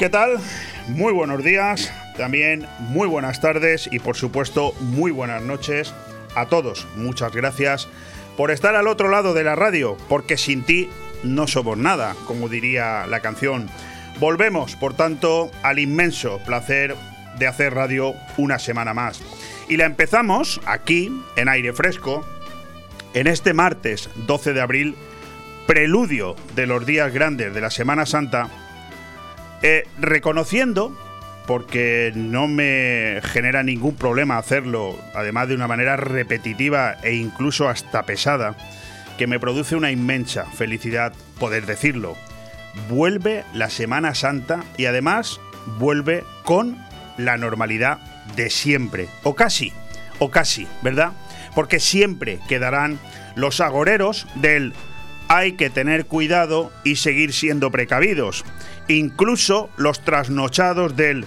¿Qué tal? Muy buenos días, también muy buenas tardes y por supuesto muy buenas noches a todos. Muchas gracias por estar al otro lado de la radio, porque sin ti no somos nada, como diría la canción. Volvemos, por tanto, al inmenso placer de hacer radio una semana más. Y la empezamos aquí, en aire fresco, en este martes 12 de abril, preludio de los días grandes de la Semana Santa, eh, reconociendo, porque no me genera ningún problema hacerlo, además de una manera repetitiva e incluso hasta pesada, que me produce una inmensa felicidad poder decirlo. Vuelve la Semana Santa y además vuelve con la normalidad de siempre, o casi, o casi, ¿verdad? Porque siempre quedarán los agoreros del hay que tener cuidado y seguir siendo precavidos. Incluso los trasnochados del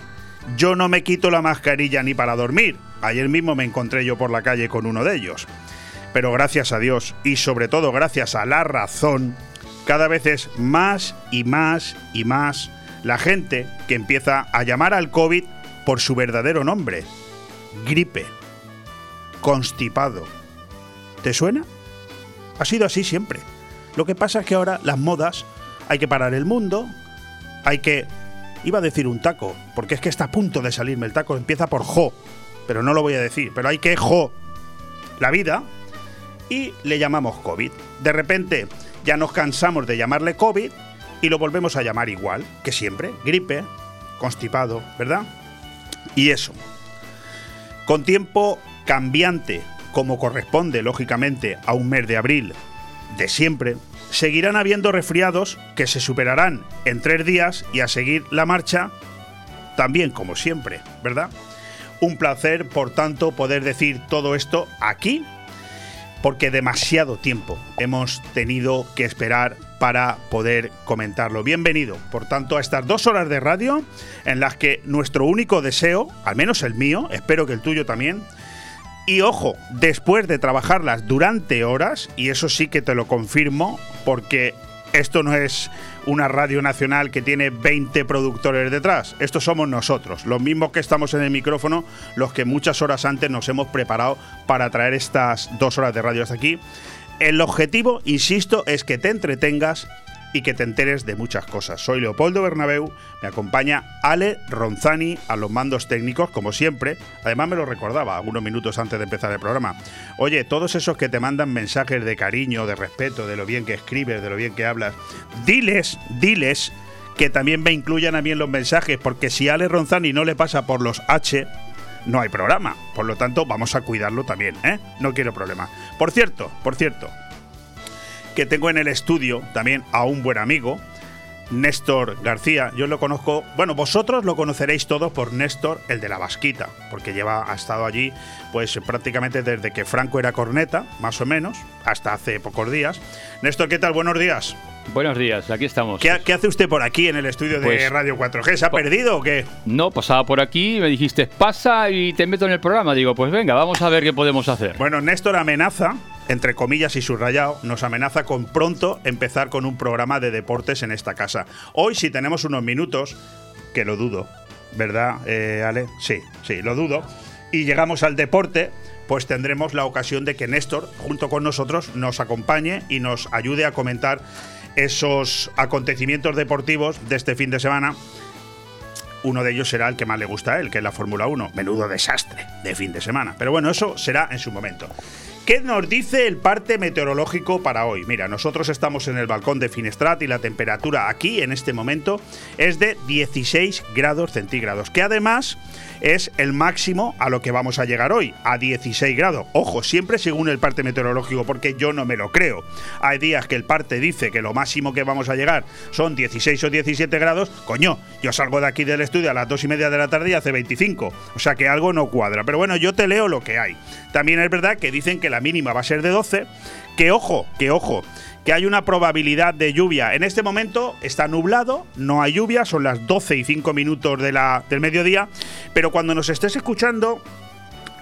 yo no me quito la mascarilla ni para dormir. Ayer mismo me encontré yo por la calle con uno de ellos. Pero gracias a Dios y sobre todo gracias a la razón, cada vez es más y más y más la gente que empieza a llamar al COVID por su verdadero nombre. Gripe. Constipado. ¿Te suena? Ha sido así siempre. Lo que pasa es que ahora las modas hay que parar el mundo, hay que... Iba a decir un taco, porque es que está a punto de salirme el taco, empieza por jo, pero no lo voy a decir, pero hay que jo la vida y le llamamos COVID. De repente ya nos cansamos de llamarle COVID y lo volvemos a llamar igual que siempre, gripe, constipado, ¿verdad? Y eso. Con tiempo cambiante, como corresponde lógicamente a un mes de abril de siempre, seguirán habiendo resfriados que se superarán en tres días y a seguir la marcha también como siempre, ¿verdad? Un placer, por tanto, poder decir todo esto aquí, porque demasiado tiempo hemos tenido que esperar para poder comentarlo. Bienvenido, por tanto, a estas dos horas de radio en las que nuestro único deseo, al menos el mío, espero que el tuyo también, y ojo, después de trabajarlas durante horas, y eso sí que te lo confirmo, porque esto no es una radio nacional que tiene 20 productores detrás. Esto somos nosotros, los mismos que estamos en el micrófono, los que muchas horas antes nos hemos preparado para traer estas dos horas de radio hasta aquí. El objetivo, insisto, es que te entretengas y que te enteres de muchas cosas. Soy Leopoldo Bernabeu, me acompaña Ale Ronzani a los mandos técnicos, como siempre. Además me lo recordaba algunos minutos antes de empezar el programa. Oye, todos esos que te mandan mensajes de cariño, de respeto, de lo bien que escribes, de lo bien que hablas, diles, diles que también me incluyan a mí en los mensajes, porque si Ale Ronzani no le pasa por los H, no hay programa. Por lo tanto, vamos a cuidarlo también, ¿eh? No quiero problema. Por cierto, por cierto, que tengo en el estudio también a un buen amigo, Néstor García. Yo lo conozco, bueno, vosotros lo conoceréis todos por Néstor, el de la Vasquita, porque lleva, ha estado allí pues prácticamente desde que Franco era corneta, más o menos, hasta hace pocos días. Néstor, ¿qué tal? Buenos días. Buenos días, aquí estamos. ¿Qué, hace usted por aquí en el estudio de Pues- Radio 4G? ¿Se ha perdido o qué? No, pasaba por aquí, me dijiste, pasa y te meto en el programa. Digo, pues venga, vamos a ver qué podemos hacer. Bueno, Néstor amenaza, entre comillas y subrayado, nos amenaza con pronto empezar con un programa de deportes en esta casa. Hoy, si tenemos unos minutos, que lo dudo, ¿verdad, eh, Ale? Sí, sí, lo dudo. Y llegamos al deporte, pues tendremos la ocasión de que Néstor, junto con nosotros, nos acompañe y nos ayude a comentar esos acontecimientos deportivos de este fin de semana uno de ellos será el que más le gusta a él, que es la Fórmula 1. Menudo desastre de fin de semana. Pero bueno, eso será en su momento. ¿Qué nos dice el parte meteorológico para hoy? Mira, nosotros estamos en el balcón de Finestrat y la temperatura aquí en este momento es de 16 grados centígrados, que además es el máximo a lo que vamos a llegar hoy, a 16 grados. Ojo, siempre según el parte meteorológico, porque yo no me lo creo. Hay días que el parte dice que lo máximo que vamos a llegar son 16 o 17 grados. Coño, yo salgo de aquí del estudio a las 2 y media de la tarde y hace 25. O sea que algo no cuadra. Pero bueno, yo te leo lo que hay. También es verdad que dicen que la mínima va a ser de 12. Que ojo, que ojo, que hay una probabilidad de lluvia. En este momento está nublado, no hay lluvia, son las 12 y 5 minutos de la, del mediodía, pero cuando nos estés escuchando,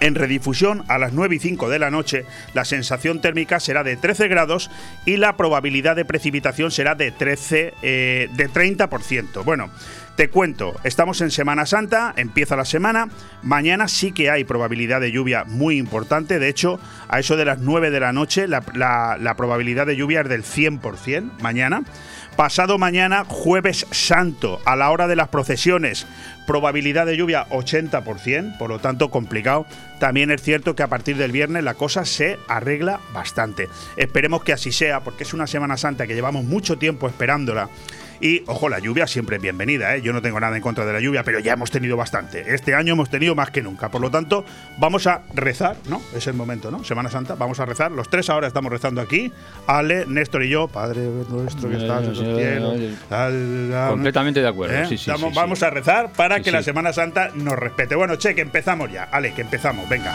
en redifusión a las 9 y 5 de la noche, la sensación térmica será de 13 grados y la probabilidad de precipitación será de 13, eh, de 30%. Bueno, Te cuento, estamos en Semana Santa, empieza la semana, mañana sí que hay probabilidad de lluvia muy importante, de hecho, a eso de las 9 de la noche la, la probabilidad de lluvia es del 100% mañana. Pasado mañana, jueves santo, a la hora de las procesiones, probabilidad de lluvia 80%, por lo tanto complicado. También es cierto que a partir del viernes la cosa se arregla bastante. Esperemos que así sea, porque es una Semana Santa que llevamos mucho tiempo esperándola y ojo, la lluvia siempre es bienvenida, ¿eh? yo no tengo nada en contra de la lluvia, pero ya hemos tenido bastante. Este año hemos tenido más que nunca. Por lo tanto, vamos a rezar, ¿no? Es el momento, ¿no? Semana Santa, vamos a rezar. Los tres ahora estamos rezando aquí. Ale, Néstor y yo, Padre nuestro que estás en los cielos. Completamente de acuerdo. ¿Eh? vamos, a rezar para que la Semana Santa nos respete. Bueno, che, que empezamos ya. Ale, que empezamos, venga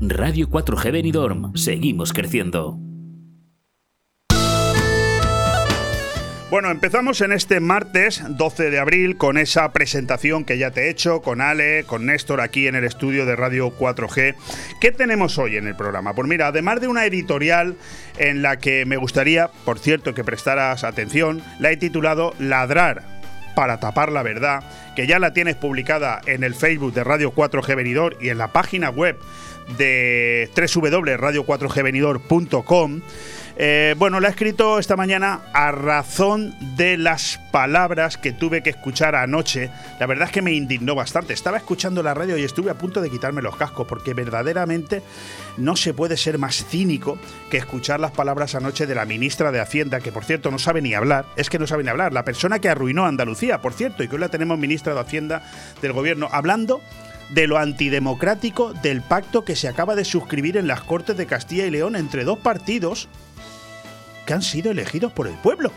Radio 4G Benidorm. Seguimos creciendo. Bueno, empezamos en este martes 12 de abril con esa presentación que ya te he hecho con Ale, con Néstor aquí en el estudio de Radio 4G. ¿Qué tenemos hoy en el programa? Pues mira, además de una editorial en la que me gustaría, por cierto, que prestaras atención, la he titulado Ladrar para tapar la verdad, que ya la tienes publicada en el Facebook de Radio 4G Benidorm y en la página web de www.radio4gvenidor.com. Eh, bueno, la he escrito esta mañana a razón de las palabras que tuve que escuchar anoche. La verdad es que me indignó bastante. Estaba escuchando la radio y estuve a punto de quitarme los cascos porque verdaderamente no se puede ser más cínico que escuchar las palabras anoche de la ministra de Hacienda, que por cierto no sabe ni hablar. Es que no sabe ni hablar. La persona que arruinó Andalucía, por cierto, y que hoy la tenemos ministra de Hacienda del gobierno, hablando de lo antidemocrático del pacto que se acaba de suscribir en las Cortes de Castilla y León entre dos partidos que han sido elegidos por el pueblo,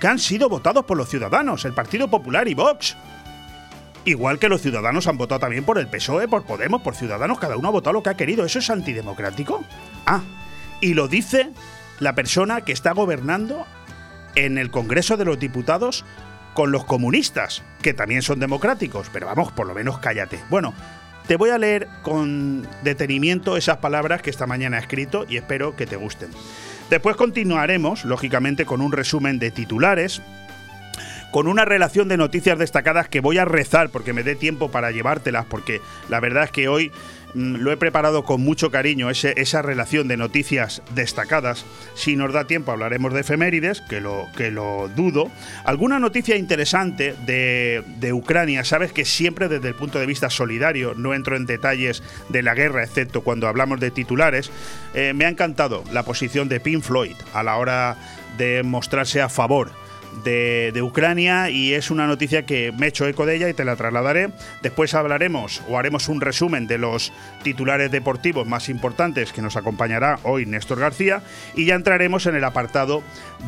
que han sido votados por los ciudadanos, el Partido Popular y Vox. Igual que los ciudadanos han votado también por el PSOE, por Podemos, por Ciudadanos, cada uno ha votado lo que ha querido. ¿Eso es antidemocrático? Ah, y lo dice la persona que está gobernando en el Congreso de los Diputados con los comunistas, que también son democráticos, pero vamos, por lo menos cállate. Bueno, te voy a leer con detenimiento esas palabras que esta mañana he escrito y espero que te gusten. Después continuaremos, lógicamente, con un resumen de titulares, con una relación de noticias destacadas que voy a rezar porque me dé tiempo para llevártelas, porque la verdad es que hoy lo he preparado con mucho cariño, esa relación de noticias destacadas. Si nos da tiempo hablaremos de efemérides, que lo, que lo dudo. Alguna noticia interesante de, Ucrania, sabes que siempre desde el punto de vista solidario, no entro en detalles de la guerra, excepto cuando hablamos de titulares, eh, me ha encantado la posición de Pink Floyd a la hora de mostrarse a favor de, Ucrania y es una noticia que me he hecho eco de ella y te la trasladaré. Después hablaremos o haremos un resumen de los titulares deportivos más importantes que nos acompañará hoy Néstor García y ya entraremos en el apartado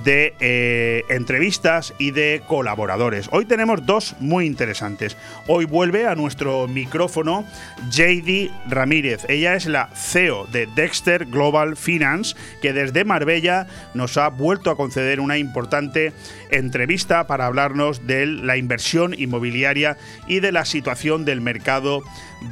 de eh, entrevistas y de colaboradores. Hoy tenemos dos muy interesantes. Hoy vuelve a nuestro micrófono JD Ramírez. Ella es la CEO de Dexter Global Finance que desde Marbella nos ha vuelto a conceder una importante entrevista para hablarnos de la inversión inmobiliaria y de la situación del mercado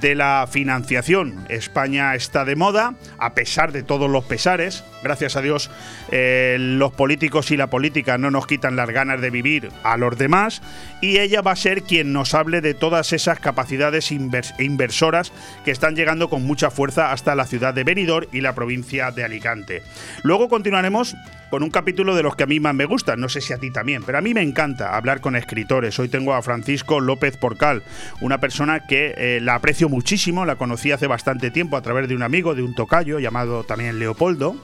de la financiación. España está de moda, a pesar de todos los pesares. Gracias a Dios, eh, los políticos y la política no nos quitan las ganas de vivir a los demás. Y ella va a ser quien nos hable de todas esas capacidades inversoras que están llegando con mucha fuerza hasta la ciudad de Benidorm y la provincia de Alicante. Luego continuaremos con un capítulo de los que a mí más me gustan, no sé si a ti también, pero a mí me encanta hablar con escritores. Hoy tengo a Francisco López Porcal, una persona que eh, la aprecio muchísimo, la conocí hace bastante tiempo a través de un amigo, de un tocayo llamado también Leopoldo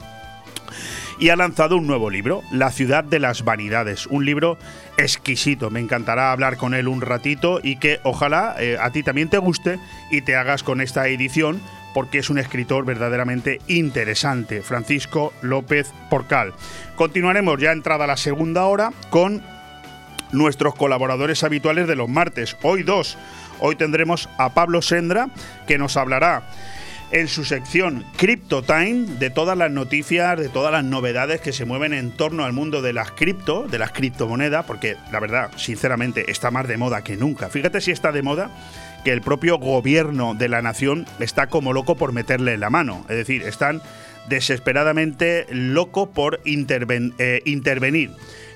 y ha lanzado un nuevo libro, La ciudad de las vanidades, un libro exquisito. Me encantará hablar con él un ratito y que ojalá eh, a ti también te guste y te hagas con esta edición porque es un escritor verdaderamente interesante, Francisco López Porcal. Continuaremos ya entrada la segunda hora con nuestros colaboradores habituales de los martes. Hoy dos. Hoy tendremos a Pablo Sendra, que nos hablará en su sección Crypto Time de todas las noticias, de todas las novedades que se mueven en torno al mundo de las cripto, de las criptomonedas, porque la verdad, sinceramente, está más de moda que nunca. Fíjate si está de moda que el propio gobierno de la nación está como loco por meterle la mano. Es decir, están desesperadamente loco por eh, intervenir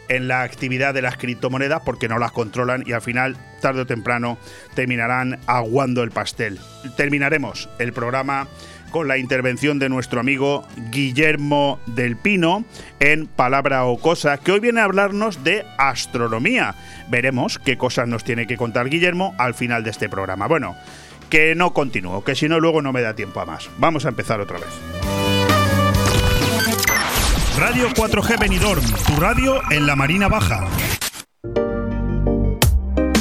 en la actividad de las criptomonedas porque no las controlan y al final, tarde o temprano, terminarán aguando el pastel. Terminaremos el programa con la intervención de nuestro amigo Guillermo del Pino en Palabra o Cosa, que hoy viene a hablarnos de astronomía. Veremos qué cosas nos tiene que contar Guillermo al final de este programa. Bueno, que no continúo, que si no luego no me da tiempo a más. Vamos a empezar otra vez. Radio 4G Benidorm, tu radio en la Marina Baja.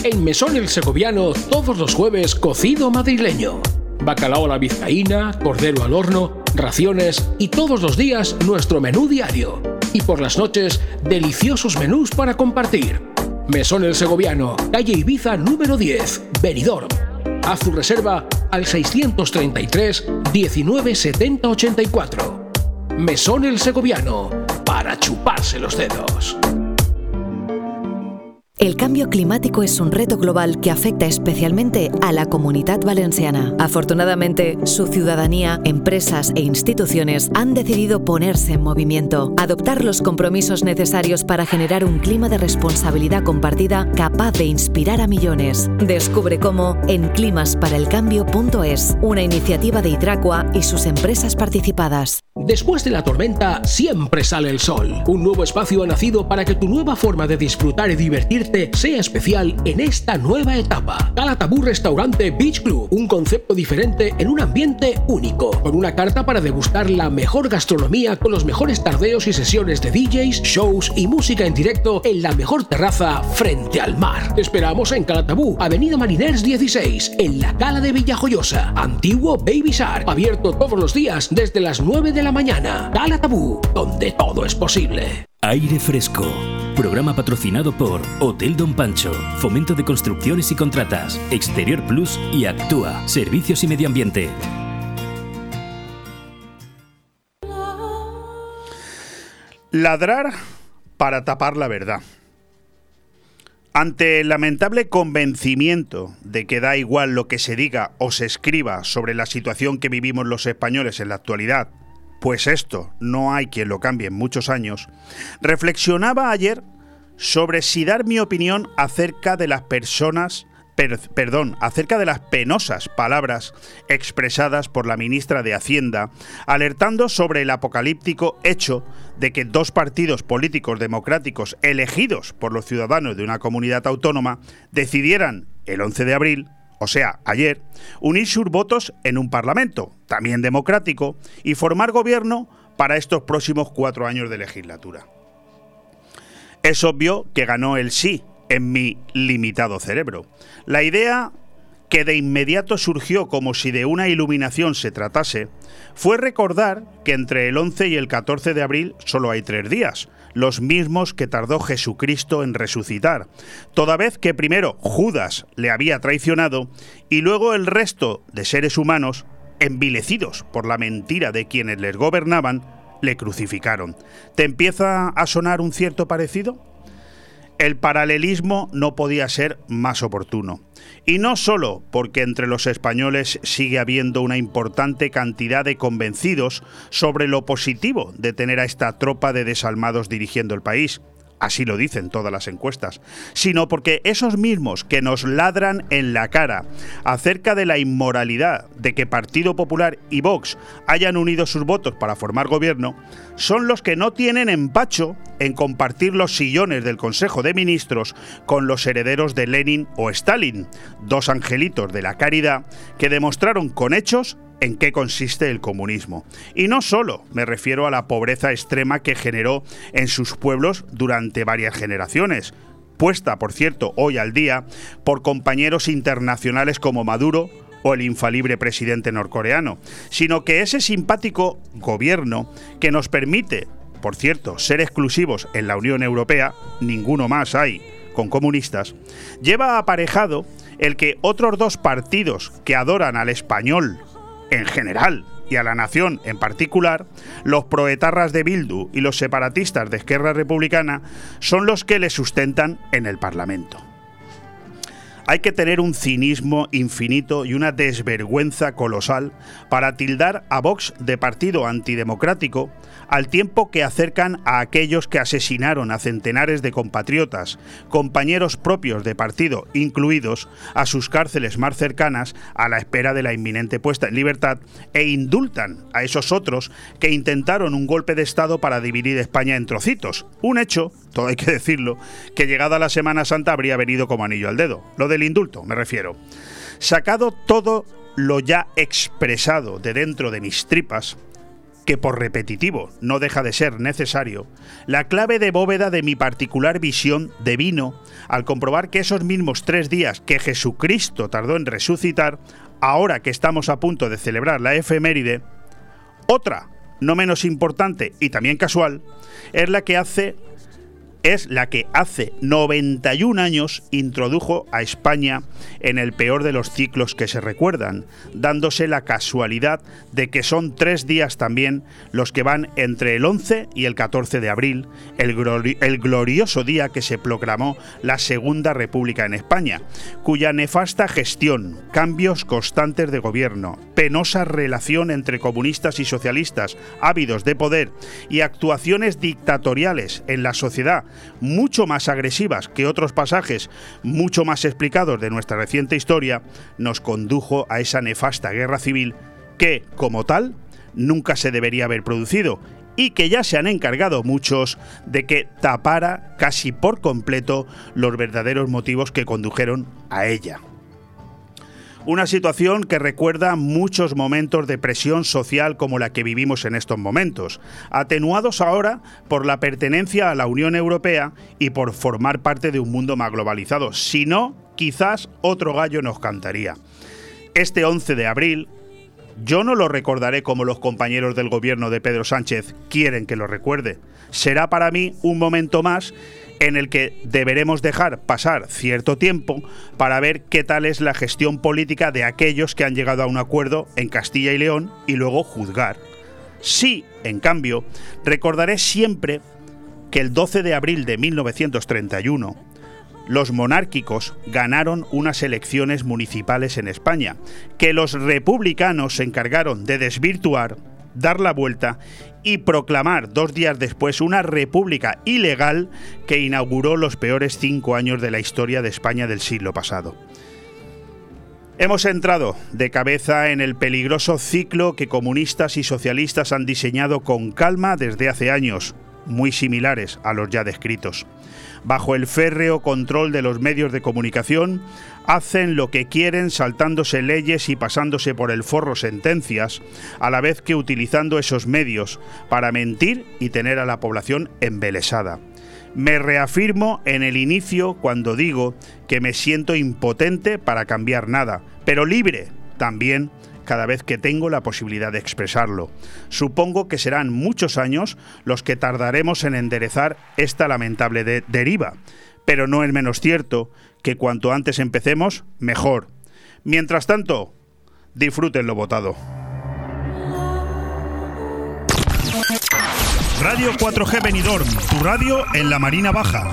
En Mesón El Segoviano, todos los jueves, cocido madrileño. Bacalao a la vizcaína, cordero al horno, raciones y todos los días nuestro menú diario. Y por las noches, deliciosos menús para compartir. Mesón El Segoviano, calle Ibiza número 10, Benidorm. Haz tu reserva al 633 19 70 84. Mesón el Segoviano, para chuparse los dedos. El cambio climático es un reto global que afecta especialmente a la comunidad valenciana. Afortunadamente, su ciudadanía, empresas e instituciones han decidido ponerse en movimiento, adoptar los compromisos necesarios para generar un clima de responsabilidad compartida capaz de inspirar a millones. Descubre cómo en climasparaelcambio.es, una iniciativa de Hidracua y sus empresas participadas. Después de la tormenta siempre sale el sol. Un nuevo espacio ha nacido para que tu nueva forma de disfrutar y divertirte sea especial en esta nueva etapa. Calatabú Restaurante Beach Club, un concepto diferente en un ambiente único, con una carta para degustar la mejor gastronomía con los mejores tardeos y sesiones de DJs, shows y música en directo en la mejor terraza frente al mar. Te esperamos en Calatabú, Avenida Mariners 16, en la Cala de Villajoyosa, antiguo Baby Shark, abierto todos los días desde las 9 de la mañana. Cala Tabú, donde todo es posible. Aire Fresco. Programa patrocinado por Hotel Don Pancho, Fomento de Construcciones y Contratas, Exterior Plus y Actúa, Servicios y Medio Ambiente. Ladrar para tapar la verdad. Ante el lamentable convencimiento de que da igual lo que se diga o se escriba sobre la situación que vivimos los españoles en la actualidad, pues esto no hay quien lo cambie en muchos años, reflexionaba ayer sobre si dar mi opinión acerca de las personas, perdón, acerca de las penosas palabras expresadas por la ministra de Hacienda, alertando sobre el apocalíptico hecho de que dos partidos políticos democráticos elegidos por los ciudadanos de una comunidad autónoma decidieran el 11 de abril o sea, ayer, unir sus votos en un Parlamento, también democrático, y formar gobierno para estos próximos cuatro años de legislatura. Es obvio que ganó el sí en mi limitado cerebro. La idea que de inmediato surgió como si de una iluminación se tratase, fue recordar que entre el 11 y el 14 de abril solo hay tres días, los mismos que tardó Jesucristo en resucitar, toda vez que primero Judas le había traicionado y luego el resto de seres humanos, envilecidos por la mentira de quienes les gobernaban, le crucificaron. ¿Te empieza a sonar un cierto parecido? El paralelismo no podía ser más oportuno. Y no solo porque entre los españoles sigue habiendo una importante cantidad de convencidos sobre lo positivo de tener a esta tropa de desalmados dirigiendo el país, así lo dicen todas las encuestas, sino porque esos mismos que nos ladran en la cara acerca de la inmoralidad de que Partido Popular y Vox hayan unido sus votos para formar gobierno, son los que no tienen empacho en compartir los sillones del Consejo de Ministros con los herederos de Lenin o Stalin, dos angelitos de la caridad que demostraron con hechos en qué consiste el comunismo. Y no solo me refiero a la pobreza extrema que generó en sus pueblos durante varias generaciones, puesta, por cierto, hoy al día por compañeros internacionales como Maduro o el infalible presidente norcoreano, sino que ese simpático gobierno que nos permite, por cierto, ser exclusivos en la Unión Europea, ninguno más hay, con comunistas, lleva aparejado el que otros dos partidos que adoran al español en general y a la nación en particular, los proetarras de Bildu y los separatistas de Esquerra Republicana son los que le sustentan en el Parlamento. Hay que tener un cinismo infinito y una desvergüenza colosal para tildar a Vox de partido antidemocrático al tiempo que acercan a aquellos que asesinaron a centenares de compatriotas, compañeros propios de partido incluidos, a sus cárceles más cercanas a la espera de la inminente puesta en libertad e indultan a esos otros que intentaron un golpe de Estado para dividir España en trocitos. Un hecho, todo hay que decirlo, que llegada la Semana Santa habría venido como anillo al dedo. Lo del indulto, me refiero. Sacado todo lo ya expresado de dentro de mis tripas, que por repetitivo no deja de ser necesario, la clave de bóveda de mi particular visión devino al comprobar que esos mismos tres días que Jesucristo tardó en resucitar, ahora que estamos a punto de celebrar la efeméride, otra, no menos importante y también casual, es la que hace es la que hace 91 años introdujo a España en el peor de los ciclos que se recuerdan, dándose la casualidad de que son tres días también los que van entre el 11 y el 14 de abril, el, glorioso día que se proclamó la Segunda República en España, cuya nefasta gestión, cambios constantes de gobierno, penosa relación entre comunistas y socialistas ávidos de poder y actuaciones dictatoriales en la sociedad mucho más agresivas que otros pasajes mucho más explicados de nuestra reciente historia, nos condujo a esa nefasta guerra civil que, como tal, nunca se debería haber producido y que ya se han encargado muchos de que tapara casi por completo los verdaderos motivos que condujeron a ella. Una situación que recuerda muchos momentos de presión social como la que vivimos en estos momentos, atenuados ahora por la pertenencia a la Unión Europea y por formar parte de un mundo más globalizado. Si no, quizás otro gallo nos cantaría. Este 11 de abril, yo no lo recordaré como los compañeros del gobierno de Pedro Sánchez quieren que lo recuerde. Será para mí un momento más en el que deberemos dejar pasar cierto tiempo para ver qué tal es la gestión política de aquellos que han llegado a un acuerdo en Castilla y León y luego juzgar. Sí, en cambio, recordaré siempre que el 12 de abril de 1931, los monárquicos ganaron unas elecciones municipales en España, que los republicanos se encargaron de desvirtuar, dar la vuelta y proclamar dos días después una república ilegal que inauguró los peores cinco años de la historia de España del siglo pasado. Hemos entrado de cabeza en el peligroso ciclo que comunistas y socialistas han diseñado con calma desde hace años, muy similares a los ya descritos. Bajo el férreo control de los medios de comunicación, hacen lo que quieren saltándose leyes y pasándose por el forro sentencias, a la vez que utilizando esos medios para mentir y tener a la población embelesada. Me reafirmo en el inicio cuando digo que me siento impotente para cambiar nada, pero libre también cada vez que tengo la posibilidad de expresarlo. Supongo que serán muchos años los que tardaremos en enderezar esta lamentable deriva, pero no es menos cierto que cuanto antes empecemos, mejor. Mientras tanto, disfruten lo votado. Radio 4G Benidorm, tu radio en la Marina Baja.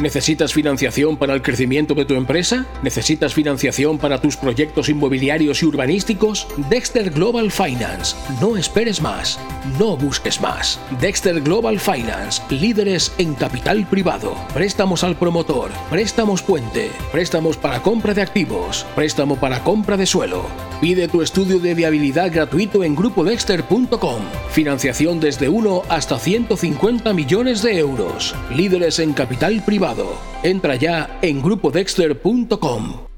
¿Necesitas financiación para el crecimiento de tu empresa? ¿Necesitas financiación para tus proyectos inmobiliarios y urbanísticos? Dexter Global Finance. No esperes más. No busques más. Dexter Global Finance. Líderes en capital privado. Préstamos al promotor. Préstamos puente. Préstamos para compra de activos. Préstamo para compra de suelo. Pide tu estudio de viabilidad gratuito en grupodexter.com. Financiación desde 1 hasta 150 millones de euros. Líderes en capital privado. Entra ya en grupodexter.com.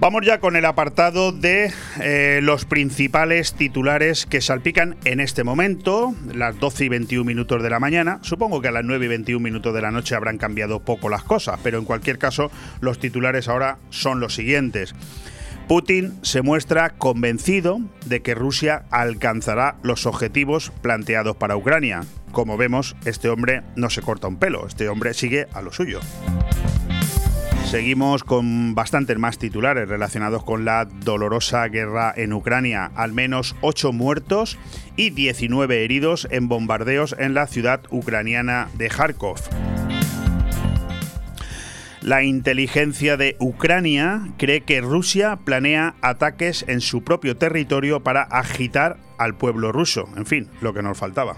Vamos ya con el apartado de eh, los principales titulares que salpican en este momento, las 12 y 21 minutos de la mañana. Supongo que a las 9 y 21 minutos de la noche habrán cambiado poco las cosas, pero en cualquier caso los titulares ahora son los siguientes. Putin se muestra convencido de que Rusia alcanzará los objetivos planteados para Ucrania. Como vemos, este hombre no se corta un pelo, este hombre sigue a lo suyo. Seguimos con bastantes más titulares relacionados con la dolorosa guerra en Ucrania. Al menos 8 muertos y 19 heridos en bombardeos en la ciudad ucraniana de Kharkov. La inteligencia de Ucrania cree que Rusia planea ataques en su propio territorio para agitar al pueblo ruso. En fin, lo que nos faltaba.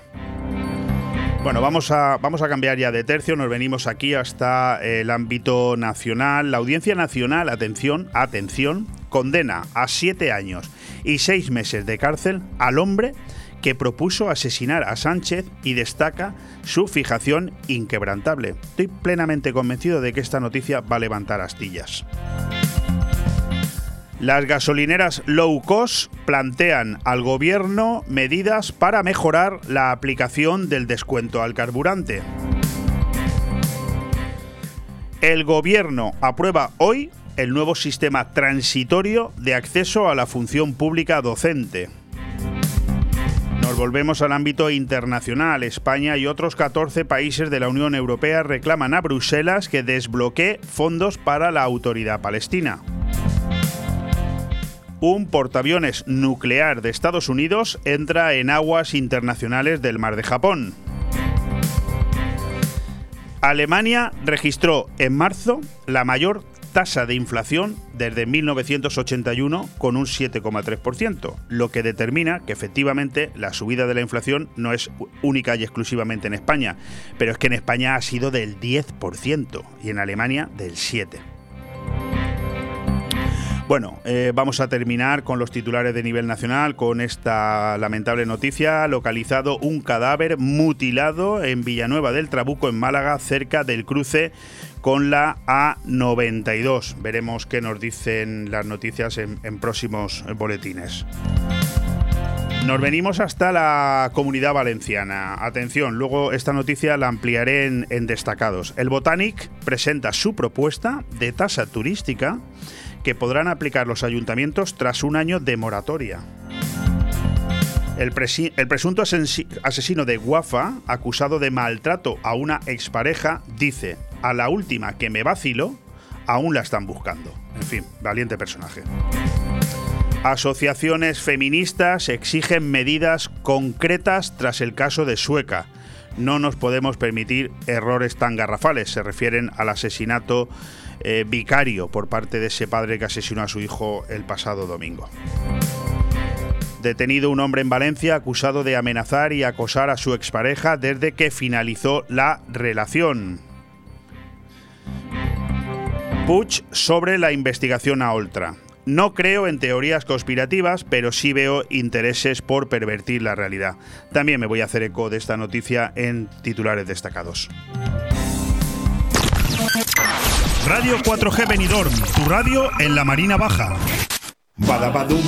Bueno, vamos a, vamos a cambiar ya de tercio, nos venimos aquí hasta el ámbito nacional. La Audiencia Nacional, atención, atención, condena a siete años y seis meses de cárcel al hombre que propuso asesinar a Sánchez y destaca su fijación inquebrantable. Estoy plenamente convencido de que esta noticia va a levantar astillas. Las gasolineras low cost plantean al gobierno medidas para mejorar la aplicación del descuento al carburante. El gobierno aprueba hoy el nuevo sistema transitorio de acceso a la función pública docente. Nos volvemos al ámbito internacional. España y otros 14 países de la Unión Europea reclaman a Bruselas que desbloquee fondos para la autoridad palestina un portaaviones nuclear de Estados Unidos entra en aguas internacionales del Mar de Japón. Alemania registró en marzo la mayor tasa de inflación desde 1981 con un 7,3%, lo que determina que efectivamente la subida de la inflación no es única y exclusivamente en España, pero es que en España ha sido del 10% y en Alemania del 7%. Bueno, eh, vamos a terminar con los titulares de nivel nacional con esta lamentable noticia. Localizado un cadáver mutilado en Villanueva del Trabuco, en Málaga, cerca del cruce con la A92. Veremos qué nos dicen las noticias en, próximos boletines. Nos venimos hasta la comunidad valenciana. Atención, luego esta noticia la ampliaré en, en destacados. El Botanic presenta su propuesta de tasa turística que podrán aplicar los ayuntamientos tras un año de moratoria. El, presunto asesino de Guafa, acusado de maltrato a una expareja, dice, a la última que me vaciló, aún la están buscando. En fin, valiente personaje. Asociaciones feministas exigen medidas concretas tras el caso de Sueca. No nos podemos permitir errores tan garrafales. Se refieren al asesinato eh, vicario por parte de ese padre que asesinó a su hijo el pasado domingo. Detenido un hombre en Valencia acusado de amenazar y acosar a su expareja desde que finalizó la relación. Puch sobre la investigación a Oltra. No creo en teorías conspirativas, pero sí veo intereses por pervertir la realidad. También me voy a hacer eco de esta noticia en titulares destacados. Radio 4G Benidorm, tu radio en la Marina Baja. Badabadum,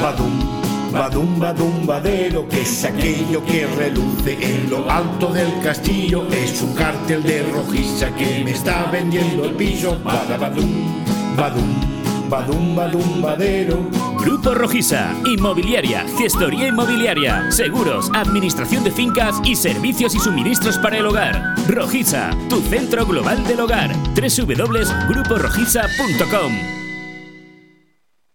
badum, badum, badum, badero, que es aquello que reluce en lo alto del castillo. Es un cartel de rojiza que me está vendiendo el piso. Badabadum, badum. Badum, Grupo Rojiza, Inmobiliaria, Gestoría Inmobiliaria, Seguros, Administración de Fincas y Servicios y Suministros para el Hogar. Rojiza, tu centro global del hogar. www.gruporojiza.com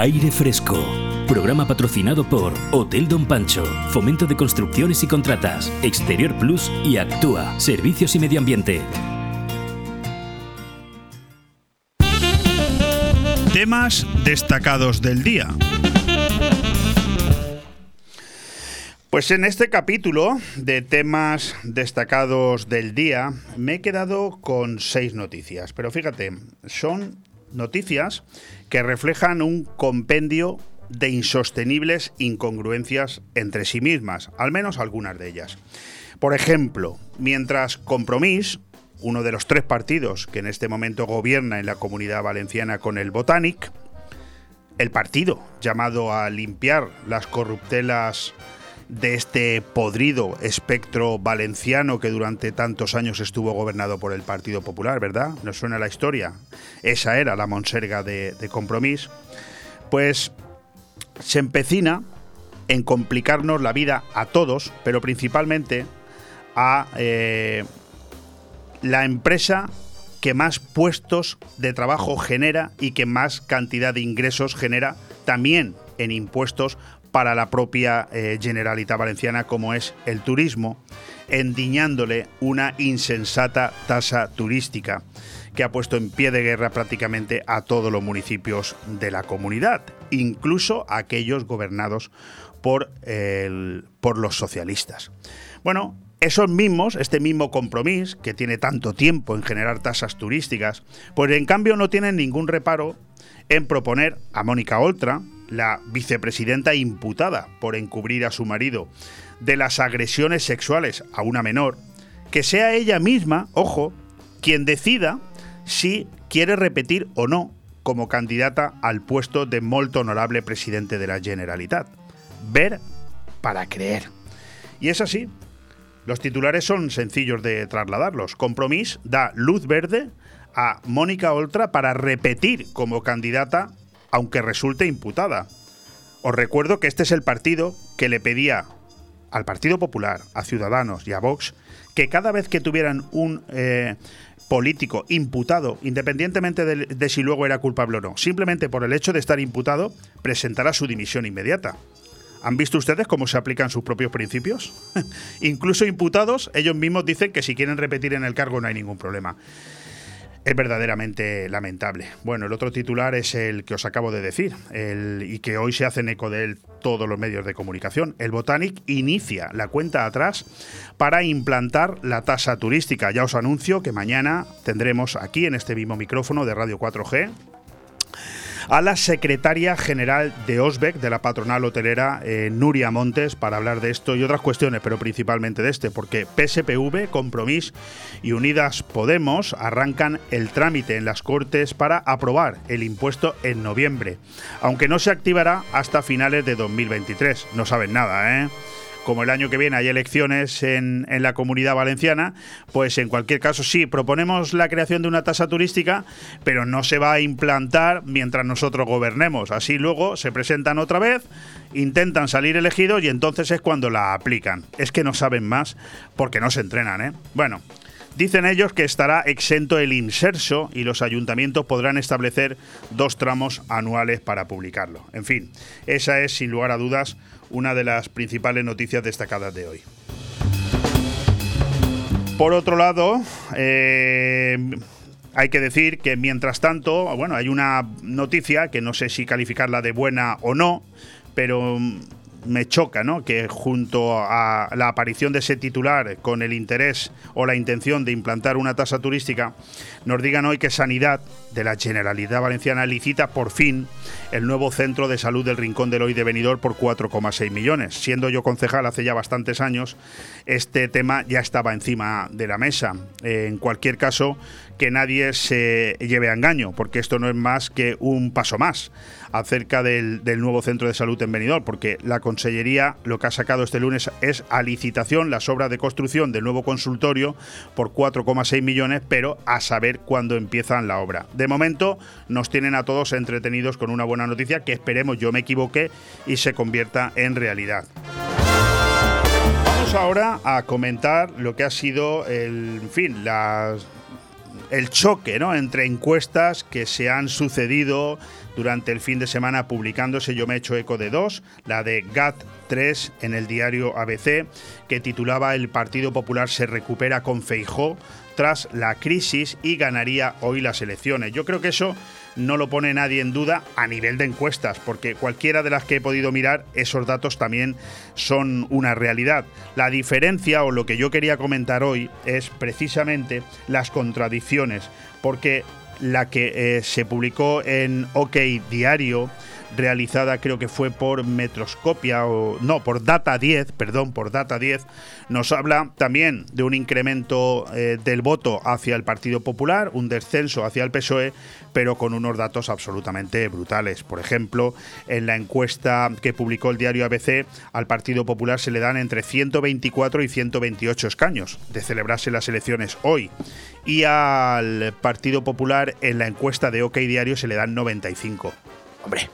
Aire Fresco. Programa patrocinado por Hotel Don Pancho, Fomento de Construcciones y Contratas, Exterior Plus y Actúa, Servicios y Medio Ambiente. Temas destacados del día. Pues en este capítulo de temas destacados del día me he quedado con seis noticias, pero fíjate, son noticias que reflejan un compendio de insostenibles incongruencias entre sí mismas, al menos algunas de ellas. Por ejemplo, mientras Compromís, uno de los tres partidos que en este momento gobierna en la comunidad valenciana con el Botanic, el partido llamado a limpiar las corruptelas de este podrido espectro valenciano que durante tantos años estuvo gobernado por el Partido Popular, ¿verdad? ¿Nos suena la historia? Esa era la monserga de, de. Pues se empecina en complicarnos la vida a todos, pero principalmente a eh, la empresa que más puestos de trabajo genera y que más cantidad de ingresos genera también en impuestos para la propia eh, Generalitat Valenciana como es el turismo, endiñándole una insensata tasa turística que ha puesto en pie de guerra prácticamente a todos los municipios de la comunidad, incluso aquellos gobernados por, el, por los socialistas. Bueno, esos mismos, este mismo compromiso, que tiene tanto tiempo en generar tasas turísticas, pues en cambio no tienen ningún reparo en proponer a Mónica Oltra, la vicepresidenta imputada por encubrir a su marido de las agresiones sexuales a una menor, que sea ella misma, ojo, quien decida si quiere repetir o no como candidata al puesto de molto honorable presidente de la Generalitat. Ver para creer. Y es así. Los titulares son sencillos de trasladarlos. Compromís da luz verde a Mónica Oltra para repetir como candidata aunque resulte imputada. Os recuerdo que este es el partido que le pedía al Partido Popular, a Ciudadanos y a Vox que cada vez que tuvieran un eh, político imputado, independientemente de, si luego era culpable o no, simplemente por el hecho de estar imputado, presentará su dimisión inmediata. ¿Han visto ustedes cómo se aplican sus propios principios? Incluso imputados, ellos mismos dicen que si quieren repetir en el cargo no hay ningún problema es verdaderamente lamentable. Bueno, el otro titular es el que os acabo de decir el, y que hoy se hacen eco de él todos los medios de comunicación. El Botanic inicia la cuenta atrás para implantar la tasa turística. Ya os anuncio que mañana tendremos aquí en este mismo micrófono de Radio 4G a la secretaria general de OSBEC, de la patronal hotelera, eh, Nuria Montes, para hablar de esto y otras cuestiones, pero principalmente de este, porque PSPV, Compromís y Unidas Podemos arrancan el trámite en las Cortes para aprobar el impuesto en noviembre, aunque no se activará hasta finales de 2023. No saben nada, ¿eh? Como el año que viene hay elecciones en, en la comunidad valenciana, pues en cualquier caso sí, proponemos la creación de una tasa turística, pero no se va a implantar mientras nosotros gobernemos. Así luego se presentan otra vez, intentan salir elegidos y entonces es cuando la aplican. Es que no saben más porque no se entrenan, ¿eh? Bueno. Dicen ellos que estará exento el inserso y los ayuntamientos podrán establecer dos tramos anuales para publicarlo. En fin, esa es sin lugar a dudas una de las principales noticias destacadas de hoy. Por otro lado, eh, hay que decir que mientras tanto, bueno, hay una noticia que no sé si calificarla de buena o no, pero me choca ¿no? que junto a la aparición de ese titular con el interés o la intención de implantar una tasa turística, nos digan hoy que Sanidad de la Generalidad Valenciana licita por fin el nuevo centro de salud del Rincón del Hoy de Benidorm por 4,6 millones. Siendo yo concejal hace ya bastantes años, este tema ya estaba encima de la mesa. En cualquier caso, que nadie se lleve a engaño, porque esto no es más que un paso más acerca del, nuevo centro de salud en Benidorm, porque la Consellería lo que ha sacado este lunes es a licitación las obras de construcción del nuevo consultorio por 4,6 millones, pero a saber cuándo empiezan la obra. De momento nos tienen a todos entretenidos con una buena noticia que esperemos yo me equivoque y se convierta en realidad. Vamos ahora a comentar lo que ha sido el, fin, las el choque ¿no? entre encuestas que se han sucedido durante el fin de semana publicándose. Yo me he hecho eco de dos, la de GAT 3 en el diario ABC, que titulaba El Partido Popular se recupera con Feijó tras la crisis y ganaría hoy las elecciones. Yo creo que eso no lo pone nadie en duda a nivel de encuestas, porque cualquiera de las que he podido mirar, esos datos también son una realidad. La diferencia o lo que yo quería comentar hoy es precisamente las contradicciones, porque la que eh, se publicó en OK Diario, realizada creo que fue por Metroscopia o no, por Data 10, perdón, por Data 10, nos habla también de un incremento eh, del voto hacia el Partido Popular, un descenso hacia el PSOE, pero con unos datos absolutamente brutales. Por ejemplo, en la encuesta que publicó el diario ABC, al Partido Popular se le dan entre 124 y 128 escaños de celebrarse las elecciones hoy. Y al Partido Popular en la encuesta de OK Diario se le dan 95. Hombre,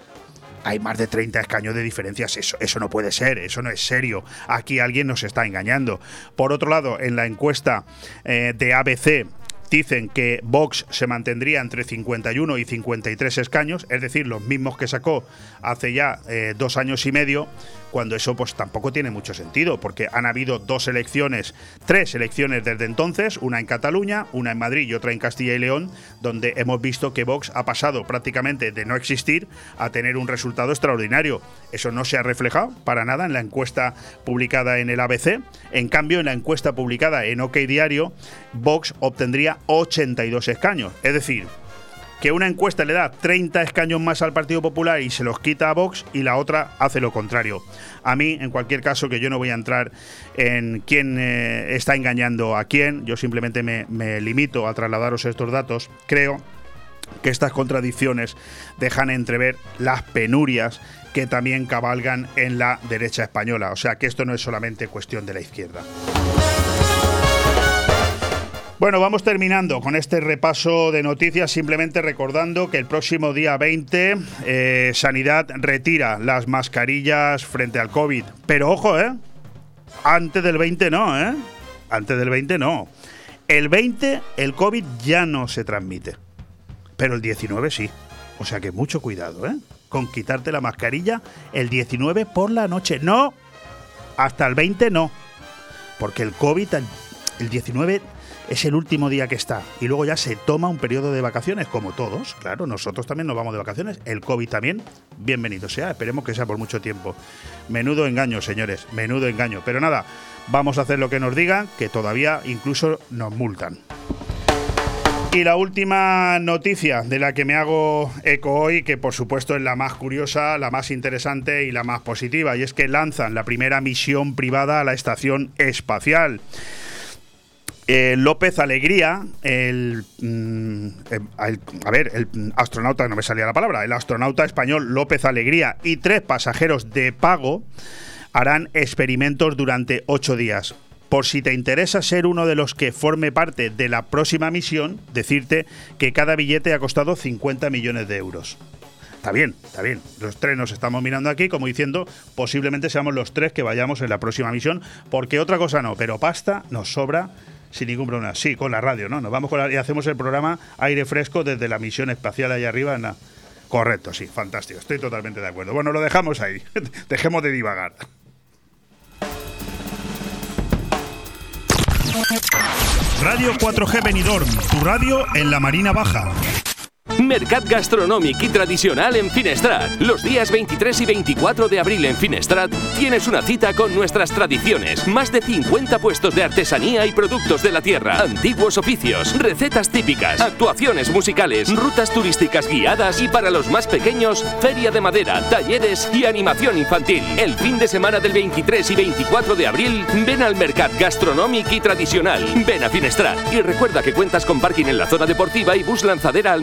hay más de 30 escaños de diferencias. Eso, eso no puede ser, eso no es serio. Aquí alguien nos está engañando. Por otro lado, en la encuesta eh, de ABC dicen que Vox se mantendría entre 51 y 53 escaños, es decir, los mismos que sacó hace ya eh, dos años y medio, cuando eso pues tampoco tiene mucho sentido, porque han habido dos elecciones, tres elecciones desde entonces, una en Cataluña, una en Madrid y otra en Castilla y León, donde hemos visto que Vox ha pasado prácticamente de no existir a tener un resultado extraordinario. Eso no se ha reflejado para nada en la encuesta publicada en el ABC. En cambio, en la encuesta publicada en OK Diario, Vox obtendría 82 escaños. Es decir, que una encuesta le da 30 escaños más al Partido Popular y se los quita a Vox y la otra hace lo contrario. A mí, en cualquier caso, que yo no voy a entrar en quién eh, está engañando a quién, yo simplemente me, me limito a trasladaros estos datos, creo que estas contradicciones dejan entrever las penurias que también cabalgan en la derecha española. O sea que esto no es solamente cuestión de la izquierda. Bueno, vamos terminando con este repaso de noticias, simplemente recordando que el próximo día 20 eh, Sanidad retira las mascarillas frente al COVID. Pero ojo, ¿eh? Antes del 20 no, ¿eh? Antes del 20 no. El 20 el COVID ya no se transmite, pero el 19 sí. O sea que mucho cuidado, ¿eh? Con quitarte la mascarilla el 19 por la noche. No, hasta el 20 no. Porque el COVID, el 19 es el último día que está. Y luego ya se toma un periodo de vacaciones, como todos, claro, nosotros también nos vamos de vacaciones, el COVID también, bienvenido sea, esperemos que sea por mucho tiempo. Menudo engaño, señores, menudo engaño, pero nada, vamos a hacer lo que nos digan, que todavía incluso nos multan. Y la última noticia de la que me hago eco hoy, que por supuesto es la más curiosa, la más interesante y la más positiva, y es que lanzan la primera misión privada a la estación espacial. Eh, López Alegría, mm, el, a ver, el astronauta, no me salía la palabra, el astronauta español López Alegría y tres pasajeros de pago harán experimentos durante ocho días. Por si te interesa ser uno de los que forme parte de la próxima misión, decirte que cada billete ha costado 50 millones de euros. Está bien, está bien. Los tres nos estamos mirando aquí, como diciendo, posiblemente seamos los tres que vayamos en la próxima misión, porque otra cosa no, pero pasta nos sobra sin ningún problema. Sí, con la radio, ¿no? Nos vamos con la, y hacemos el programa aire fresco desde la misión espacial allá arriba. Correcto, sí, fantástico. Estoy totalmente de acuerdo. Bueno, lo dejamos ahí. Dejemos de divagar. Radio 4G Benidorm, tu radio en la Marina Baja. Mercat Gastronòmic i Tradicional en Finestrat. Los días 23 y 24 de abril en Finestrat tienes una cita con nuestras tradiciones. Más de 50 puestos de artesanía y productos de la tierra. Antiguos oficios, recetas típicas, actuaciones musicales, rutas turísticas guiadas y para los más pequeños, feria de madera, talleres y animación infantil. El fin de semana del 23 y 24 de abril, ven al Mercat Gastronòmic y Tradicional. Ven a Finestrat y recuerda que cuentas con parking en la zona deportiva y bus lanzadera al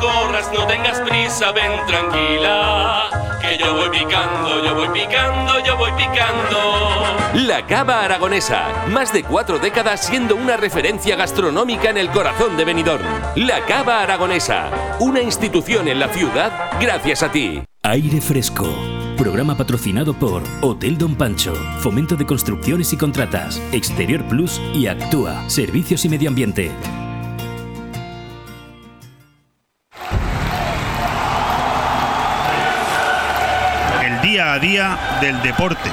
Corras, no tengas prisa, ven tranquila. Que yo voy picando, yo voy picando, yo voy picando. La Cava Aragonesa, más de cuatro décadas siendo una referencia gastronómica en el corazón de Benidorm. La Cava Aragonesa, una institución en la ciudad gracias a ti. Aire Fresco. Programa patrocinado por Hotel Don Pancho, Fomento de Construcciones y Contratas, Exterior Plus y Actúa, Servicios y Medio Ambiente. Día a día del deporte.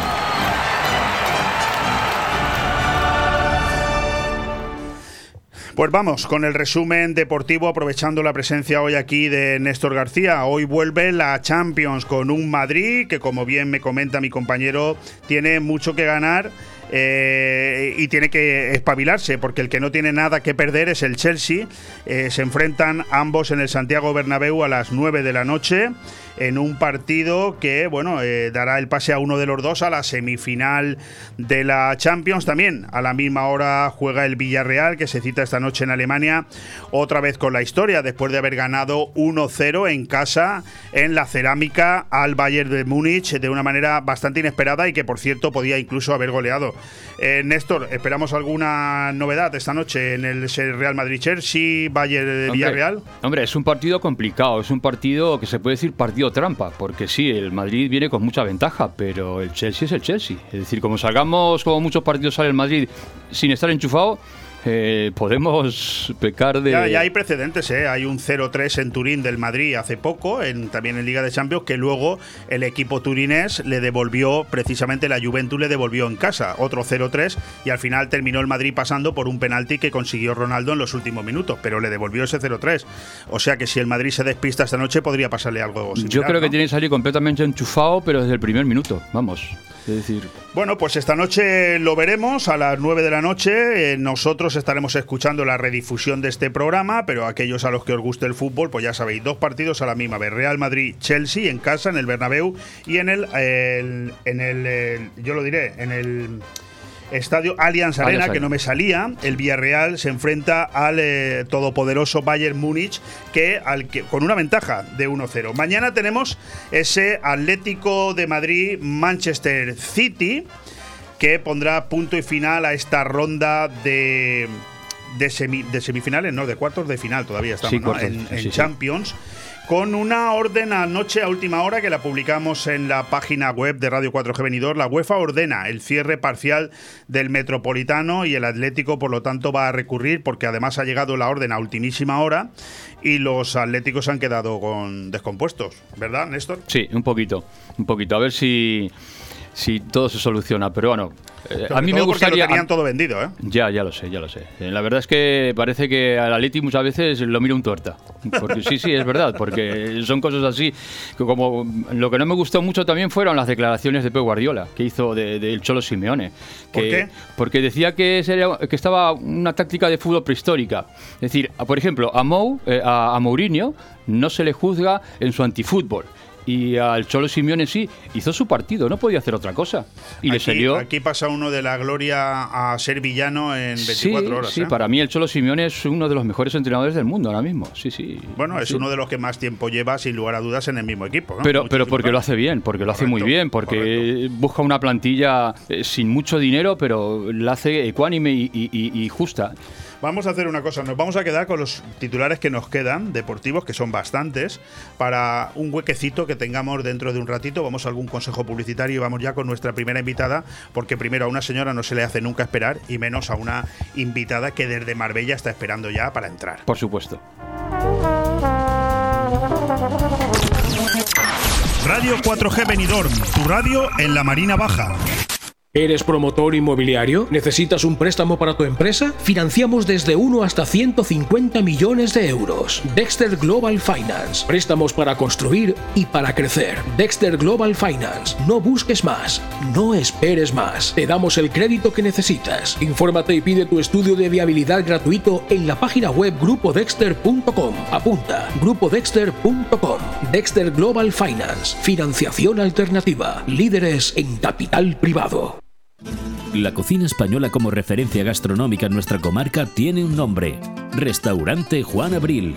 Pues vamos con el resumen deportivo, aprovechando la presencia hoy aquí de Néstor García. Hoy vuelve la Champions con un Madrid que, como bien me comenta mi compañero, tiene mucho que ganar. eh, y tiene que espabilarse porque el que no tiene nada que perder es el Chelsea. Eh, se enfrentan ambos en el Santiago Bernabéu a las 9 de la noche en un partido que bueno eh, dará el pase a uno de los dos a la semifinal de la Champions. También a la misma hora juega el Villarreal que se cita esta noche en Alemania otra vez con la historia después de haber ganado 1-0 en casa en la cerámica al Bayern de Múnich de una manera bastante inesperada y que por cierto podía incluso haber goleado. Eh, Néstor esperamos alguna novedad esta noche en el Real Madrid Chelsea Bayern de Hombre, Villarreal. Hombre, es un partido complicado, es un partido que se puede decir partido trampa, porque sí, el Madrid viene con mucha ventaja, pero el Chelsea es el Chelsea. Es decir, como salgamos, como muchos partidos sale el Madrid sin estar enchufado, eh, podemos pecar de... Ya, ya hay precedentes, ¿eh? hay un 0-3 en Turín del Madrid hace poco, en, también en Liga de Champions, que luego el equipo turinés le devolvió, precisamente la Juventus le devolvió en casa, otro 0-3, y al final terminó el Madrid pasando por un penalti que consiguió Ronaldo en los últimos minutos, pero le devolvió ese 0-3. O sea que si el Madrid se despista esta noche, podría pasarle algo similar. Yo creo que ¿no? tiene que salir completamente enchufado, pero desde el primer minuto, vamos. Es decir, Bueno, pues esta noche lo veremos a las 9 de la noche. Eh, nosotros estaremos escuchando la redifusión de este programa, pero aquellos a los que os guste el fútbol, pues ya sabéis, dos partidos a la misma vez. Real Madrid-Chelsea en casa, en el Bernabéu y en el, el- en el, el- yo lo diré, en el estadio Allianz Arena, Allianz que no me salía. El Villarreal se enfrenta al eh, todopoderoso Bayern Múnich, que, al que con una ventaja de 1-0. Mañana tenemos ese Atlético de Madrid Manchester City que pondrá punto y final a esta ronda de de, semi- de semifinales, no, de cuartos de final todavía estamos Sí, ¿no? cuartos, en, sí, en sí. Champions. Con una orden anoche a última hora que la publicamos en la página web de Radio 4G Venidor, la UEFA ordena el cierre parcial del Metropolitano y el Atlético, por lo tanto, va a recurrir porque además ha llegado la orden a ultimísima hora y los Atléticos han quedado con descompuestos, ¿verdad, Néstor? sí, un poquito, un poquito. A ver si, si todo se soluciona. Pero bueno, eh, a mí me gustaría... lo tenían todo vendido, ¿eh? Ya, ya lo sé, ya lo sé. Eh, La verdad es que parece que al Atleti muchas veces lo mira un tuerta. Porque sí, sí, es verdad, porque son cosas así. Que como lo que no me gustó mucho también fueron las declaraciones de Pep Guardiola, que hizo del de, del Cholo Simeone. ¿Por Que- qué? Porque decía que, sería- que estaba una táctica de fútbol prehistórica. Es decir, por ejemplo, a, Mou, eh, a, a Mourinho no se le juzga en su antifútbol. Y al Cholo Simeone sí, hizo su partido, no podía hacer otra cosa. Y le Aquí, salió. aquí pasa uno de la gloria a ser villano en 24 sí, horas. sí, ¿eh? para mí el Cholo Simeone es uno de los mejores entrenadores del mundo ahora mismo. Sí, sí. Bueno, es Sí. uno de los que más tiempo lleva, sin lugar a dudas, en el mismo equipo. ¿no? Pero, pero porque lo hace bien, porque lo hace muy bien, porque busca una plantilla eh, sin mucho dinero, pero la hace ecuánime y, y- y- y justa. Vamos a hacer una cosa, nos vamos a quedar con los titulares que nos quedan, deportivos, que son bastantes, para un huequecito que tengamos dentro de un ratito. Vamos a algún consejo publicitario y vamos ya con nuestra primera invitada, porque primero a una señora no se le hace nunca esperar, y menos a una invitada que desde Marbella está esperando ya para entrar. Por supuesto. Radio 4G Benidorm, tu radio en la Marina Baja. ¿Eres promotor inmobiliario? ¿Necesitas un préstamo para tu empresa? Financiamos desde 1 hasta 150 millones de euros. Dexter Global Finance. Préstamos para construir y para crecer. Dexter Global Finance. No busques más. No esperes más. Te damos el crédito que necesitas. Infórmate y pide tu estudio de viabilidad gratuito en la página web grupodexter.com. Apunta. grupodexter.com. Dexter Global Finance. Financiación alternativa. Líderes en capital privado. La cocina española como referencia gastronómica en nuestra comarca tiene un nombre. Restaurante Juan Abril.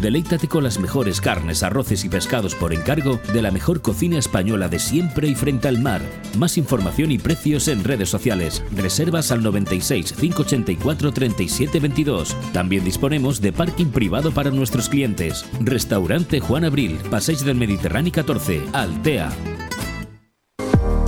Deleítate con las mejores carnes, arroces y pescados por encargo de la mejor cocina española de siempre y frente al mar. Más información y precios en redes sociales. Reservas al 96 584 37 22. También disponemos de parking privado para nuestros clientes. Restaurante Juan Abril, Paseis del Mediterráneo 14, Altea.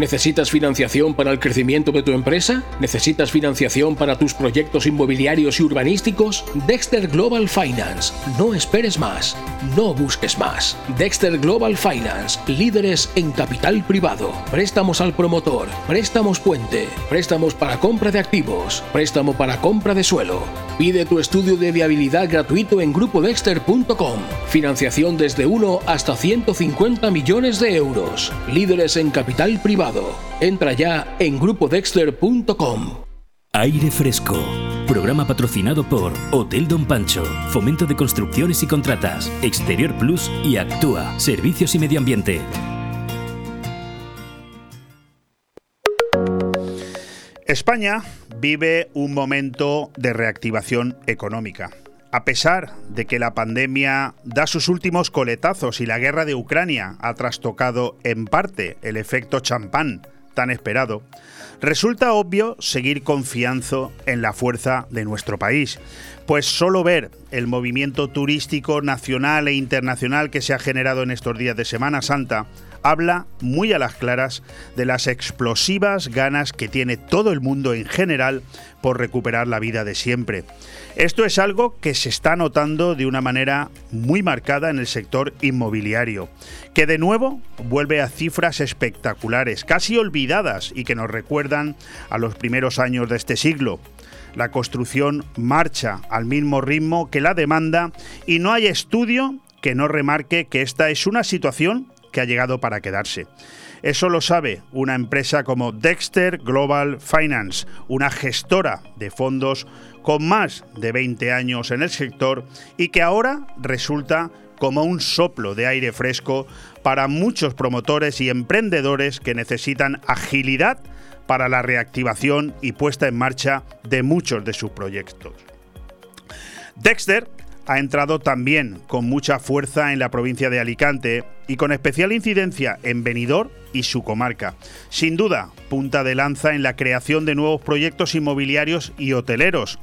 ¿Necesitas financiación para el crecimiento de tu empresa? ¿Necesitas financiación para tus proyectos inmobiliarios y urbanísticos? Dexter Global Finance. No esperes más. No busques más. Dexter Global Finance. Líderes en capital privado. Préstamos al promotor. Préstamos puente. Préstamos para compra de activos. Préstamo para compra de suelo. Pide tu estudio de viabilidad gratuito en grupodexter.com. Financiación desde 1 hasta 150 millones de euros. Líderes en capital privado. Entra ya en grupodexter.com. Aire Fresco. Programa patrocinado por Hotel Don Pancho, Fomento de Construcciones y Contratas, Exterior Plus y Actúa, Servicios y Medio Ambiente. España vive un momento de reactivación económica. A pesar de que la pandemia da sus últimos coletazos y la guerra de Ucrania ha trastocado en parte el efecto champán tan esperado, resulta obvio seguir confiando en la fuerza de nuestro país, pues solo ver el movimiento turístico nacional e internacional que se ha generado en estos días de Semana Santa habla muy a las claras de las explosivas ganas que tiene todo el mundo en general por recuperar la vida de siempre. Esto es algo que se está notando de una manera muy marcada en el sector inmobiliario, que de nuevo vuelve a cifras espectaculares, casi olvidadas y que nos recuerdan a los primeros años de este siglo. La construcción marcha al mismo ritmo que la demanda y no hay estudio que no remarque que esta es una situación que ha llegado para quedarse. Eso lo sabe una empresa como Dexter Global Finance, una gestora de fondos con más de 20 años en el sector y que ahora resulta como un soplo de aire fresco para muchos promotores y emprendedores que necesitan agilidad para la reactivación y puesta en marcha de muchos de sus proyectos. Dexter ha entrado también con mucha fuerza en la provincia de Alicante y con especial incidencia en Benidorm y su comarca. Sin duda, punta de lanza en la creación de nuevos proyectos inmobiliarios y hoteleros.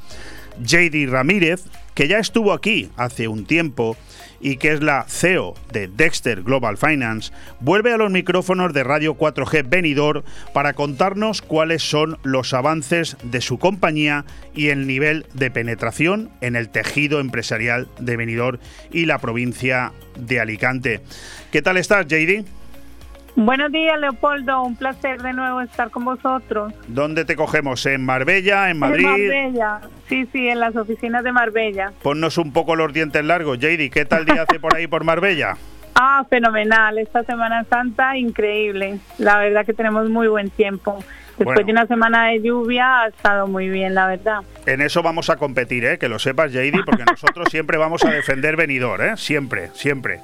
JD Ramírez, que ya estuvo aquí hace un tiempo y que es la CEO de Dexter Global Finance, vuelve a los micrófonos de Radio 4G Benidorm para contarnos cuáles son los avances de su compañía y el nivel de penetración en el tejido empresarial de Benidorm y la provincia de Alicante. ¿Qué tal estás, JD? Buenos días, Leopoldo. Un placer de nuevo estar con vosotros. ¿Dónde te cogemos? ¿En Marbella? ¿En Madrid? En Marbella. Sí, sí, en las oficinas de Marbella. Ponnos un poco los dientes largos, JD. ¿Qué tal día hace por ahí por Marbella? Ah, fenomenal. Esta Semana Santa, increíble. La verdad que tenemos muy buen tiempo. Después de una semana de lluvia ha estado muy bien, la verdad. En eso vamos a competir, ¿eh? que lo sepas, JD, porque nosotros siempre vamos a defender venidor, ¿eh? siempre, siempre.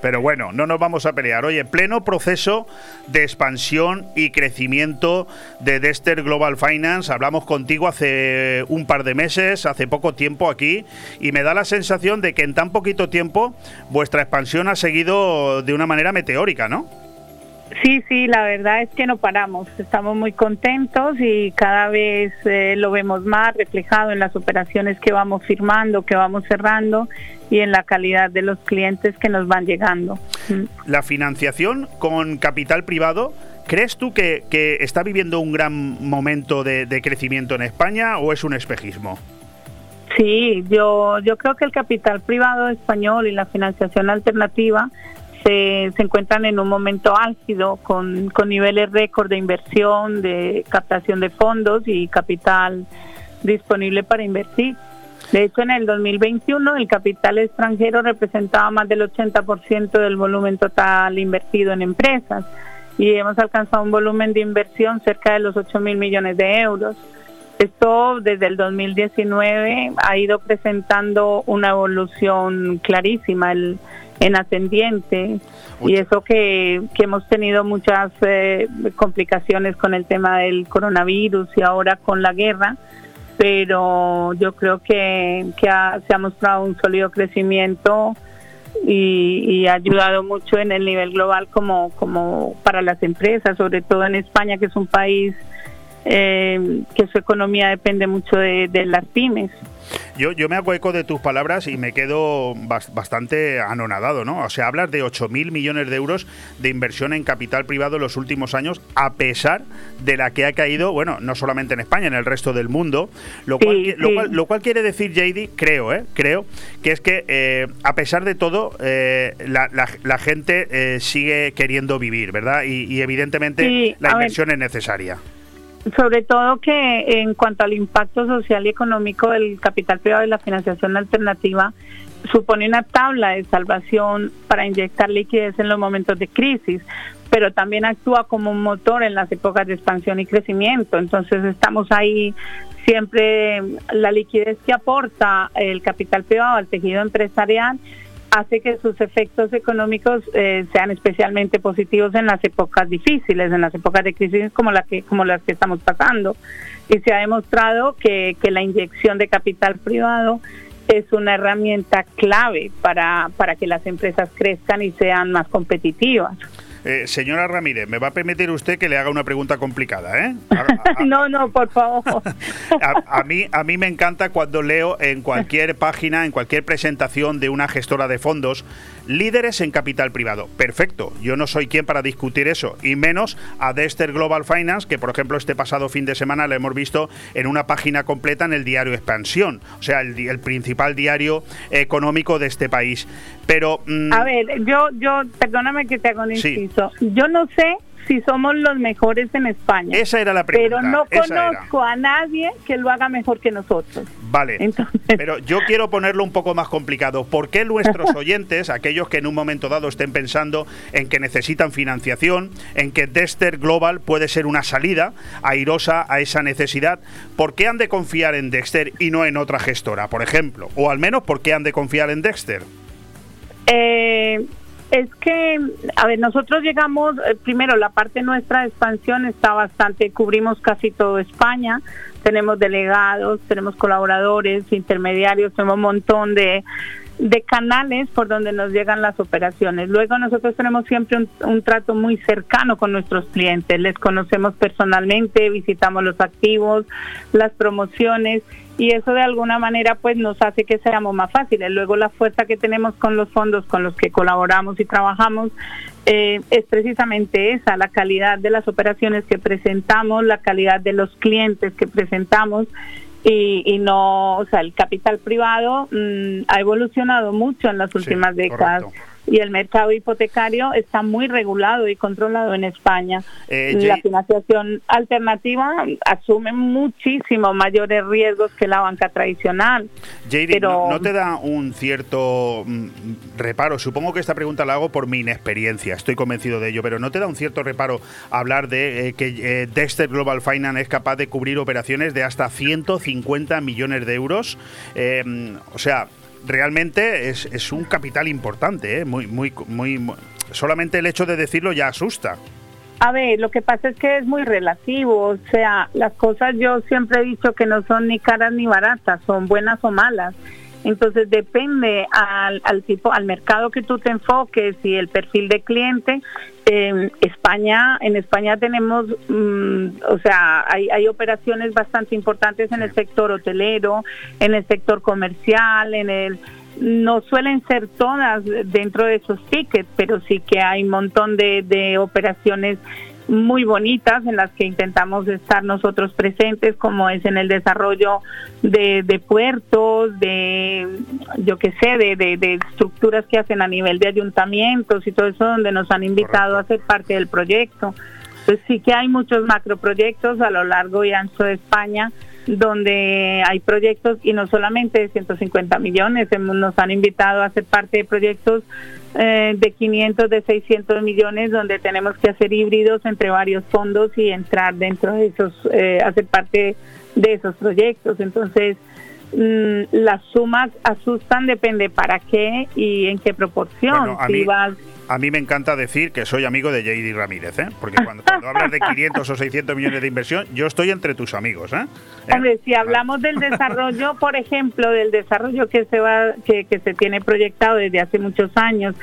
Pero bueno, no nos vamos a pelear. Oye, pleno proceso de expansión y crecimiento de Dexter Global Finance. Hablamos contigo hace un par de meses, hace poco tiempo aquí, y me da la sensación de que en tan poquito tiempo vuestra expansión ha seguido de una manera meteórica, ¿no? Sí, sí, la verdad es que no paramos. Estamos muy contentos y cada vez eh, lo vemos más reflejado en las operaciones que vamos firmando, que vamos cerrando y en la calidad de los clientes que nos van llegando. Mm. La financiación con capital privado. ¿Crees tú que, está viviendo un gran momento de, de crecimiento en España o es un espejismo? Sí, yo, yo creo que el capital privado español y la financiación alternativa se, encuentran en un momento álgido con, con niveles récord de inversión, de captación de fondos y capital disponible para invertir. De hecho, en el 2021 el capital extranjero representaba más del 80% del volumen total invertido en empresas y hemos alcanzado un volumen de inversión cerca de los 8 mil millones de euros. Esto desde el 2019 ha ido presentando una evolución clarísima. El, en ascendiente y eso que, que hemos tenido muchas eh, complicaciones con el tema del coronavirus y ahora con la guerra, pero yo creo que, que se ha mostrado un sólido crecimiento y, y, ha ayudado mucho en el nivel global como, como para las empresas, sobre todo en España, que es un país eh, que su economía depende mucho de, de las pymes. Yo, yo me hago eco de tus palabras y me quedo bastante anonadado, ¿no? O sea, hablas de 8.000 millones de euros de inversión en capital privado en los últimos años, a pesar de la que ha caído, bueno, no solamente en España, en el resto del mundo, lo, cual, Lo, cual, quiere decir, JD, creo, ¿eh? Creo, que es que eh, a pesar de todo, eh, la, gente eh, sigue queriendo vivir, ¿verdad? Y, evidentemente la inversión es necesaria sobre todo que en cuanto al impacto social y económico del capital privado y la financiación alternativa, supone una tabla de salvación para inyectar liquidez en los momentos de crisis, pero también actúa como un motor en las épocas de expansión y crecimiento. Entonces estamos ahí siempre, la liquidez que aporta el capital privado al tejido empresarial hace que sus efectos económicos eh, sean especialmente positivos en las épocas difíciles, en las épocas de crisis como la que como las que estamos pasando. Y se ha demostrado que, que la inyección de capital privado es una herramienta clave para, para que las empresas crezcan y sean más competitivas. Eh, señora Ramírez, me va a permitir usted que le haga una pregunta complicada, ¿eh? no, no, por favor. a, mí, a mí me encanta cuando leo en cualquier página, en cualquier presentación de una gestora de fondos, líderes en capital privado. Perfecto, yo no soy quien para discutir eso, y menos a Dexter Global Finance, que por ejemplo este pasado fin de semana lo hemos visto en una página completa en el diario Expansión, o sea, el, principal diario económico de este país. Pero... Mm, a ver, yo, yo, perdóname que te hago un inciso. Yo no sé si somos los mejores en España. Esa era la pregunta. Pero no conozco a nadie que lo haga mejor que nosotros. Vale. Pero yo quiero ponerlo un poco más complicado. ¿Por qué nuestros oyentes, aquellos que en un momento dado estén pensando en que necesitan financiación, en que Dexter Global puede ser una salida airosa a esa necesidad, ¿por qué han de confiar en Dexter y no en otra gestora, por ejemplo? O al menos, ¿por qué han de confiar en Dexter? Eh, es que, a ver, nosotros llegamos, eh, primero, la parte nuestra de expansión está bastante, cubrimos casi todo España, tenemos delegados, tenemos colaboradores, intermediarios, tenemos un montón de, de canales por donde nos llegan las operaciones. Luego nosotros tenemos siempre un, trato muy cercano con nuestros clientes, les conocemos personalmente, visitamos los activos, las promociones y eso de alguna manera pues nos hace que seamos más fáciles. Luego la fuerza que tenemos con los fondos con los que colaboramos y trabajamos eh, es precisamente esa, la calidad de las operaciones que presentamos, la calidad de los clientes que presentamos y, y no, o sea, el capital privado mm, ha evolucionado mucho en las últimas décadas. Correcto y el mercado hipotecario está muy regulado y controlado en España. Eh, la financiación alternativa asume muchísimo mayores riesgos que la banca tradicional. JD, pero... ¿no, te da un cierto mm, reparo? Supongo que esta pregunta la hago por mi inexperiencia, estoy convencido de ello, pero ¿no te da un cierto reparo hablar de eh, que eh, Dexter Global Finance es capaz de cubrir operaciones de hasta 150 millones de euros? o sea, realmente es, es un capital importante, ¿eh? muy, muy, muy, solamente el hecho de decirlo ya asusta. A ver, lo que pasa es que es muy relativo, o sea, las cosas yo siempre he dicho que no son ni caras ni baratas, son buenas o malas. Entonces depende al, al tipo, al mercado que tú te enfoques y el perfil de cliente. En España, en España tenemos, mm, o sea, hay, hay operaciones bastante importantes en el sector hotelero, en el sector comercial, en el no suelen ser todas dentro de esos tickets, pero sí que hay un montón de, de operaciones muy bonitas en las que intentamos estar nosotros presentes, como es en el desarrollo de, de puertos, de, yo qué sé, de, de, estructuras que hacen a nivel de ayuntamientos y todo eso, donde nos han invitado a ser parte del proyecto. Entonces sí que hay muchos macroproyectos a lo largo y ancho de España donde hay proyectos y no solamente de 150 millones, nos han invitado a ser parte de proyectos eh, de 500, de 600 millones, donde tenemos que hacer híbridos entre varios fondos y entrar dentro de esos, eh, hacer parte de esos proyectos. Entonces, mm, las sumas asustan, depende para qué y en qué proporción. si vas a mí me encanta decir que soy amigo de JD Ramírez, ¿eh? porque cuando, hablas de 500 o 600 millones de inversión, yo estoy entre tus amigos. ¿eh? Hombre, si hablamos del desarrollo, por ejemplo, del desarrollo que se va, que, que se tiene proyectado desde hace muchos años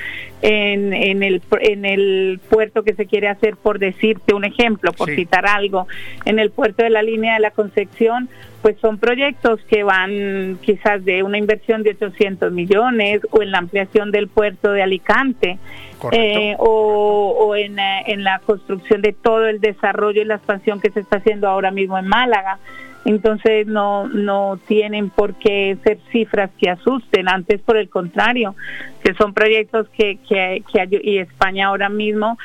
en, en, el, en el puerto que se quiere hacer, por decirte un ejemplo, por citar algo, en el puerto de la línea de la Concepción, pues son proyectos que van quizás de una inversión de 800 millones o en la ampliación del puerto de Alicante eh, o, en, eh, en, la construcción de todo el desarrollo y la expansión que se está haciendo ahora mismo en Málaga. Entonces no, no tienen por qué ser cifras que asusten, antes por el contrario, que son proyectos que, que, que y España ahora mismo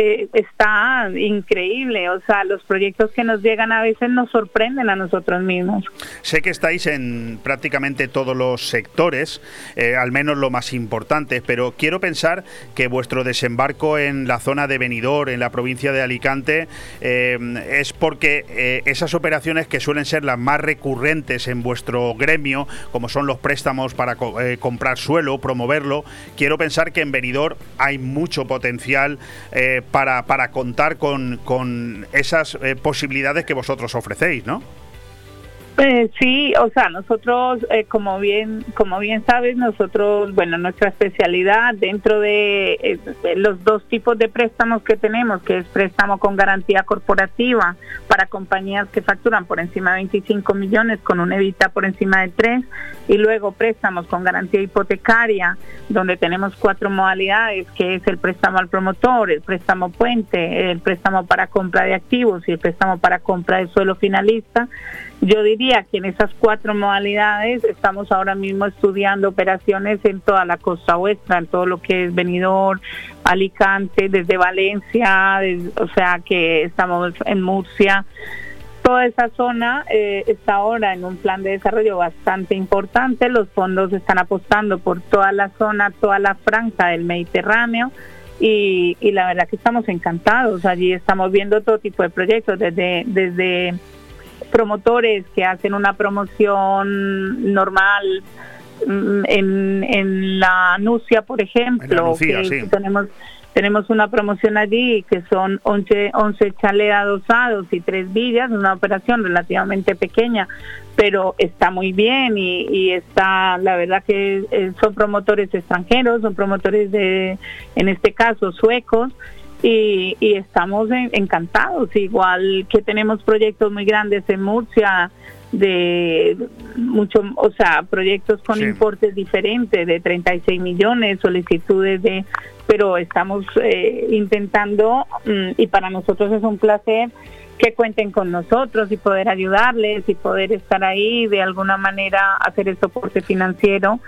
eh, está increíble. O sea, los proyectos que nos llegan a veces nos sorprenden a nosotros mismos. Sé que estáis en prácticamente todos los sectores, eh, al menos lo más importante, pero quiero pensar que vuestro desembarco en la zona de Benidorm, en la provincia de Alicante, eh, es porque esas operaciones que suelen ser las más recurrentes en vuestro gremio, como son los préstamos para comprar suelo, promoverlo, quiero pensar que en Benidorm hay mucho potencial para, para contar con, con esas eh, posibilidades que vosotros ofrecéis, ¿no? Eh, sí, o sea, nosotros, eh, como bien como bien sabes, nosotros, bueno, nuestra especialidad dentro de, los dos tipos de préstamos que tenemos, que es préstamo con garantía corporativa para compañías que facturan por encima de 25 millones con un evita por encima de 3, y luego préstamos con garantía hipotecaria, donde tenemos cuatro modalidades, que es el préstamo al promotor, el préstamo puente, el préstamo para compra de activos y el préstamo para compra de suelo finalista yo diría que en esas cuatro modalidades estamos ahora mismo estudiando operaciones en toda la costa oeste, en todo lo que es Benidorm, Alicante, desde Valencia, o sea que estamos en Murcia. Toda esa zona eh, está ahora en un plan de desarrollo bastante importante. Los fondos están apostando por toda la zona, toda la franja del Mediterráneo. Y, y la verdad que estamos encantados. Allí estamos viendo todo tipo de proyectos, desde, desde promotores que hacen una promoción normal mm, en, en la Nucia, por ejemplo, que, tenemos tenemos una promoción allí que son 11, 11 chalés adosados y tres villas, una operación relativamente pequeña, pero está muy bien y, está, la verdad que eh, son promotores extranjeros, son promotores de, en este caso, suecos. Y, estamos encantados, igual que tenemos proyectos muy grandes en Murcia, de mucho, o sea, proyectos con importes diferentes de 36 millones, solicitudes de, pero estamos eh, intentando mm, y para nosotros es un placer que cuenten con nosotros y poder ayudarles y poder estar ahí de alguna manera hacer el soporte financiero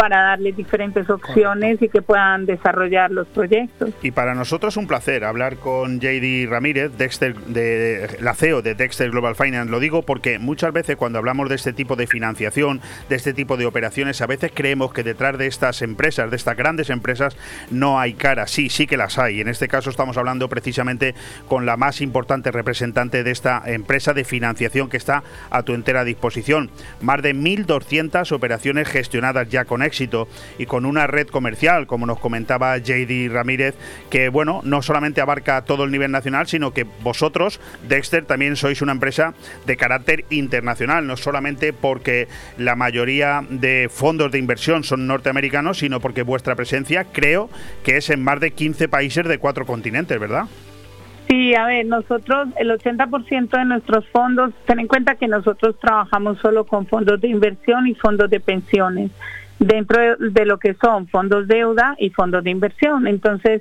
para darles diferentes opciones y que puedan desarrollar los proyectos. Y para nosotros es un placer hablar con JD Ramírez, Dexter, de la CEO de Dexter Global Finance. Lo digo porque muchas veces cuando hablamos de este tipo de financiación, de este tipo de operaciones, a veces creemos que detrás de estas empresas, de estas grandes empresas, no hay cara. Sí, sí que las hay. En este caso estamos hablando precisamente con la más importante representante de esta empresa de financiación que está a tu entera disposición. Más de 1.200 operaciones gestionadas ya con éxito y con una red comercial, como nos comentaba JD Ramírez, que bueno, no solamente abarca todo el nivel nacional, sino que vosotros, Dexter, también sois una empresa de carácter internacional, no solamente porque la mayoría de fondos de inversión son norteamericanos, sino porque vuestra presencia creo que es en más de 15 países de cuatro continentes, ¿verdad? Sí, a ver, nosotros el 80% de nuestros fondos, ten en cuenta que nosotros trabajamos solo con fondos de inversión y fondos de pensiones dentro de, lo que son fondos deuda y fondos de inversión. Entonces,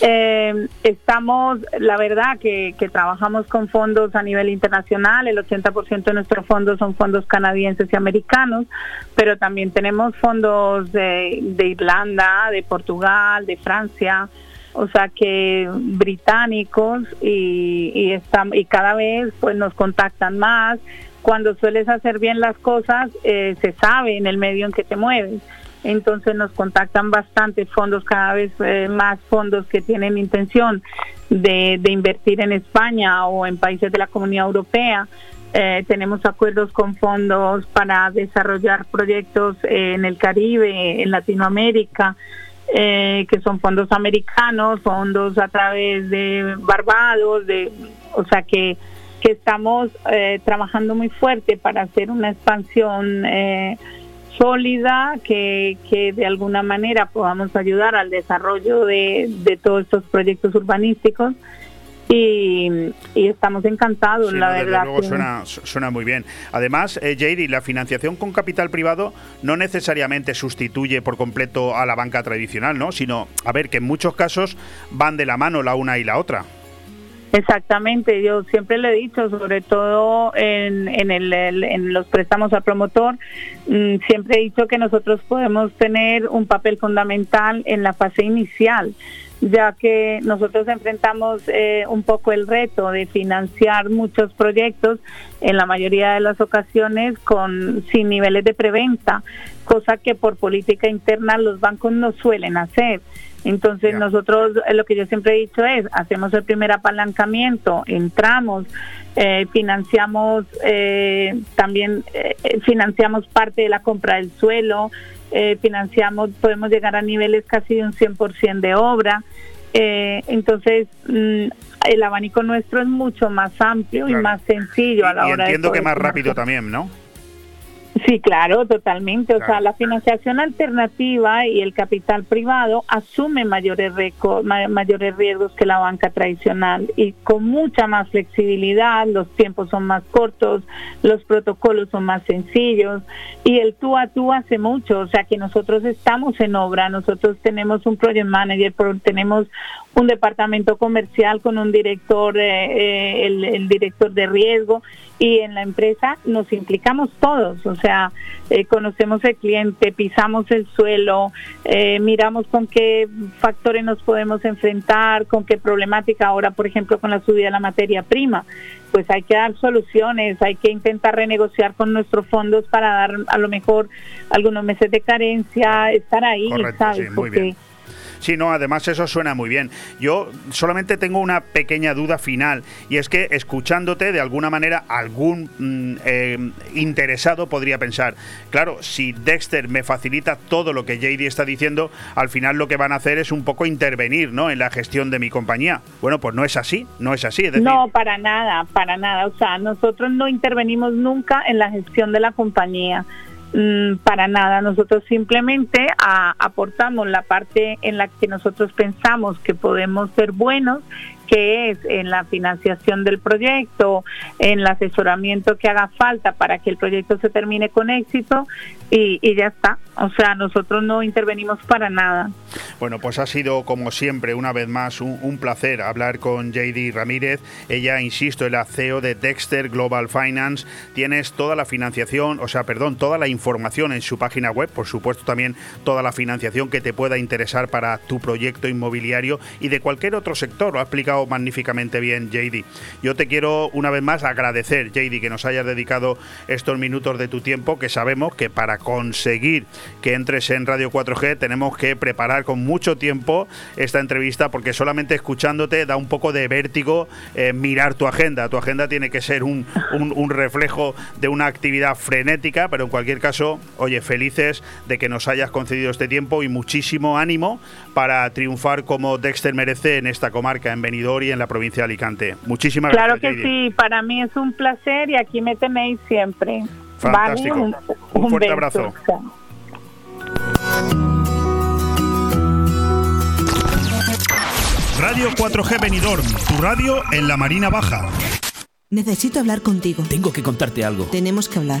eh, estamos, la verdad que, trabajamos con fondos a nivel internacional, el 80% de nuestros fondos son fondos canadienses y americanos, pero también tenemos fondos de, Irlanda, de Portugal, de Francia, o sea que británicos y, y, y cada vez pues nos contactan más cuando sueles hacer bien las cosas, eh, se sabe en el medio en que te mueves. Entonces nos contactan bastantes fondos, cada vez eh, más fondos que tienen intención de, invertir en España o en países de la Comunidad Europea. Eh, tenemos acuerdos con fondos para desarrollar proyectos en el Caribe, en Latinoamérica, que son fondos americanos, fondos a través de Barbados, de, o sea que que estamos eh, trabajando muy fuerte para hacer una expansión eh, sólida que, que, de alguna manera podamos ayudar al desarrollo de, de todos estos proyectos urbanísticos. Y, estamos encantados, la verdad. Luego suena, suena, muy bien. Además, eh, JD, la financiación con capital privado no necesariamente sustituye por completo a la banca tradicional, ¿no? Sino, a ver, que en muchos casos van de la mano la una y la otra. Exactamente, yo siempre le he dicho, sobre todo en, los préstamos al promotor, mm, siempre he dicho que nosotros podemos tener un papel fundamental en la fase inicial, ya que nosotros enfrentamos eh, un poco el reto de financiar muchos proyectos, en la mayoría de las ocasiones con sin niveles de preventa, cosa que por política interna los bancos no suelen hacer. Entonces nosotros eh, lo que yo siempre he dicho es, hacemos el primer apalancamiento, entramos, eh, financiamos eh, también, financiamos parte de la compra del suelo, financiamos, podemos llegar a niveles casi de un 100% de obra. entonces, mm, el abanico nuestro es mucho más amplio y más sencillo a la hora de... Entiendo que más rápido también, ¿no? Sí, claro, totalmente. O sea, la financiación alternativa y el capital privado asume mayores, mayores riesgos que la banca tradicional y con mucha más flexibilidad, los tiempos son más cortos, los protocolos son más sencillos y el tú a tú hace mucho. O sea, que nosotros estamos en obra, nosotros tenemos un project manager, tenemos un departamento comercial con un director, eh, eh, el, director de riesgo y en la empresa nos implicamos todos, o sea, eh, conocemos el cliente, pisamos el suelo, miramos con qué factores nos podemos enfrentar, con qué problemática ahora, por ejemplo, con la subida de la materia prima. Pues hay que dar soluciones, hay que intentar renegociar con nuestros fondos para dar a lo mejor algunos meses de carencia, estar ahí, ¿sabes? Porque Sí, no, además eso suena muy bien. Yo solamente tengo una pequeña duda final y es que escuchándote de alguna manera algún mm, eh, interesado podría pensar, claro, si Dexter me facilita todo lo que JD está diciendo, al final lo que van a hacer es un poco intervenir, ¿no? En la gestión de mi compañía. Bueno, pues no es así, no es así. no, para nada, para nada. O sea, nosotros no intervenimos nunca en la gestión de la compañía. Mm, para nada, nosotros simplemente aportamos la parte en la que nosotros pensamos que podemos ser buenos que es en la financiación del proyecto, en el asesoramiento que haga falta para que el proyecto se termine con éxito y, ya está. O sea, nosotros no intervenimos para nada. Bueno, pues ha sido como siempre, una vez más, un, placer hablar con JD Ramírez. Ella, insisto, es la CEO de Dexter Global Finance. Tienes toda la financiación, o sea, perdón, toda la información en su página web, por supuesto también toda la financiación que te pueda interesar para tu proyecto inmobiliario y de cualquier otro sector. Lo ha explicado magníficamente bien JD. Yo te quiero una vez más agradecer, JD, que nos hayas dedicado estos minutos de tu tiempo, que sabemos que para conseguir que entres en Radio 4G tenemos que preparar con mucho tiempo esta entrevista, porque solamente escuchándote da un poco de vértigo eh, mirar tu agenda. Tu agenda tiene que ser un, un reflejo de una actividad frenética, pero en cualquier caso, oye, felices de que nos hayas concedido este tiempo y muchísimo ánimo para triunfar como Dexter merece en esta comarca, en Benidorm y en la provincia de Alicante. Muchísimas gracias. Claro que sí, para mí es un placer y aquí me tenéis siempre. Fantástico. Un, fuerte abrazo. Radio 4G Benidorm, tu radio en la Marina Baja. Necesito hablar contigo. Tengo que contarte algo. Tenemos que hablar.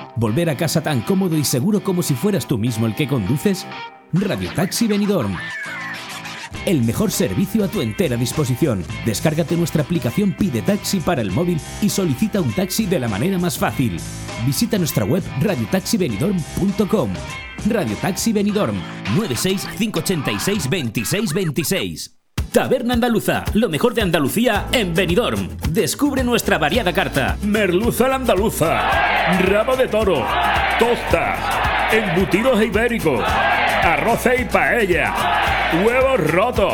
¿Volver a casa tan cómodo y seguro como si fueras tú mismo el que conduces? Radio Taxi Benidorm. El mejor servicio a tu entera disposición. Descárgate nuestra aplicación Pide Taxi para el móvil y solicita un taxi de la manera más fácil. Visita nuestra web radiotaxibenidorm.com. Radio Taxi Benidorm 96 586 2626. Taberna Andaluza, lo mejor de Andalucía en Benidorm. Descubre nuestra variada carta. Merluza la andaluza, rabo de toro, tostas, embutidos ibéricos, arroces y paella, huevos rotos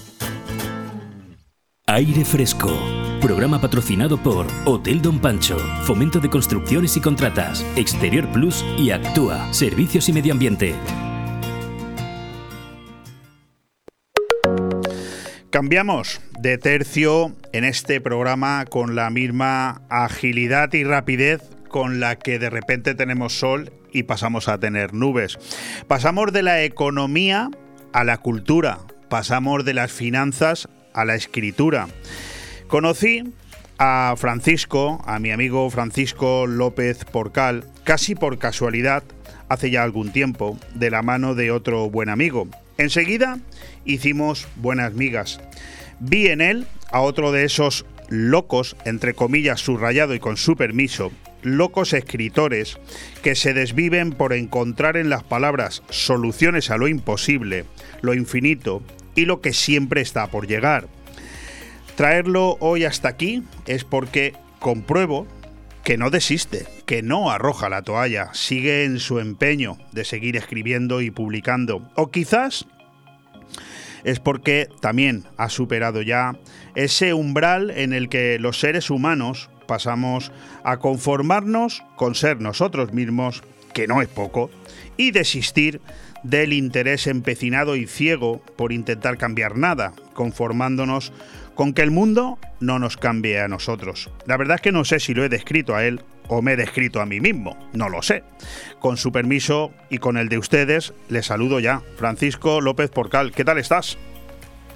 Aire fresco Programa patrocinado por Hotel Don Pancho, Fomento de Construcciones y Contratas, Exterior Plus y Actúa, Servicios y Medio Ambiente. Cambiamos de tercio en este programa con la misma agilidad y rapidez con la que de repente tenemos sol y pasamos a tener nubes. Pasamos de la economía a la cultura, pasamos de las finanzas a la escritura. Conocí a Francisco, a mi amigo Francisco López Porcal, casi por casualidad, hace ya algún tiempo, de la mano de otro buen amigo. Enseguida hicimos buenas migas. Vi en él a otro de esos locos, entre comillas, subrayado y con su permiso, locos escritores que se desviven por encontrar en las palabras soluciones a lo imposible, lo infinito y lo que siempre está por llegar. Traerlo hoy hasta aquí es porque compruebo que no desiste, que no arroja la toalla, sigue en su empeño de seguir escribiendo y publicando. O quizás es porque también ha superado ya ese umbral en el que los seres humanos pasamos a conformarnos con ser nosotros mismos, que no es poco, y desistir del interés empecinado y ciego por intentar cambiar nada, conformándonos con que el mundo no nos cambie a nosotros. La verdad es que no sé si lo he descrito a él o me he descrito a mí mismo, no lo sé. Con su permiso y con el de ustedes, le saludo ya. Francisco López Porcal, ¿qué tal estás?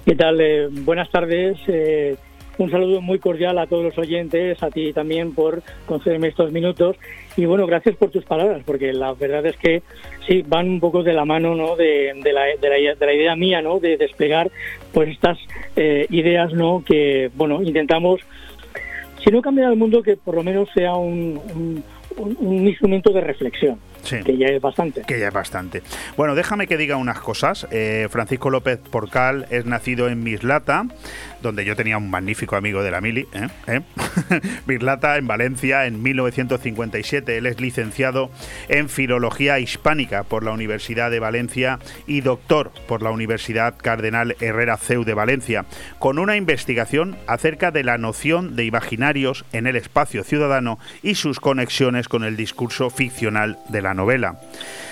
¿Qué tal? Eh, buenas tardes. Eh, un saludo muy cordial a todos los oyentes, a ti también por concederme estos minutos. Y bueno, gracias por tus palabras, porque la verdad es que sí, van un poco de la mano ¿no? de, la, de, la, idea mía ¿no? de desplegar pues estas eh, ideas ¿no? que bueno intentamos, si no cambiar el mundo, que por lo menos sea un, un instrumento de reflexión. Que ya es bastante. Que ya es bastante. Bueno, déjame que diga unas cosas. Eh, Francisco López Porcal es nacido en Mislata, donde yo tenía un magnífico amigo de la Mili. ¿eh? ¿Eh? Mislata, en Valencia, en 1957. Él es licenciado en Filología Hispánica por la Universidad de Valencia y doctor por la Universidad Cardenal Herrera CEU de Valencia, con una investigación acerca de la noción de imaginarios en el espacio ciudadano y sus conexiones con el discurso ficcional de la novela.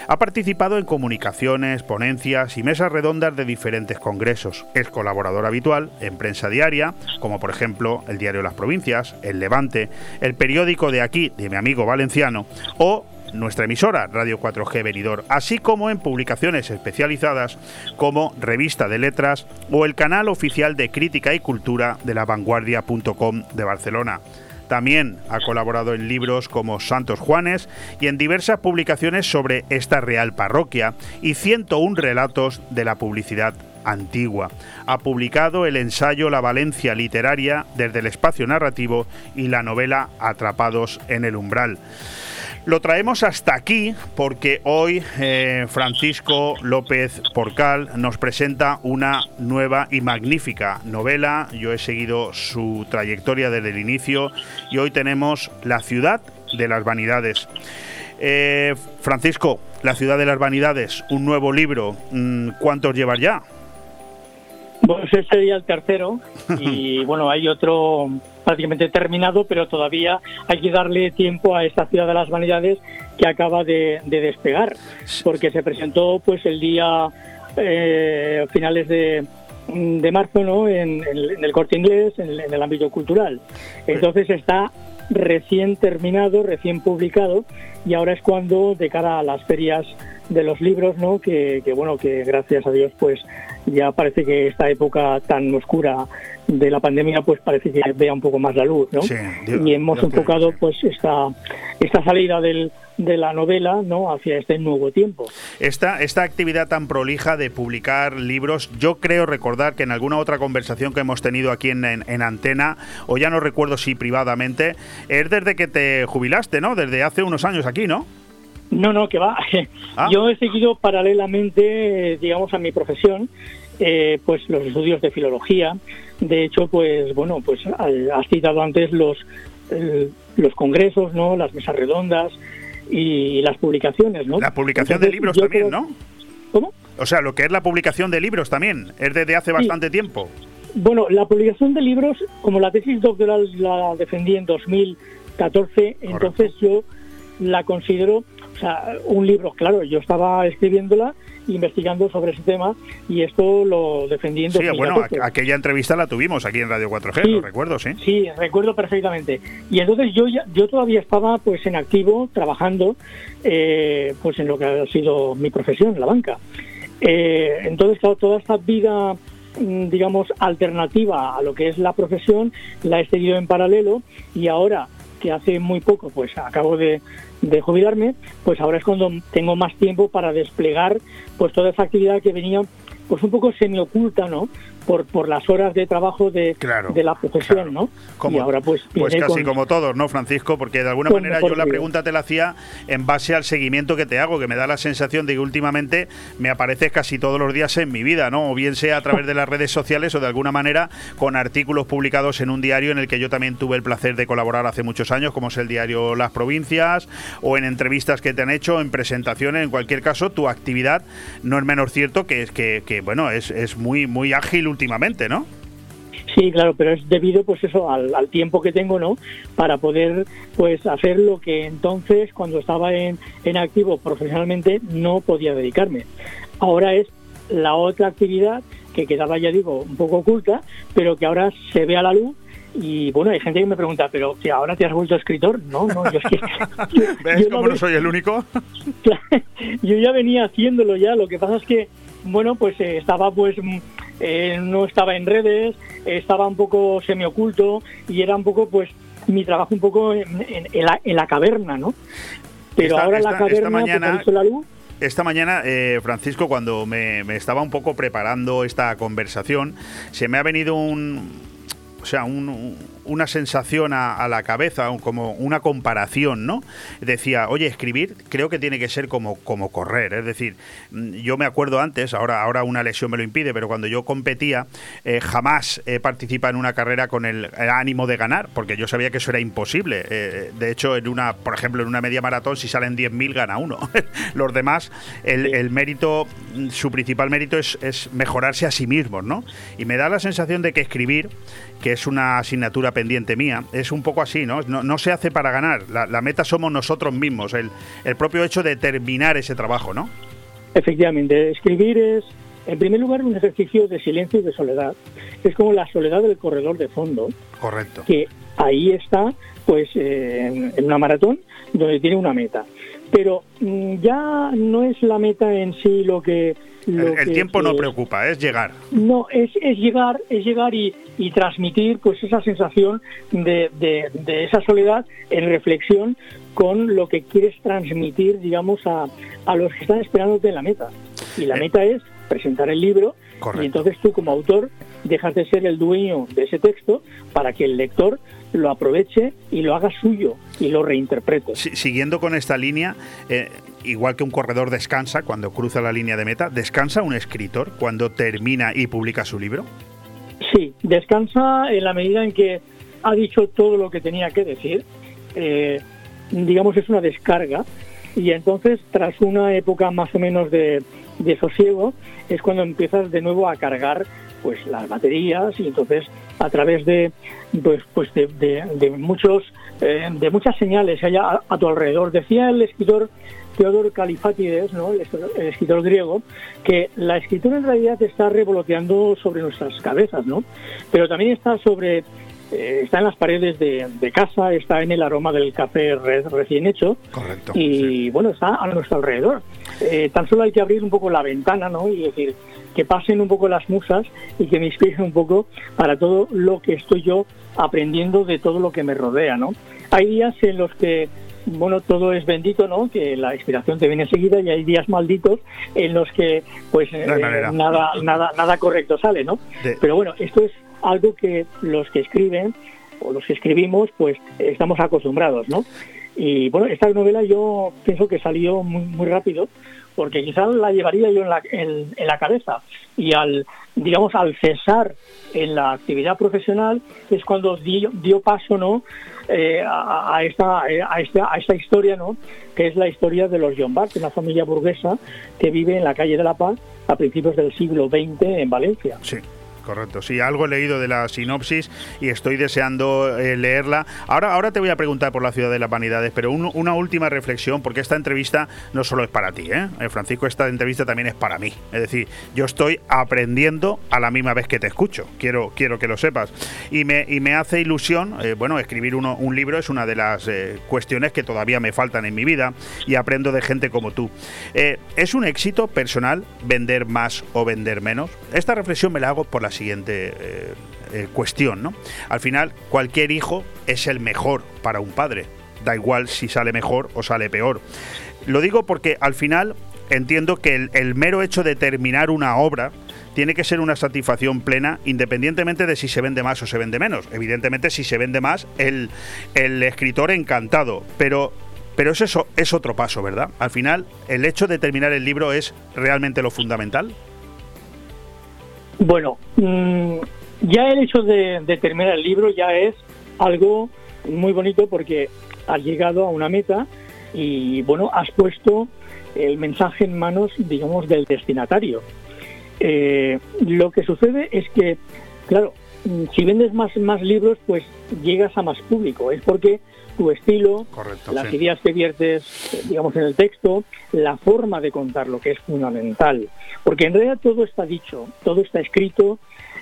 Ha participado en comunicaciones, ponencias y mesas redondas de diferentes congresos. Es colaborador habitual en diaria, como por ejemplo el Diario Las Provincias, El Levante, el periódico de aquí, de mi amigo valenciano, o nuestra emisora Radio 4G Venidor, así como en publicaciones especializadas como Revista de Letras o el canal oficial de crítica y cultura de la vanguardia.com de Barcelona. También ha colaborado en libros como Santos Juanes y en diversas publicaciones sobre esta real parroquia y 101 relatos de la publicidad antigua. Ha publicado el ensayo La Valencia Literaria desde el espacio narrativo y la novela Atrapados en el Umbral. Lo traemos hasta aquí porque hoy eh, Francisco López Porcal nos presenta una nueva y magnífica novela. Yo he seguido su trayectoria desde el inicio y hoy tenemos La ciudad de las vanidades. Eh, Francisco, La ciudad de las vanidades, un nuevo libro. Mm, ¿Cuántos llevas ya? Pues ese sería el tercero y bueno, hay otro prácticamente terminado, pero todavía hay que darle tiempo a esta ciudad de las vanidades que acaba de, despegar, porque se presentó pues el día eh, finales de, de marzo ¿no? En, el corte inglés, en, en el ámbito cultural. Entonces está recién terminado, recién publicado, y ahora es cuando, de cara a las ferias de los libros, ¿no? Que, que, bueno, que gracias a Dios, pues ya parece que esta época tan oscura de la pandemia, pues parece que vea un poco más la luz, ¿no? y hemos enfocado, pues, esta, esta salida del, de la novela no hacia este nuevo tiempo. Esta, esta actividad tan prolija de publicar libros, yo creo recordar que en alguna otra conversación que hemos tenido aquí en, en, antena, o ya no recuerdo si privadamente, es desde que te jubilaste, ¿no? Desde hace unos años aquí, ¿no? No, no, que va. Ah. Yo he seguido paralelamente, digamos, a mi profesión, eh, pues los estudios de filología. De hecho, pues bueno, pues has citado antes los los congresos, ¿no? Las mesas redondas, y las publicaciones, ¿no? La publicación de libros también, ¿no? ¿Cómo? O sea, lo que es la publicación de libros también, es desde hace bastante tiempo. Bueno, la publicación de libros, como la tesis doctoral la defendí en 2014, entonces yo la considero, sea, un libro, claro, yo estaba escribiéndola investigando sobre ese tema y esto lo defendí Sí, bueno, aquella entrevista la tuvimos aquí en Radio 4G, lo recuerdo, sí. Sí, recuerdo perfectamente. Y entonces yo yo todavía estaba pues en activo trabajando eh, pues en lo que ha sido mi profesión, la banca. Eh, entonces, claro, toda esta vida mm, digamos alternativa a lo que es la profesión la he seguido en paralelo y ahora que hace muy poco pues acabo de, jubilarme, pues ahora es cuando tengo más tiempo para desplegar pues toda esa actividad que venía pues un poco semi oculta, ¿no? Por, por las horas de trabajo de, de la profesión, ¿no? Como, y ahora pues... Pues casi como todos, ¿no, Francisco? Porque de alguna manera yo la pregunta te la hacía en base al seguimiento que te hago, que me da la sensación de que últimamente me apareces casi todos los días en mi vida, ¿no? O bien sea a través de las redes sociales o de alguna manera con artículos publicados en un diario en el que yo también tuve el placer de colaborar hace muchos años, como es el diario Las Provincias, o en entrevistas que te han hecho, en presentaciones, en cualquier caso, tu actividad no es menos cierto que es que, que bueno, es, es muy, muy ágil últimamente, ¿no? Sí, claro, pero es debido, pues eso, al, tiempo que tengo, ¿no? Para poder, pues, hacer lo que entonces, cuando estaba en, en activo profesionalmente, no podía dedicarme. Ahora es la otra actividad que quedaba, ya digo, un poco oculta, pero que ahora se ve a la luz y bueno, hay gente que me pregunta, pero que ahora te has vuelto escritor. No, no, yo es que. ¿Ves cómo no soy el único? yo ya venía haciéndolo ya, lo que pasa es que, bueno, pues eh, estaba pues. Eh, no estaba en redes, estaba un poco semioculto y era un poco, pues, mi trabajo un poco en, en- en la, en la caverna, ¿no? Pero Esta- ahora esta- la caverna, esta mañana- pues, la luz. Esta mañana, eh, Francisco, cuando me, me estaba un poco preparando esta conversación, se me ha venido un, o sea, un- un- una sensación a, a la cabeza, como una comparación, ¿no? Decía, oye, escribir creo que tiene que ser como, como correr, es decir, mm, yo me acuerdo antes, ahora, ahora una lesión me lo impide, pero cuando yo competía, eh, jamás he participado en una carrera con el, el ánimo de ganar, porque yo sabía que eso era imposible. Eh, de hecho, en una, por ejemplo, en una media maratón, si salen 10.000, gana uno. Los demás, el, el mérito, mm, su principal mérito es, es mejorarse a sí mismos, ¿no? Y me da la sensación de que escribir, que es una asignatura pendiente mía, es un poco así, ¿no? No, no se hace para ganar. La, la meta somos nosotros mismos, el, el propio hecho de terminar ese trabajo, ¿no? Efectivamente, escribir es, en primer lugar, un ejercicio de silencio y de soledad. Es como la soledad del corredor de fondo, Correcto. que ahí está, pues, eh, en, en una maratón donde tiene una meta. Pero mm, ya no es la meta en sí lo que... lo El, el que- tiempo no que- preocupa, es llegar. no, es, es llegar, es llegar y, y transmitir pues esa sensación de, de- de esa soledad en reflexión con lo que quieres transmitir, digamos, a, a los que están esperándote en la meta. Y la meta es presentar el libro y entonces tú como autor dejas de ser el dueño de ese texto para que el lector lo aproveche y lo haga suyo y lo reinterprete. Si- siguiendo con esta línea, eh, igual que un corredor descansa cuando cruza la línea de meta, ¿descansa un escritor cuando termina y publica su libro? Sí, descansa en la medida en que ha dicho todo lo que tenía que decir. Eh, digamos, es una descarga. Y entonces, tras una época más o menos de, de sosiego, es cuando empiezas de nuevo a cargar pues las baterías y entonces a través de pues, pues de, de- de muchos eh, de muchas señales que a, a tu alrededor decía el escritor Teodor Califátides, ¿no? el, escritor, el escritor griego, que la escritura en realidad está revoloteando sobre nuestras cabezas, ¿no? Pero también está sobre, eh, está en las paredes de, de casa, está en el aroma del café re- recién hecho. Correcto. Y bueno, está a nuestro alrededor. Eh, tan solo hay que abrir un poco la ventana, ¿no? Y decir, que pasen un poco las musas y que me inspiren un poco para todo lo que estoy yo aprendiendo de todo lo que me rodea, ¿no? Hay días en los que bueno, todo es bendito, ¿no? Que la inspiración te viene seguida y hay días malditos en los que, pues, No eh, nada, nada, nada correcto sale, ¿no? De- Pero bueno, esto es algo que los que escriben o los que escribimos, pues, estamos acostumbrados, ¿no? Y bueno, esta novela yo pienso que salió muy, muy rápido porque quizás la llevaría yo en la, en, la cabeza. Y al digamos al cesar en la actividad profesional es cuando dio, dio paso no Eh, a, esta a esta a esta historia no que es la historia de los John Bart una familia burguesa que vive en la calle de la Paz a principios del siglo XX en Valencia. Sí. Correcto, sí, algo he leído de la sinopsis y estoy deseando eh, leerla. Ahora, ahora te voy a preguntar por la ciudad de las vanidades, pero un- una última reflexión, porque esta entrevista no solo es para ti, ¿eh? Eh, Francisco, esta entrevista también es para mí. Es decir, yo estoy aprendiendo a la misma vez que te escucho, quiero, quiero que lo sepas. Y me, y me hace ilusión, eh, bueno, escribir uno- un libro es una de las eh, cuestiones que todavía me faltan en mi vida y aprendo de gente como tú. Eh, ¿Es un éxito personal vender más o vender menos? Esta reflexión me la hago por la siguiente eh, eh, cuestión, ¿no? Al final, cualquier hijo es el mejor para un padre. Da igual si sale mejor o sale peor. Lo digo porque al final entiendo que el, mero hecho de terminar una obra tiene que ser una satisfacción plena independientemente de si se vende más o se vende menos. Evidentemente, si se vende más, el, el escritor encantado. Pero, pero eso es otro paso, ¿verdad? Al final, el hecho de terminar el libro es realmente lo fundamental. Bueno, mm, ya el hecho de, terminar el libro ya es algo muy bonito porque has llegado a una meta y bueno, has puesto el mensaje en manos, digamos, del destinatario. Eh, lo que sucede es que, claro, si vendes más, más libros, pues llegas a más público. Es porque tu estilo, las ideas que viertes, digamos, en el texto, la forma de contarlo, que es fundamental. Porque en realidad todo está dicho, todo está escrito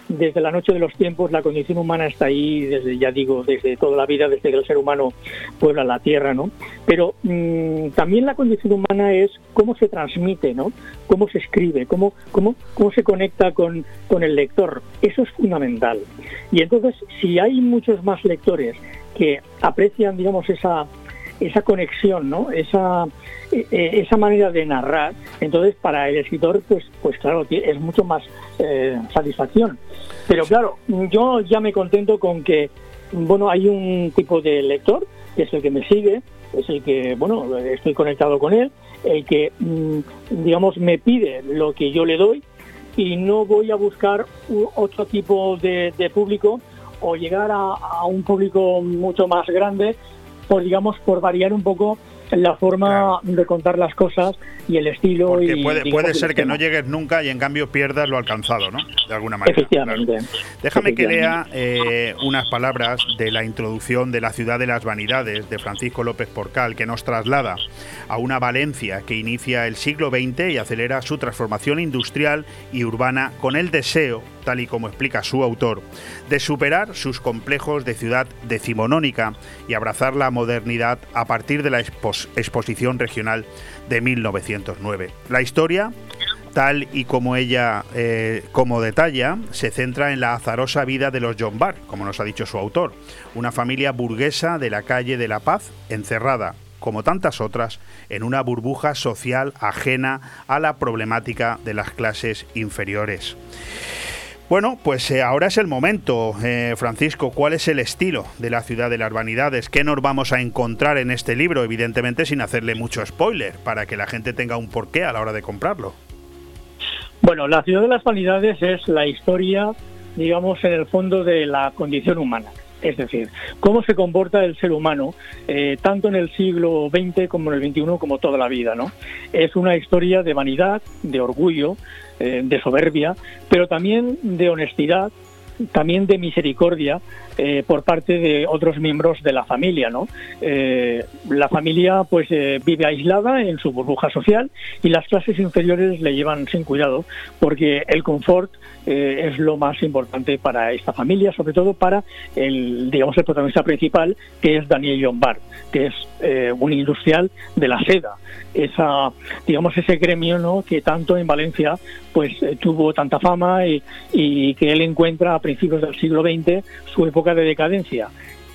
desde la noche de los tiempos la condición humana está ahí, desde ya digo, desde toda la vida, desde que el ser humano puebla la tierra, ¿no? Pero mm, también la condición humana es cómo se transmite, ¿no? Cómo se escribe, cómo, cómo, cómo se conecta con, con el lector. Eso es fundamental. Y entonces, si hay muchos más lectores que aprecian, digamos, esa esa conexión, ¿no? Esa, e, e, esa manera de narrar, entonces para el escritor, pues, pues claro, es mucho más eh, satisfacción. Pero claro, yo ya me contento con que, bueno, hay un tipo de lector, que es el que me sigue, es el que, bueno, estoy conectado con él, el que, mm, digamos, me pide lo que yo le doy y no voy a buscar otro tipo de, público o llegar a, a, un público mucho más grande por digamos por variar un poco la forma de contar las cosas y el estilo. Porque puede, puede ser que no llegues nunca y en cambio pierdas lo alcanzado, ¿no? De alguna manera. Efectivamente. Déjame que lea eh, unas palabras de la introducción de La ciudad de las vanidades de Francisco López Porcal, que nos traslada a una Valencia que inicia el siglo XX y acelera su transformación industrial y urbana con el deseo tal y como explica su autor, de superar sus complejos de ciudad decimonónica y abrazar la modernidad a partir de la exposición regional de 1909. La historia tal y como ella eh, como detalla, se centra en la azarosa vida de los John Barr, como nos ha dicho su autor, una familia burguesa de la calle de la Paz, encerrada, como tantas otras, en una burbuja social ajena a la problemática de las clases inferiores. Bueno, pues eh, ahora es el momento, eh, Francisco. ¿Cuál es el estilo de la ciudad de las vanidades? ¿Qué nos vamos a encontrar en este libro? Evidentemente sin hacerle mucho spoiler, para que la gente tenga un porqué a la hora de comprarlo. Bueno, la ciudad de las vanidades es la historia, digamos, en el fondo de la condición humana. Es decir, cómo se comporta el ser humano, eh, tanto en el siglo XX como en el XXI, como toda la vida. ¿no? Es una historia de vanidad, de orgullo, eh, de soberbia, pero también de honestidad, también de misericordia eh, por parte de otros miembros de la familia. ¿no? Eh, la familia pues eh, vive aislada en su burbuja social y las clases inferiores le llevan sin cuidado porque el confort es lo más importante para esta familia, sobre todo para el digamos el protagonista principal que es Daniel John Bart, que es un industrial de la seda, esa digamos ese gremio ¿no? que tanto en Valencia pues tuvo tanta fama y, que él encuentra a principios del siglo XX su época de decadencia.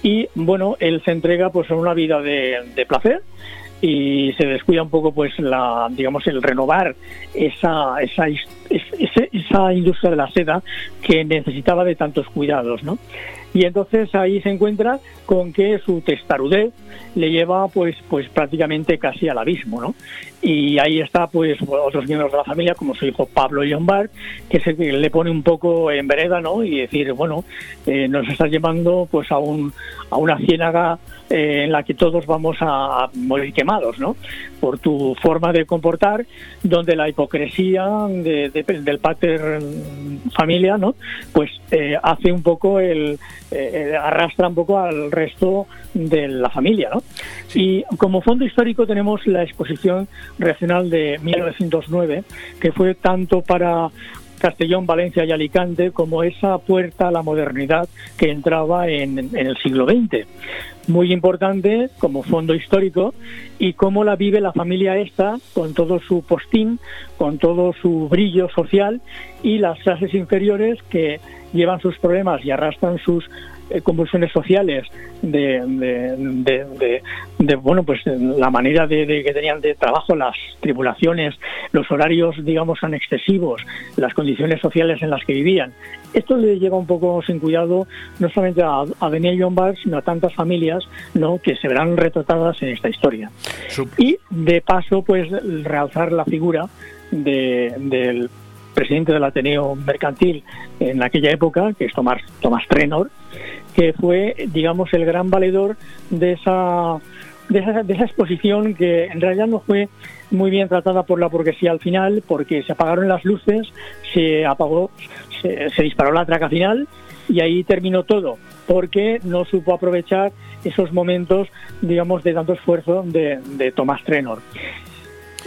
Y bueno, él se entrega pues a una vida de, de placer y se descuida un poco pues la digamos el renovar esa esa, esa, esa industria de la seda que necesitaba de tantos cuidados ¿no? Y entonces ahí se encuentra con que su testarudez le lleva pues pues prácticamente casi al abismo no y ahí está pues otros miembros de la familia como su hijo Pablo Bart que se le pone un poco en vereda no y decir bueno eh, nos estás llevando pues a un a una ciénaga eh, en la que todos vamos a, morir quemados no por tu forma de comportar donde la hipocresía de, del pater familia no pues eh, hace un poco el arrastra un poco al resto de la familia no y como fondo histórico tenemos la exposición regional de 1909, que fue tanto para Castellón, Valencia y Alicante como esa puerta a la modernidad que entraba en, en, el siglo XX. Muy importante como fondo histórico y cómo la vive la familia esta con todo su postín, con todo su brillo social y las clases inferiores que llevan sus problemas y arrastran sus eh, convulsiones sociales de, de, bueno pues la manera de, que tenían de trabajo las tribulaciones los horarios digamos tan excesivos las condiciones sociales en las que vivían. Esto le lleva un poco sin cuidado no solamente a, a Daniel John Barr sino a tantas familias no que se verán retratadas en esta historia. Y de paso pues realzar la figura del presidente del Ateneo Mercantil en aquella época, que es Tomás, Tomás Trenor, que fue, digamos, el gran valedor de esa, de esa, exposición que en realidad no fue muy bien tratada por la burguesía al final, porque se apagaron las luces, se apagó, se, se disparó la traca final y ahí terminó todo, porque no supo aprovechar esos momentos, digamos, de tanto esfuerzo de, de Tomás Trenor.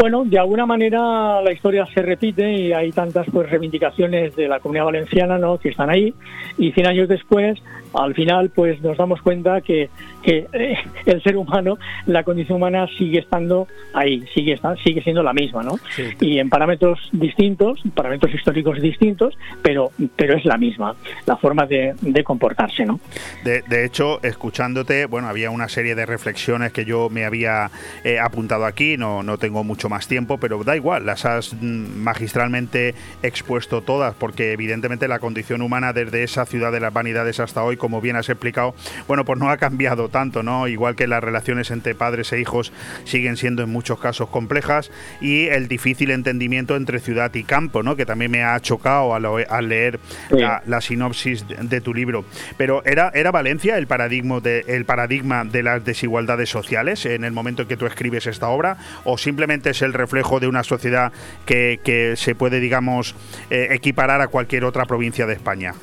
Bueno, de alguna manera la historia se repite y hay tantas pues reivindicaciones de la comunidad valenciana ¿no? que están ahí y 100 años después, al final, pues nos damos cuenta que, que eh, el ser humano, la condición humana sigue estando ahí, sigue, está, sigue siendo la misma, ¿no? Y en parámetros distintos, parámetros históricos distintos, pero, pero es la misma, la forma de, de comportarse, ¿no? De, de hecho, escuchándote, bueno, había una serie de reflexiones que yo me había eh, apuntado aquí, no, no tengo mucho más tiempo, pero da igual, las has mm, magistralmente expuesto todas, porque evidentemente la condición humana desde esa ciudad de las vanidades hasta hoy, como bien has explicado, bueno, pues no ha cambiado tanto, ¿no? Igual que las relaciones entre padres e hijos siguen siendo en muchos casos complejas y el difícil entendimiento entre ciudad y campo, ¿no? Que también me ha chocado al, al leer la, la sinopsis de, de tu libro. Pero ¿era, ¿era Valencia el paradigma, de, el paradigma de las desigualdades sociales en el momento en que tú escribes esta obra? ¿O simplemente el reflejo de una sociedad que, que se puede, digamos, eh, equiparar a cualquier otra provincia de España?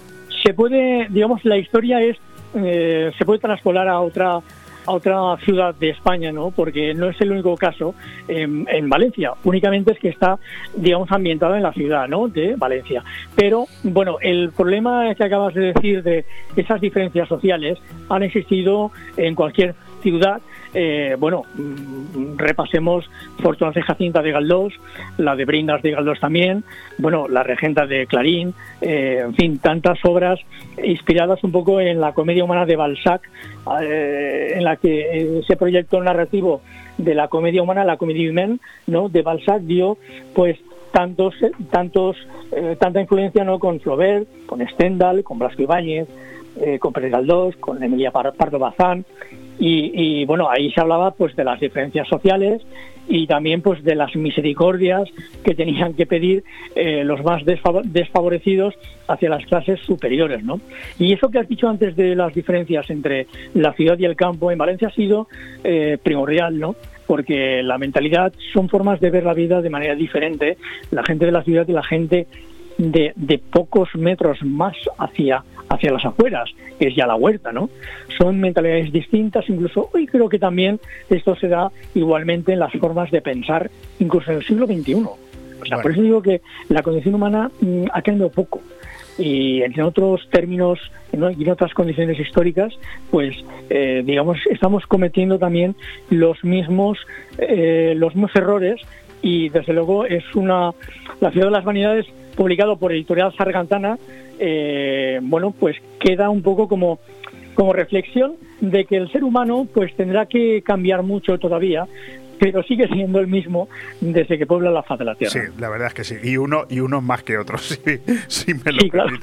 se puede, digamos, la historia es, eh, se puede traspolar a otra a otra ciudad de España, ¿no? Porque no es el único caso en, en Valencia. Únicamente es que está, digamos, ambientado en la ciudad, ¿no? De Valencia. Pero, bueno, el problema que acabas de decir de esas diferencias sociales han existido en cualquier ciudad. Eh, bueno, mm, repasemos Fortunas de Jacinta de Galdós, la de Brindas de Galdós también, bueno, la Regenta de Clarín, eh, en fin, tantas obras inspiradas un poco en la comedia humana de Balzac, eh, en la que ese proyecto narrativo de la comedia humana, la comédie humaine, ¿no? de Balzac dio pues tantos tantos tanta influencia no con Flaubert, con Stendhal, con Blasco Ibáñez, con Pérez Galdós, con Emilia Par- Pardo Bazán y, y, bueno ahí se hablaba pues de las diferencias sociales y también pues de las misericordias que tenían que pedir eh, los más desfav- desfavorecidos hacia las clases superiores no y eso que has dicho antes de las diferencias entre la ciudad y el campo en Valencia ha sido eh, primordial no porque la mentalidad son formas de ver la vida de manera diferente la gente de la ciudad y la gente de pocos metros más hacia, hacia las afueras, que es ya la huerta, ¿no? Son mentalidades distintas, incluso hoy creo que también esto se da igualmente en las formas de pensar, incluso en el siglo XXI. O sea, por eso digo que la condición humana mm, ha cambiado poco. Y en otros términos ¿no? y en otras condiciones históricas, pues eh, digamos estamos cometiendo también los mismos eh, los mismos errores y desde luego es una la ciudad de las vanidades publicado por editorial Sargantana eh, bueno pues queda un poco como como reflexión de que el ser humano pues tendrá que cambiar mucho todavía pero sigue siendo el mismo desde que puebla la faz de la tierra. Sí, la verdad es que sí. Y uno y unos más que otros, sí, si me lo Sí, claro.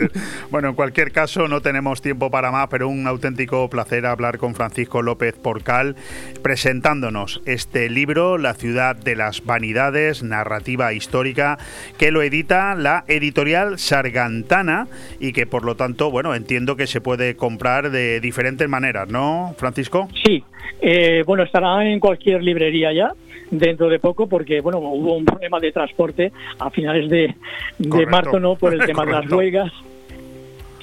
Bueno, en cualquier caso, no tenemos tiempo para más, pero un auténtico placer hablar con Francisco López Porcal, presentándonos este libro, La ciudad de las vanidades, narrativa histórica, que lo edita la editorial Sargantana y que por lo tanto, bueno, entiendo que se puede comprar de diferentes maneras, ¿no, Francisco? Sí, eh, bueno, estará en cualquier librería ya dentro de poco porque bueno hubo un problema de transporte a finales de, de marzo no por el tema de las huelgas.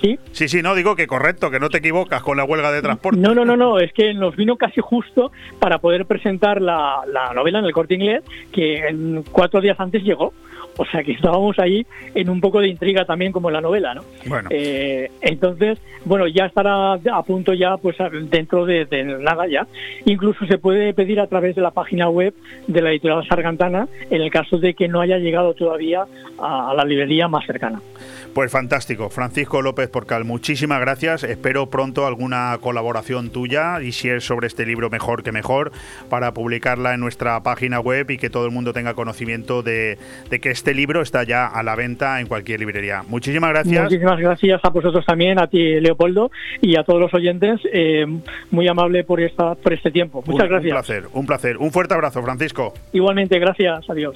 Sí Sí, sí, no, digo que correcto, que no te equivocas con la huelga de transporte. no no no no es que nos vino casi justo para poder presentar la, la novela en el corte inglés que en cuatro días antes llegó o sea que estábamos ahí en un poco de intriga también como en la novela no Bueno. Eh, entonces, bueno, ya estará a punto ya, pues dentro de, de nada ya. Incluso se puede pedir a través de la página web de la editorial Sargantana, en el caso de que no haya llegado todavía a, a la librería más cercana. Pues fantástico, Francisco López Porcal, muchísimas gracias. Espero pronto alguna colaboración tuya y si es sobre este libro mejor que mejor para publicarla en nuestra página web y que todo el mundo tenga conocimiento de, de que este libro está ya a la venta en cualquier librería. Muchísimas gracias. Muchísimas gracias a vosotros también, a ti Leopoldo y a todos los oyentes. eh, muy amable por esta por este tiempo. Muchas Un- gracias. Un placer, un placer. Un fuerte abrazo, Francisco. Igualmente, gracias. Adiós.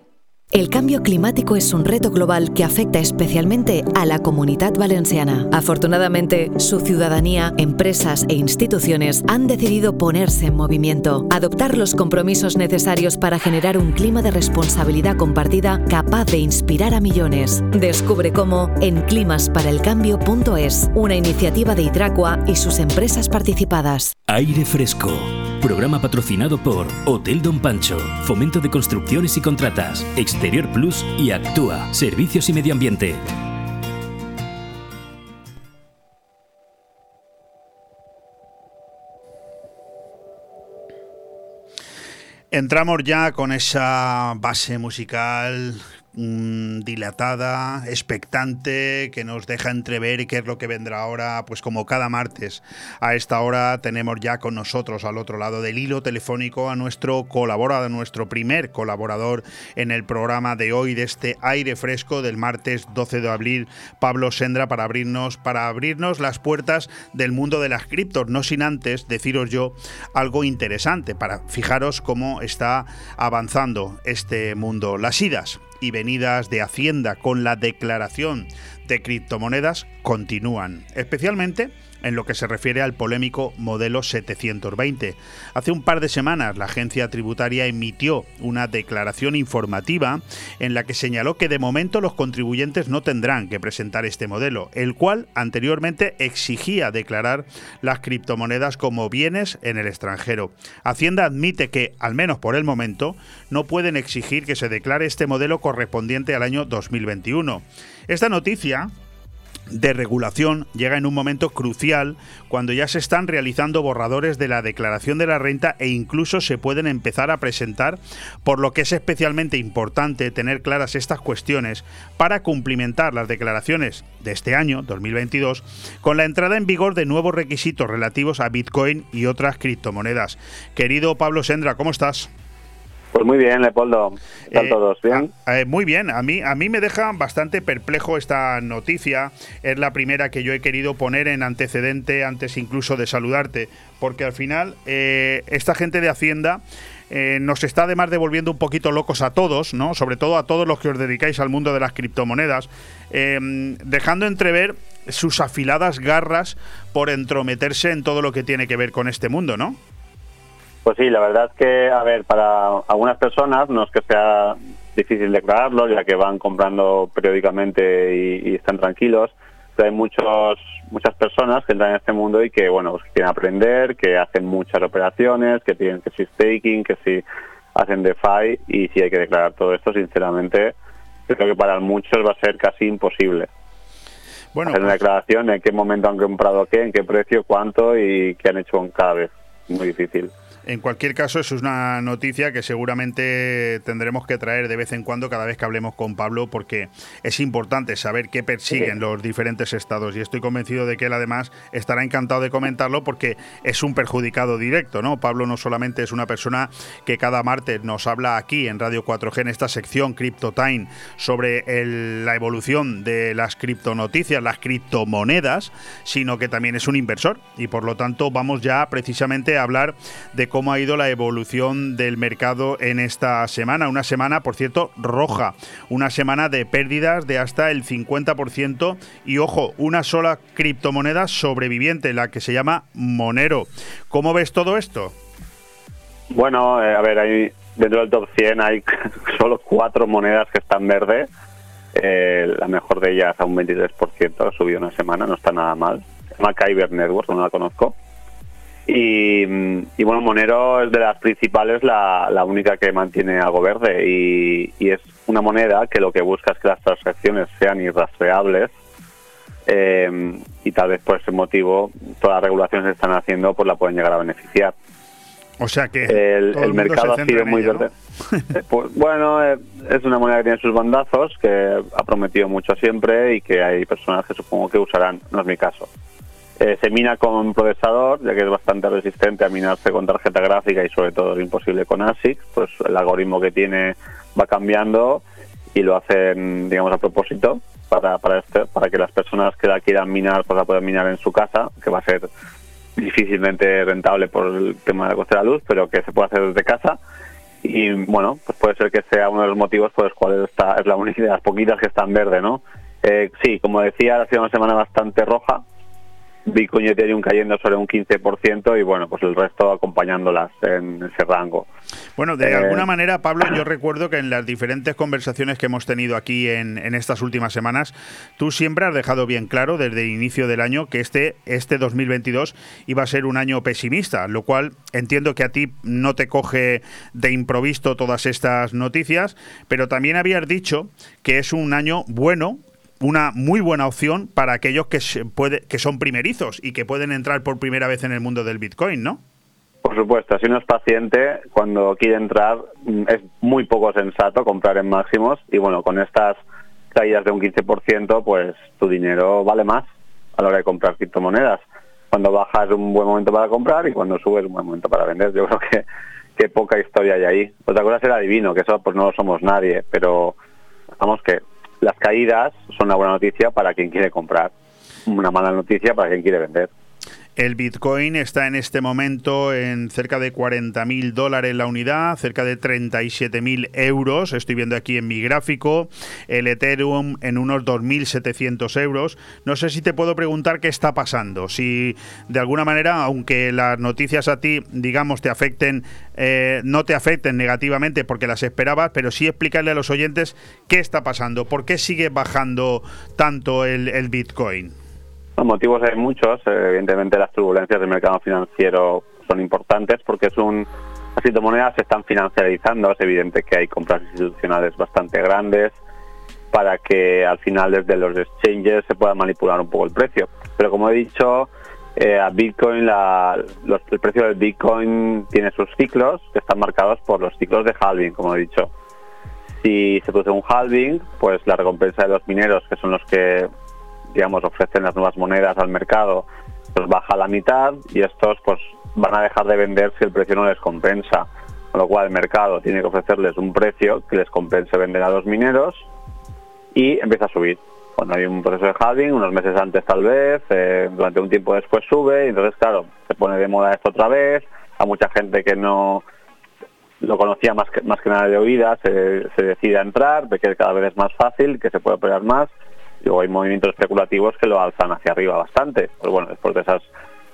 El cambio climático es un reto global que afecta especialmente a la comunidad valenciana. Afortunadamente, su ciudadanía, empresas e instituciones han decidido ponerse en movimiento, adoptar los compromisos necesarios para generar un clima de responsabilidad compartida capaz de inspirar a millones. Descubre cómo en climasparaelcambio.es, una iniciativa de Hidracua y sus empresas participadas. Aire Fresco. Programa patrocinado por Hotel Don Pancho, Fomento de Construcciones y Contratas, Exterior Plus y Actúa, Servicios y Medio Ambiente. Entramos ya con esa base musical mm, dilatada, expectante, que nos deja entrever qué es lo que vendrá ahora, pues como cada martes. A esta hora tenemos ya con nosotros al otro lado del hilo telefónico a nuestro colaborador, nuestro primer colaborador en el programa de hoy de este aire fresco del martes 12 de abril, Pablo Sendra para abrirnos para abrirnos las puertas del mundo de las criptos, no sin antes deciros yo algo interesante para fijaros cómo está avanzando este mundo. Las idas y venidas de Hacienda con la declaración de criptomonedas continúan, especialmente en lo que se refiere al polémico modelo 720. Hace un par de semanas la agencia tributaria emitió una declaración informativa en la que señaló que de momento los contribuyentes no tendrán que presentar este modelo, el cual anteriormente exigía declarar las criptomonedas como bienes en el extranjero. Hacienda admite que, al menos por el momento, no pueden exigir que se declare este modelo correspondiente al año 2021. Esta noticia de regulación llega en un momento crucial cuando ya se están realizando borradores de la declaración de la renta e incluso se pueden empezar a presentar, por lo que es especialmente importante tener claras estas cuestiones para cumplimentar las declaraciones de este año, 2022, con la entrada en vigor de nuevos requisitos relativos a Bitcoin y otras criptomonedas. Querido Pablo Sendra, ¿cómo estás? Pues muy bien, Leopoldo. ¿Están Eh, todos bien? Eh, muy bien, a mí, a mí me deja bastante perplejo esta noticia. Es la primera que yo he querido poner en antecedente antes incluso de saludarte, porque al final eh, esta gente de Hacienda eh, nos está además devolviendo un poquito locos a todos, ¿no? Sobre todo a todos los que os dedicáis al mundo de las criptomonedas, eh, dejando entrever sus afiladas garras por entrometerse en todo lo que tiene que ver con este mundo, ¿no? Pues sí, la verdad es que, a ver, para algunas personas no es que sea difícil declararlo, ya que van comprando periódicamente y, y están tranquilos, pero hay muchos muchas personas que entran en este mundo y que, bueno, pues quieren aprender, que hacen muchas operaciones, que tienen que si staking, que si hacen DeFi y si hay que declarar todo esto, sinceramente, creo que para muchos va a ser casi imposible. Bueno, hacer una pues- declaración de en qué momento han comprado qué, en qué precio, cuánto y qué han hecho con cada vez. Muy difícil. En cualquier caso, eso es una noticia que seguramente tendremos que traer de vez en cuando cada vez que hablemos con Pablo, porque es importante saber qué persiguen Sí. los diferentes estados. Y estoy convencido de que él además estará encantado de comentarlo porque es un perjudicado directo, ¿no? Pablo no solamente es una persona que cada martes nos habla aquí en Radio 4G en esta sección Crypto Time sobre el- la evolución de las criptonoticias, las criptomonedas, sino que también es un inversor y por lo tanto vamos ya precisamente a hablar de cómo ha ido la evolución del mercado en esta semana. Una semana, por cierto, roja. Una semana de pérdidas de hasta el 50% y ojo, una sola criptomoneda sobreviviente, la que se llama Monero. ¿Cómo ves todo esto? Bueno, eh, a ver, hay, dentro del top 100 hay solo cuatro monedas que están verde. Eh, la mejor de ellas a un 23%, ha subido una semana, no está nada mal. Se llama Kyber Network, no la conozco. Y, y bueno, Monero es de las principales, la, la única que mantiene algo verde. Y, y es una moneda que lo que busca es que las transacciones sean irrastreables. eh, y tal vez por ese motivo todas las regulaciones que están haciendo pues la pueden llegar a beneficiar. O sea que el, mercado ha sido muy verde. Eh, pues, bueno, eh, es una moneda que tiene sus bandazos, que ha prometido mucho siempre y que hay personas que supongo que usarán, no es mi caso. Eh, se mina con procesador, ya que es bastante resistente a minarse con tarjeta gráfica y sobre todo es imposible con ASIC, pues el algoritmo que tiene va cambiando y lo hacen, digamos, a propósito para, para, este- para que las personas que la quieran minar pues la puedan minar en su casa, que va a ser difícilmente rentable por el tema de la coste de la luz, pero que se puede hacer desde casa. Y bueno, pues puede ser que sea uno de los motivos por los cuales esta es la única de las poquitas que está en verde, ¿no? Eh, sí, como decía, ha sido una semana bastante roja. Bitcoin y Ethereum cayendo sobre un 15% y bueno, pues el resto acompañándolas en ese rango. Bueno, de Eh, alguna manera, Pablo, yo recuerdo que en las diferentes conversaciones que hemos tenido aquí en, en estas últimas semanas, tú siempre has dejado bien claro desde el inicio del año que este, este 2022 iba a ser un año pesimista, lo cual entiendo que a ti no te coge de improviso todas estas noticias, pero también habías dicho que es un año bueno una muy buena opción para aquellos que, se puede, que son primerizos y que pueden entrar por primera vez en el mundo del Bitcoin, ¿no? Por supuesto, si uno es paciente, cuando quiere entrar mm, es muy poco sensato comprar en máximos y bueno, con estas caídas de un 15%, pues tu dinero vale más a la hora de comprar criptomonedas. Cuando baja es un buen momento para comprar y cuando sube es un buen momento para vender. Yo creo que, que poca historia hay ahí. Otra cosa será adivino, que eso pues no lo somos nadie, pero vamos que las caídas son una buena noticia para quien quiere comprar, una mala noticia para quien quiere vender. El Bitcoin está en este momento en cerca de 40.000 dólares la unidad, cerca de 37.000 euros. Estoy viendo aquí en mi gráfico. El Ethereum en unos 2.700 euros. No sé si te puedo preguntar qué está pasando. Si de alguna manera, aunque las noticias a ti, digamos, te afecten, eh, no te afecten negativamente porque las esperabas, pero sí explicarle a los oyentes qué está pasando. ¿Por qué sigue bajando tanto el, el Bitcoin? Los motivos hay muchos. Eh, Evidentemente las turbulencias del mercado financiero son importantes porque es un, las criptomonedas se están financiarizando. Es evidente que hay compras institucionales bastante grandes para que al final desde los exchanges se pueda manipular un poco el precio. Pero como he dicho, eh, a Bitcoin la- los- el precio del Bitcoin tiene sus ciclos que están marcados por los ciclos de halving, como he dicho. Si se produce un halving, pues la recompensa de los mineros, que son los que digamos, ofrecen las nuevas monedas al mercado, pues baja a la mitad y estos pues van a dejar de vender si el precio no les compensa. Con lo cual el mercado tiene que ofrecerles un precio que les compense vender a los mineros y empieza a subir. Cuando hay un proceso de halving, unos meses antes tal vez, eh, durante un tiempo después sube y entonces claro, se pone de moda esto otra vez, a mucha gente que no lo conocía más que, más que nada de oídas, se, se decide a entrar, ve que cada vez es más fácil, que se puede operar más Luego hay movimientos especulativos que lo alzan hacia arriba bastante. Pero bueno, después de esas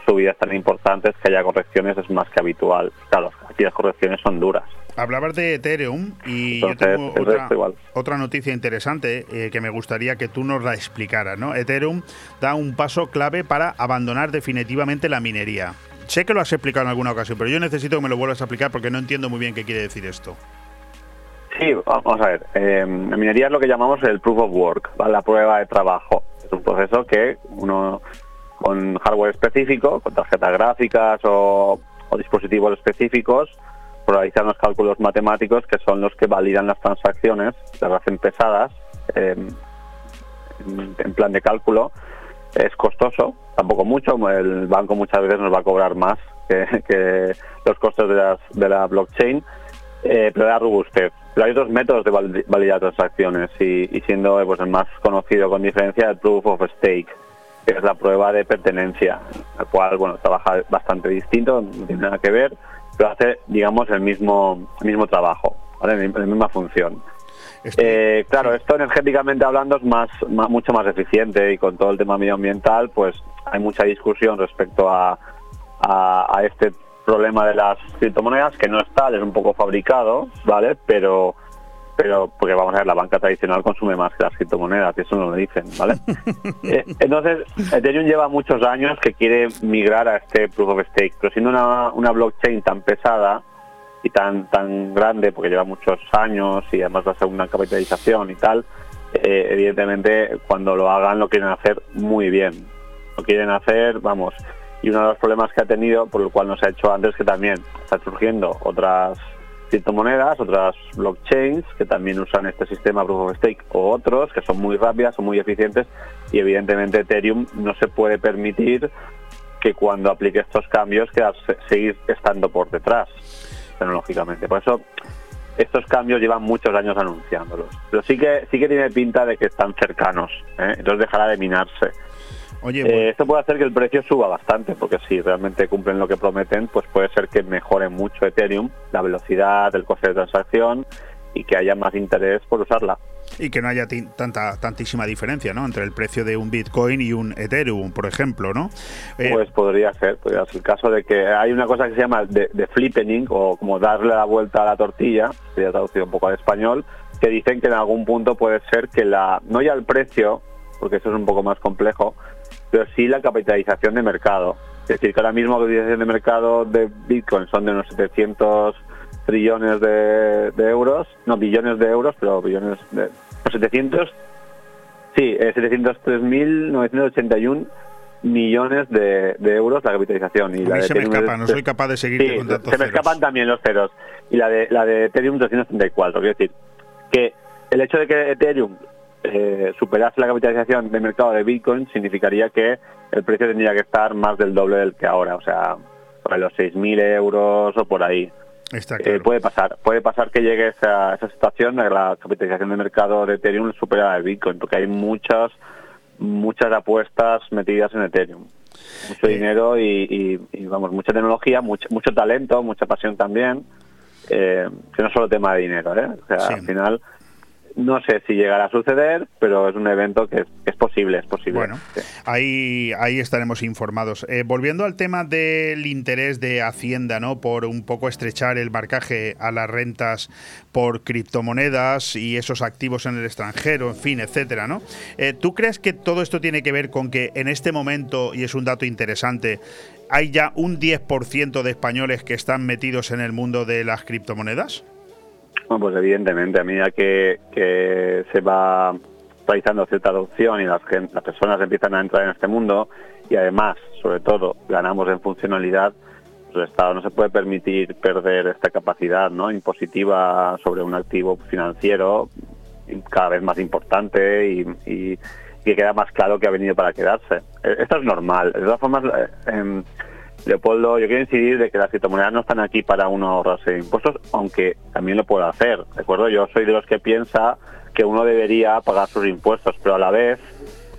subidas tan importantes que haya correcciones es más que habitual. Claro, aquí las correcciones son duras. Hablabas de Ethereum y yo Entonces, tengo el otra, otra noticia interesante eh, que me gustaría que tú nos la explicaras. ¿no? Ethereum da un paso clave para abandonar definitivamente la minería. Sé que lo has explicado en alguna ocasión, pero yo necesito que me lo vuelvas a explicar porque no entiendo muy bien qué quiere decir esto. Sí, vamos a ver. Eh, la minería es lo que llamamos el proof of work, la prueba de trabajo. Es un proceso que uno con hardware específico, con tarjetas gráficas o, dispositivos específicos, realizan los cálculos matemáticos que son los que validan las transacciones, las hacen pesadas eh, en, en plan de cálculo. Es costoso, tampoco mucho. El banco muchas veces nos va a cobrar más que, los costos de, las, de la blockchain, eh, pero da robustez. Pero hay otros métodos de val- validar transacciones y, y siendo eh, pues, el más conocido con diferencia el proof of stake, que es la prueba de pertenencia, la cual bueno trabaja bastante distinto, no tiene nada que ver, pero hace digamos el mismo el mismo trabajo, ¿vale? la misma función. Eh, claro, esto energéticamente hablando es más, mucho más eficiente y con todo el tema medioambiental, pues hay mucha discusión respecto a, a, a este problema de las criptomonedas, que no es tal, es un poco fabricado, ¿vale? Pero pero porque vamos a ver, la banca tradicional consume más que las criptomonedas, y eso no lo dicen, ¿vale? Eh, entonces, Ethereum lleva muchos años que quiere migrar a este Proof of Stake, pero siendo una, una blockchain tan pesada y tan tan grande, porque lleva muchos años y además va a ser una capitalización y tal, eh, evidentemente cuando lo hagan lo quieren hacer muy bien. Lo quieren hacer, vamos, y uno de los problemas que ha tenido, por lo cual no se ha hecho antes, que también están surgiendo otras criptomonedas, otras blockchains que también usan este sistema Proof of Stake o otros que son muy rápidas, son muy eficientes y evidentemente Ethereum no se puede permitir que cuando aplique estos cambios que seguir estando por detrás tecnológicamente. Por eso estos cambios llevan muchos años anunciándolos. Pero sí que sí que tiene pinta de que están cercanos, ¿eh? entonces dejará de minarse. Eh, esto puede hacer que el precio suba bastante, porque si realmente cumplen lo que prometen, pues puede ser que mejore mucho Ethereum, la velocidad, el coste de transacción y que haya más interés por usarla. Y que no haya tanta tantísima diferencia, ¿no? Entre el precio de un Bitcoin y un Ethereum, por ejemplo, ¿no? Eh, pues podría ser, podría ser el caso de que hay una cosa que se llama de, de flippening o como darle la vuelta a la tortilla, sería traducido un poco al español, que dicen que en algún punto puede ser que la no ya el precio, porque eso es un poco más complejo, pero sí la capitalización de mercado. Es decir, que ahora mismo la capitalización de mercado de Bitcoin son de unos 700 trillones de, euros, no billones de euros, pero billones de... 700, sí, eh, 703.981 millones de, euros la capitalización. Y la se me escapa, no soy capaz de seguir sí, Se me escapan también los ceros. Y la de, la de Ethereum 234, quiero decir que el hecho de que Ethereum eh, superase la capitalización de mercado de Bitcoin significaría que el precio tendría que estar más del doble del que ahora, o sea, por los 6.000 euros o por ahí. Eh, puede pasar, puede pasar que llegue esa, esa situación de la capitalización de mercado de Ethereum supera a Bitcoin, porque hay muchas muchas apuestas metidas en Ethereum, mucho dinero y, vamos mucha tecnología, mucho, mucho talento, mucha pasión también, eh, que no solo tema de dinero, ¿eh? o sea, al final no sé si llegará a suceder, pero es un evento que es, posible, es posible. Bueno, ahí, ahí estaremos informados. Eh, volviendo al tema del interés de Hacienda, ¿no? Por un poco estrechar el marcaje a las rentas por criptomonedas y esos activos en el extranjero, en fin, etcétera, ¿no? Eh, ¿Tú crees que todo esto tiene que ver con que en este momento, y es un dato interesante, hay ya un 10% de españoles que están metidos en el mundo de las criptomonedas? Bueno, pues evidentemente, a medida que, que se va realizando cierta adopción y las, las personas empiezan a entrar en este mundo y además, sobre todo, ganamos en funcionalidad, pues el Estado no se puede permitir perder esta capacidad ¿no? impositiva sobre un activo financiero cada vez más importante y, y, que queda más claro que ha venido para quedarse. E, esto es normal. De todas formas, eh, em, Leopoldo, yo quiero incidir de que las criptomonedas no están aquí para uno ahorrarse impuestos, aunque también lo puedo hacer, ¿de acuerdo? Yo soy de los que piensa que uno debería pagar sus impuestos, pero a la vez,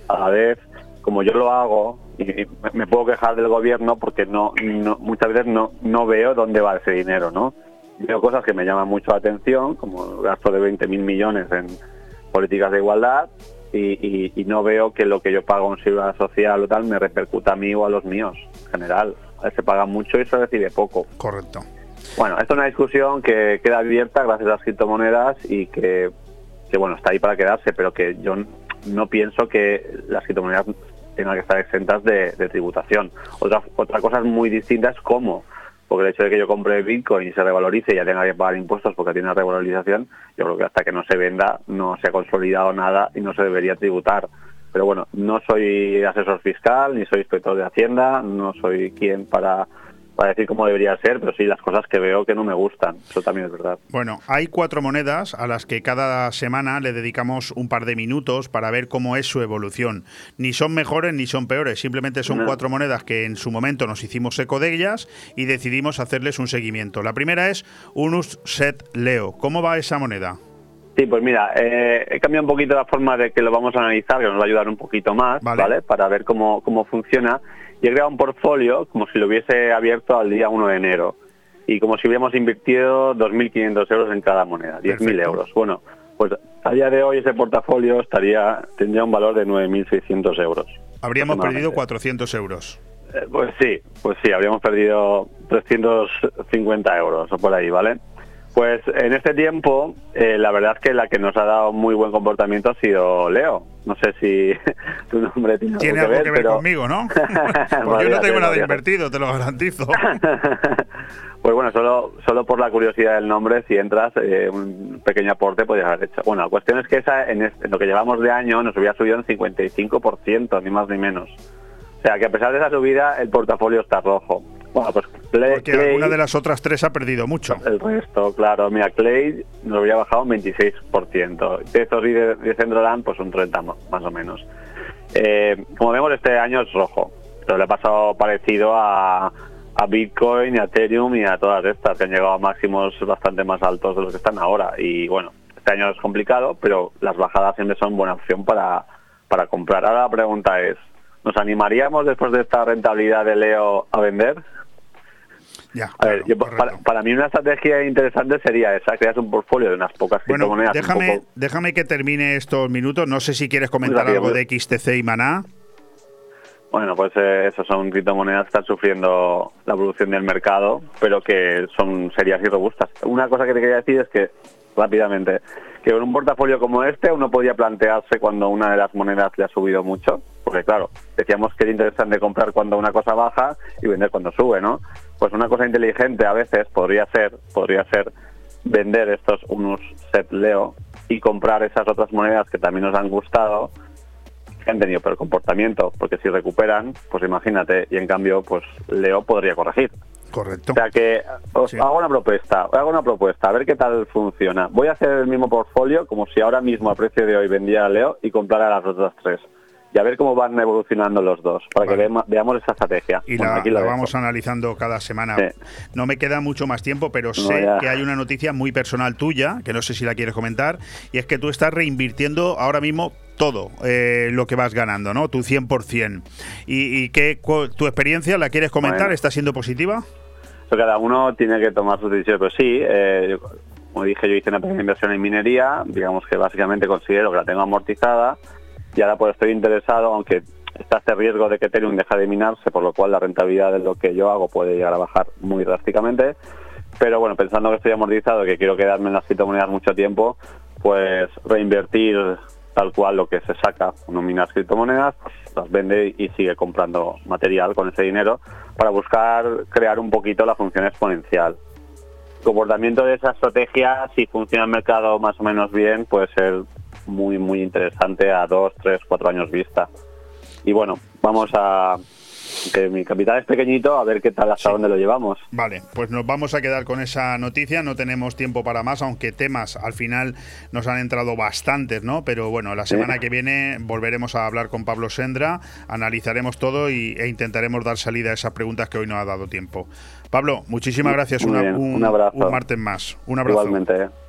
a la vez, como yo lo hago, y me puedo quejar del gobierno porque no, muchas veces no, no veo dónde va ese dinero, ¿no? Veo cosas que me llaman mucho la atención, como el gasto de 20.000 millones en políticas de igualdad, y, y, no veo que lo que yo pago en seguridad social o tal me repercuta a mí o a los míos en general se paga mucho y se recibe poco. Correcto. Bueno, esto es una discusión que queda abierta gracias a las criptomonedas y que, que, bueno, está ahí para quedarse, pero que yo no pienso que las criptomonedas tengan que estar exentas de, tributación. Otra, otra cosa es muy distinta es cómo, porque el hecho de que yo compre Bitcoin y se revalorice y ya tenga que pagar impuestos porque tiene una revalorización, yo creo que hasta que no se venda no se ha consolidado nada y no se debería tributar. Pero bueno, no soy asesor fiscal, ni soy inspector de Hacienda, no soy quien para, para decir cómo debería ser, pero sí las cosas que veo que no me gustan. Eso también es verdad. Bueno, hay cuatro monedas a las que cada semana le dedicamos un par de minutos para ver cómo es su evolución. Ni son mejores ni son peores, simplemente son cuatro monedas que en su momento nos hicimos eco de ellas y decidimos hacerles un seguimiento. La primera es Unus Set Leo. ¿Cómo va esa moneda? Sí, pues mira, eh, he cambiado un poquito la forma de que lo vamos a analizar, que nos va a ayudar un poquito más, ¿vale? Para ver cómo, cómo funciona. Y he creado un portfolio como si lo hubiese abierto al día 1 de enero. Y como si hubiéramos invertido 2.500 euros en cada moneda, 10.000 euros. Bueno, pues a día de hoy ese portafolio estaría tendría un valor de 9.600 euros. Habríamos perdido 400 euros. Eh, Pues sí, pues sí, habríamos perdido 350 euros o por ahí, ¿vale? Pues en este tiempo, eh, la verdad es que la que nos ha dado muy buen comportamiento ha sido Leo. No sé si tu nombre tiene, Tiene algo que ver pero- conmigo, ¿no? Pues yo no tengo nada invertido, te lo garantizo. Pues bueno, solo, solo por la curiosidad del nombre, si entras, eh, un pequeño aporte podrías haber hecho. Bueno, la cuestión es que esa, en, este- en lo que llevamos de año nos había subido en 55%, ni más ni menos. O sea, que a pesar de esa subida, el portafolio está rojo. Bueno, pues Clay, Porque Clay- alguna de las otras tres ha perdido mucho. el resto, claro. Mira, Clay nos había bajado un 26%. Tezos y de, de pues un 30% mo- más o menos. Eh, como vemos, este año es rojo. Pero le ha pasado parecido a, a Bitcoin, a Ethereum y a todas estas, que han llegado a máximos bastante más altos de los que están ahora. Y bueno, este año es complicado, pero las bajadas siempre son buena opción para, para comprar. Ahora la pregunta es, ¿nos animaríamos después de esta rentabilidad de Leo a vender? Ya, A ver, yo- para, para mí una estrategia interesante sería esa, creas un portfolio de unas pocas Bueno, criptomonedas. déjame, poco- déjame que termine estos minutos. No sé si quieres comentar rápido, algo de XTC y Maná. Bueno, pues eh, esos son criptomonedas que están sufriendo la evolución del mercado, pero que son serias y robustas. Una cosa que te quería decir es que, rápidamente, que con un portafolio como este uno podría plantearse cuando una de las monedas le ha subido mucho, porque claro, decíamos que era interesante comprar cuando una cosa baja y vender cuando sube, ¿no? Pues una cosa inteligente a veces podría ser, podría ser vender estos unos set Leo y comprar esas otras monedas que también nos han gustado que han tenido peor comportamiento, porque si recuperan, pues imagínate, y en cambio, pues Leo podría corregir. Correcto. O sea que os hago una propuesta, hago una propuesta, a ver qué tal funciona. Voy a hacer el mismo portfolio como si ahora mismo a precio de hoy vendiera Leo y comprara las otras tres. Y a ver cómo van evolucionando los dos, para que veama- veamos esa estrategia. Y Bueno, la, aquí la vamos analizando cada semana. Sí. No me queda mucho más tiempo, pero sé que hay una noticia muy personal tuya, que no sé si la quieres comentar, y es que tú estás reinvirtiendo ahora mismo todo eh, lo que vas ganando, ¿no? Tu 100%. ¿Y, y qué, tu experiencia la quieres comentar? Bueno. ¿Está siendo positiva? Cada uno tiene que tomar sus decisiones. Pero sí, eh, como dije, yo hice una pequeña inversión en minería, digamos que básicamente considero que la tengo amortizada y ahora pues estoy interesado, aunque está este riesgo de que Ethereum deja de minarse, por lo cual la rentabilidad de lo que yo hago puede llegar a bajar muy drásticamente. Pero bueno, pensando que estoy amortizado que quiero quedarme en las criptomonedas mucho tiempo, pues reinvertir tal cual lo que se saca, uno mina las criptomonedas, las vende y sigue comprando material con ese dinero para buscar crear un poquito la función exponencial. El comportamiento de esa estrategia, si funciona el mercado más o menos bien, puede ser muy, muy interesante a dos, tres, cuatro años vista. Y bueno, vamos a... que mi capital es pequeñito, a ver qué tal hasta dónde lo llevamos. Vale, pues nos vamos a quedar con esa noticia. No tenemos tiempo para más, aunque temas al final nos han entrado bastantes, ¿no? Pero bueno, la semana que viene volveremos a hablar con Pablo Sendra, analizaremos todo y, e intentaremos dar salida a esas preguntas que hoy no ha dado tiempo. Pablo, muchísimas gracias. Una- bien, un, un abrazo. un martes más. Un abrazo. Igualmente.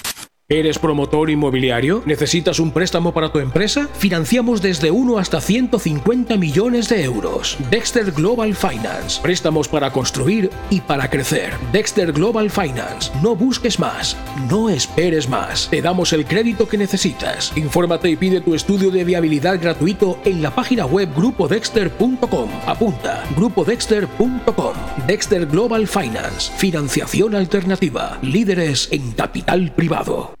¿Eres promotor inmobiliario? ¿Necesitas un préstamo para tu empresa? Financiamos desde 1 hasta 150 millones de euros. Dexter Global Finance. Préstamos para construir y para crecer. Dexter Global Finance. No busques más. No esperes más. Te damos el crédito que necesitas. Infórmate y pide tu estudio de viabilidad gratuito en la página web grupodexter.com. Apunta. grupodexter.com. Dexter Global Finance. Financiación alternativa. Líderes en capital privado.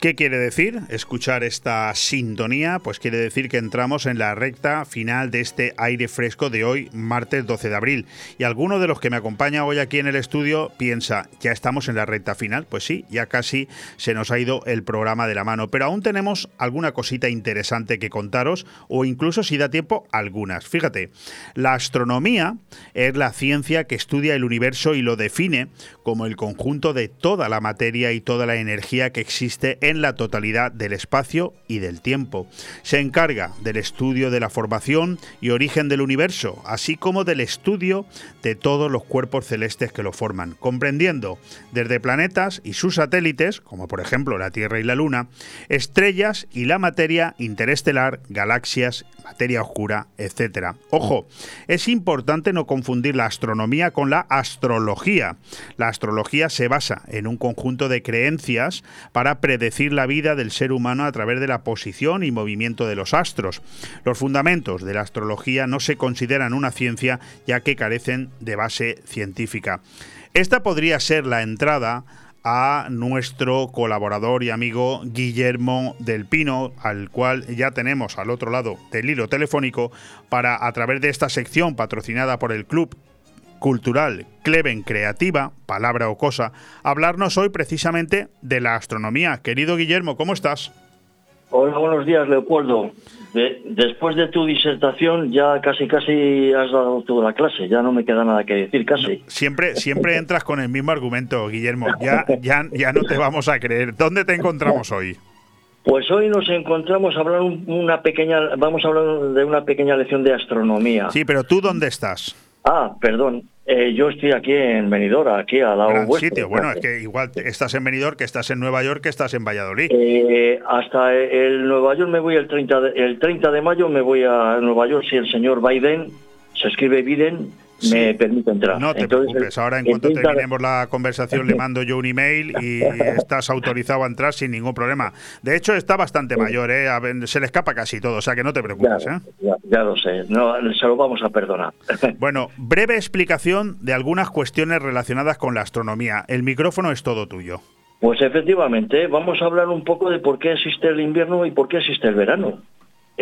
¿Qué quiere decir escuchar esta sintonía? Pues quiere decir que entramos en la recta final de este aire fresco de hoy, martes 12 de abril. Y alguno de los que me acompaña hoy aquí en el estudio piensa, ¿ya estamos en la recta final? Pues sí, ya casi se nos ha ido el programa de la mano, pero aún tenemos alguna cosita interesante que contaros o incluso si da tiempo, algunas. Fíjate, la astronomía es la ciencia que estudia el universo y lo define como el conjunto de toda la materia y toda la energía que existe en en la totalidad del espacio y del tiempo. Se encarga del estudio de la formación y origen del universo, así como del estudio de todos los cuerpos celestes que lo forman, comprendiendo desde planetas y sus satélites, como por ejemplo la Tierra y la Luna, estrellas y la materia interestelar, galaxias, materia oscura, etc. Ojo, es importante no confundir la astronomía con la astrología. La astrología se basa en un conjunto de creencias para predecir la vida del ser humano a través de la posición y movimiento de los astros. Los fundamentos de la astrología no se consideran una ciencia ya que carecen de base científica. Esta podría ser la entrada a nuestro colaborador y amigo Guillermo del Pino, al cual ya tenemos al otro lado del hilo telefónico, para a través de esta sección patrocinada por el Club cultural Cleven Creativa, palabra o cosa, hablarnos hoy precisamente de la astronomía. Querido Guillermo, ¿cómo estás? Hola, buenos días, Leopoldo. Después de tu disertación ya casi casi has dado toda la clase, ya no me queda nada que decir, casi. siempre siempre entras con el mismo argumento, Guillermo. Ya ya ya no te vamos a creer. ¿Dónde te encontramos hoy? Pues hoy nos encontramos a hablar una pequeña vamos a hablar de una pequeña lección de astronomía. Sí, pero tú dónde estás? Ah, perdón. Eh, yo estoy aquí en Benidorm, aquí al lado Gran sitio. Bueno, es que igual estás en Benidorm, que estás en Nueva York, que estás en Valladolid. Eh, hasta el Nueva York me voy el 30 de, el 30 de mayo me voy a Nueva York si el señor Biden se escribe Biden me permite entrar. No te preocupes, ahora en cuanto terminemos la conversación le mando yo un email y estás autorizado a entrar sin ningún problema. De hecho, está bastante mayor, ¿eh? se le escapa casi todo, o sea que no te preocupes. Ya, ¿eh? ya, lo sé, no, se lo vamos a perdonar. Bueno, breve explicación de algunas cuestiones relacionadas con la astronomía. El micrófono es todo tuyo. Pues efectivamente, vamos a hablar un poco de por qué existe el invierno y por qué existe el verano.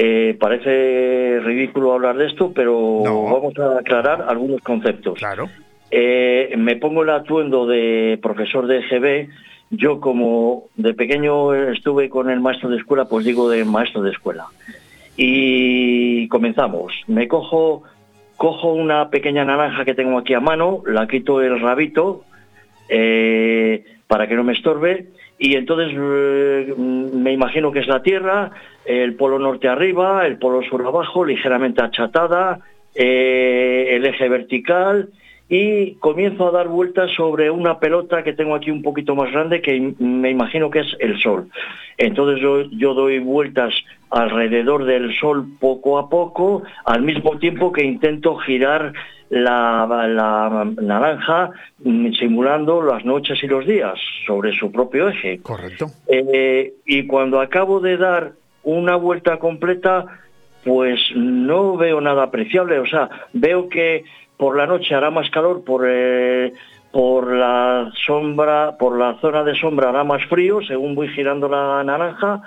Eh, parece ridículo hablar de esto, pero vamos a aclarar algunos conceptos. Claro. Eh, me pongo el atuendo de profesor de EGB. Yo, como de pequeño estuve con el maestro de escuela, pues digo de maestro de escuela. Y comenzamos. Me cojo, cojo una pequeña naranja que tengo aquí a mano, la quito el rabito eh, para que no me estorbe y entonces eh, me imagino que es la Tierra, el polo norte arriba, el polo sur abajo, ligeramente achatada, eh, el eje vertical y comienzo a dar vueltas sobre una pelota que tengo aquí un poquito más grande que me imagino que es el Sol. Entonces yo, doy vueltas alrededor del Sol poco a poco, al mismo tiempo que intento girar la, naranja mm, simulando las noches y los días sobre su propio eje. Correcto. Eh, y cuando acabo de dar una vuelta completa, pues no veo nada apreciable. O sea, veo que por la noche hará más calor, por, eh, por la sombra, por la zona de sombra hará más frío, según voy girando la naranja,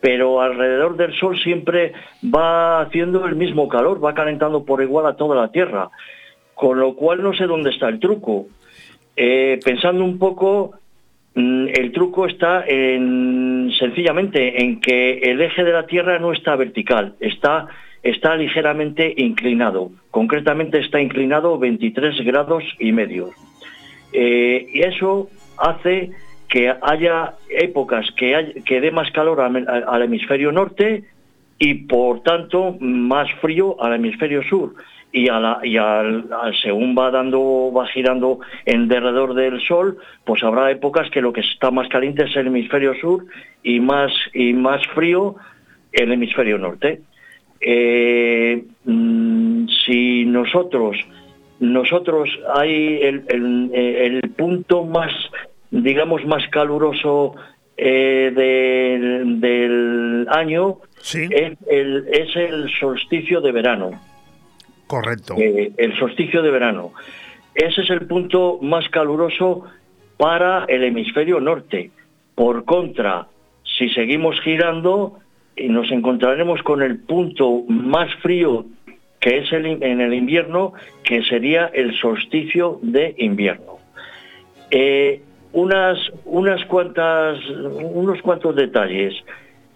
pero alrededor del sol siempre va haciendo el mismo calor, va calentando por igual a toda la Tierra. Con lo cual no sé dónde está el truco. Eh, pensando un poco, mm, el truco está en, sencillamente en que el eje de la Tierra no está vertical, está, está ligeramente inclinado. Concretamente está inclinado 23 grados y medio. Eh, y eso hace que haya épocas que, que dé más calor al hemisferio norte y por tanto más frío al hemisferio sur y al, según va dando, va girando en derredor del Sol, pues habrá épocas que lo que está más caliente es el hemisferio sur y más, y más frío el hemisferio norte. Eh, mm, si nosotros, nosotros hay el, el, el punto más, digamos, más caluroso eh, del, del año es, el, es el solsticio de verano. Correcto. Eh, el solsticio de verano. Ese es el punto más caluroso para el hemisferio norte. Por contra, si seguimos girando, eh, nos encontraremos con el punto más frío que es el, en el invierno, que sería el solsticio de invierno. Eh, unas, unas cuantas, unos cuantos detalles.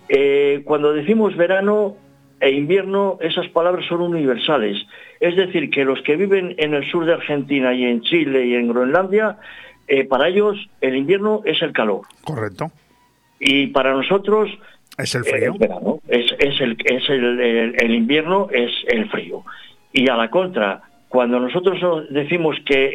Eh, cuando decimos verano e invierno, esas palabras son universales. Es decir, que los que viven en el sur de Argentina y en Chile y en Groenlandia, eh, para ellos el invierno es el calor. Correcto. Y para nosotros es el frío. verano, es, es, el, es el, el, el invierno es el frío. Y a la contra, cuando nosotros decimos que,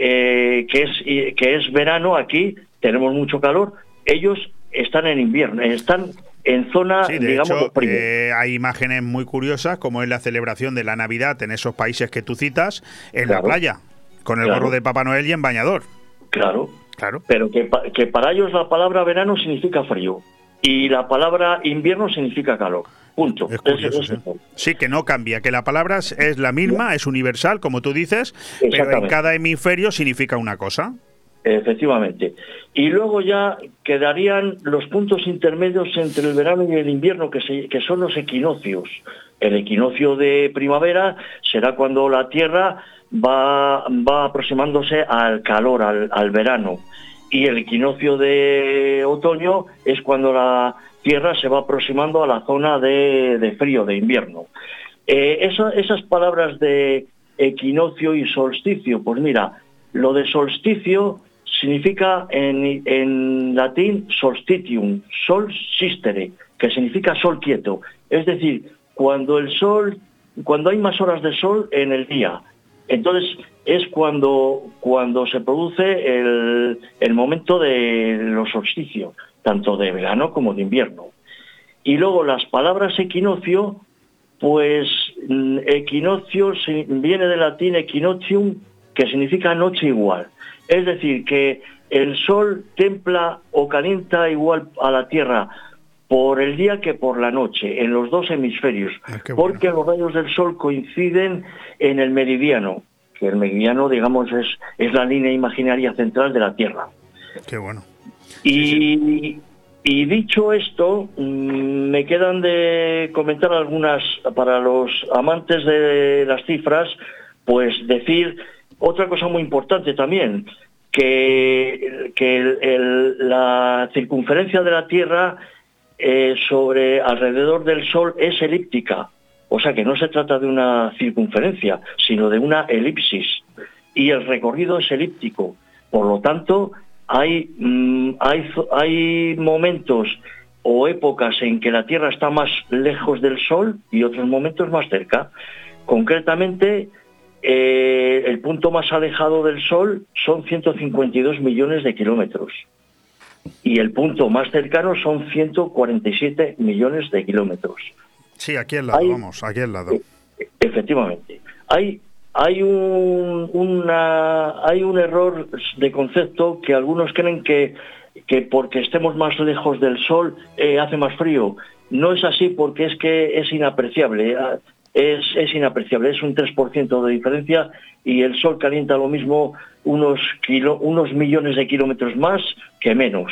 eh, que, es, que es verano aquí, tenemos mucho calor, ellos están en invierno, están en zona, Sí, de digamos, hecho, eh, hay imágenes muy curiosas, como es la celebración de la Navidad en esos países que tú citas, en la playa, con el Claro. gorro de Papá Noel y en bañador. Claro. Claro. Pero que, que para ellos la palabra verano significa frío y la palabra invierno significa calor. Punto. Es curioso, sí. Sí, que no cambia, que la palabra es- la misma, es universal, como tú dices, pero en cada hemisferio significa una cosa. Efectivamente. Y luego ya quedarían los puntos intermedios entre el verano y el invierno, que, se- que son los equinoccios. El equinoccio de primavera será cuando la Tierra va, va aproximándose al calor, al, al verano. Y el equinoccio de otoño es cuando la Tierra se va aproximando a la zona de, frío, de invierno. Eh, esas palabras de equinoccio y solsticio, pues mira, lo de solsticio significa en, en latín solstitium, sol sistere, que significa sol quieto. Es decir, cuando el sol, cuando hay más horas de sol en el día. Entonces es cuando, cuando se produce el, momento de los solsticios, tanto de verano como de invierno. Y luego las palabras equinoccio, pues mm, equinoccio viene del latín equinoctium, que significa noche igual. Es decir, que el sol templa o calienta igual a la tierra por el día que por la noche, en los dos hemisferios, porque los rayos del sol coinciden en el meridiano, que el meridiano, digamos, es, es la línea imaginaria central de la Tierra. Qué bueno. Y, y dicho esto, mm, me quedan de comentar algunas para los amantes de las cifras, pues decir otra cosa muy importante también, que, que el- el- la circunferencia de la Tierra eh, sobre alrededor del Sol es elíptica, o sea que no se trata de una circunferencia, sino de una elipsis, y el recorrido es elíptico. Por lo tanto, hay, mm, hay, hay momentos o épocas en que la Tierra está más lejos del Sol y otros momentos más cerca. Concretamente, eh, el punto más alejado del Sol son 152 millones de kilómetros y el punto más cercano son 147 millones de kilómetros. Sí, aquí al lado, Hay- vamos, aquí al lado. Efectivamente. Hay, hay, un, una, hay un error de concepto que algunos creen que, que porque estemos más lejos del Sol eh, hace más frío. No es así porque es que es inapreciable. Es, es inapreciable, es un 3% de diferencia y el Sol calienta lo mismo unos, kilo, unos millones de kilómetros más que menos.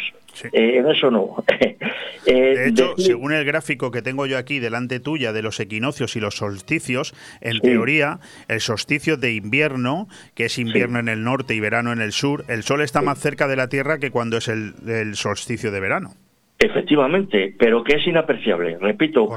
Eh, en eso no. Eh, De hecho, decir- según el gráfico que tengo yo aquí delante tuya de los equinoccios y los solsticios, en teoría, el solsticio de invierno, que es invierno en el norte y verano en el sur, el sol está más cerca de la Tierra que cuando es el, el solsticio de verano. Efectivamente, pero que es inapreciable, repito.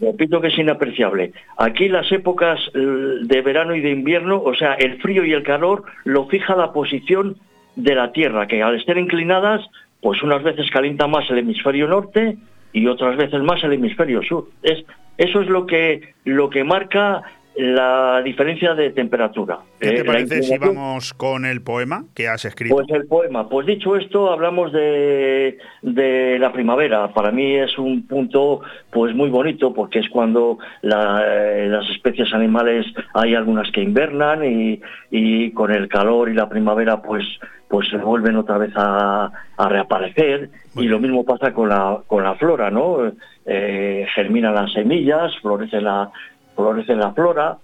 Repito que es inapreciable. Aquí las épocas eh, de verano y de invierno, o sea, el frío y el calor lo fija la posición de la Tierra, que al estar inclinadas, pues unas veces calienta más el hemisferio norte y otras veces más el hemisferio sur. Es, eso es lo que, lo que marca la diferencia de temperatura. ¿Qué te Eh, parece si vamos con el poema que has escrito? Pues el poema. Pues dicho esto, hablamos de, de la primavera. Para mí es un punto pues muy bonito porque es cuando la- eh, las especies animales hay algunas que invernan y, y con el calor y la primavera pues pues se vuelven otra vez a, a reaparecer y lo mismo pasa con la con la flora, ¿no? Eh, germinan las semillas, florece la florece la flora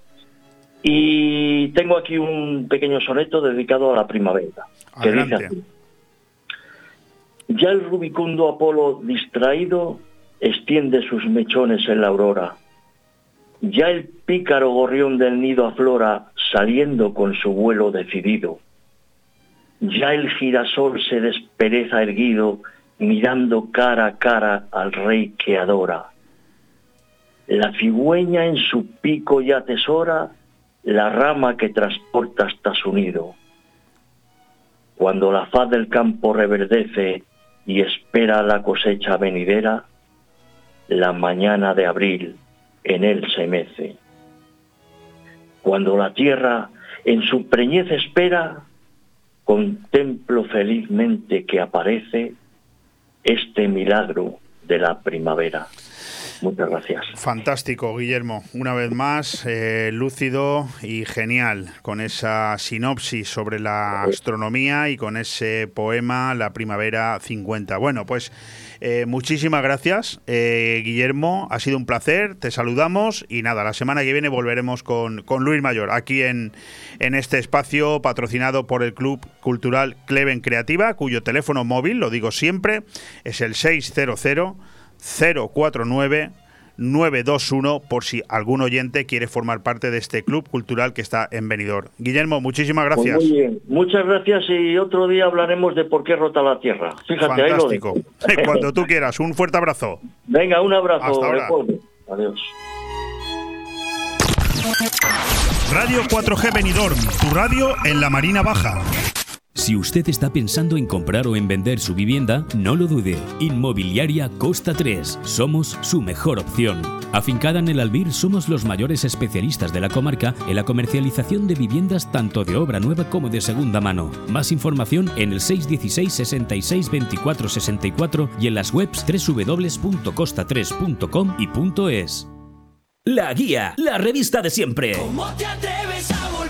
y tengo aquí un pequeño soneto dedicado a la primavera, que dice así. Ya el rubicundo Apolo distraído extiende sus mechones en la aurora. Ya el pícaro gorrión del nido aflora saliendo con su vuelo decidido. Ya el girasol se despereza erguido mirando cara a cara al rey que adora. La cigüeña en su pico ya atesora la rama que transporta hasta su nido. Cuando la faz del campo reverdece y espera la cosecha venidera, la mañana de abril en él se mece. Cuando la tierra en su preñez espera, contemplo felizmente que aparece este milagro de la primavera. Muchas gracias. Fantástico, Guillermo. Una vez más, eh, lúcido y genial, con esa sinopsis sobre la astronomía y con ese poema La Primavera 50. Bueno, pues eh, muchísimas gracias, eh, Guillermo. Ha sido un placer, te saludamos y nada, la semana que viene volveremos con, con Luis Mayor, aquí en, en este espacio patrocinado por el Club Cultural Cleven Creativa, cuyo teléfono móvil, lo digo siempre, es el 600 049 921 por si algún oyente quiere formar parte de este club cultural que está en Benidorm. Guillermo, muchísimas Pues gracias. muy bien. Muchas gracias y otro día hablaremos de por qué rota la Tierra. Fíjate, ahí lo Fantástico. Cuando tú quieras, un fuerte abrazo. Venga, un abrazo. Hasta ahora. Adiós. Radio 4G Benidorm, tu radio en la Marina Baja. Si usted está pensando en comprar o en vender su vivienda, no lo dude. Inmobiliaria Costa 3. Somos su mejor opción. Afincada en el Albir, somos los mayores especialistas de la comarca en la comercialización de viviendas tanto de obra nueva como de segunda mano. Más información en el 616 66 24 64 y en las webs www.costa3.com y .es. La Guía, la revista de siempre.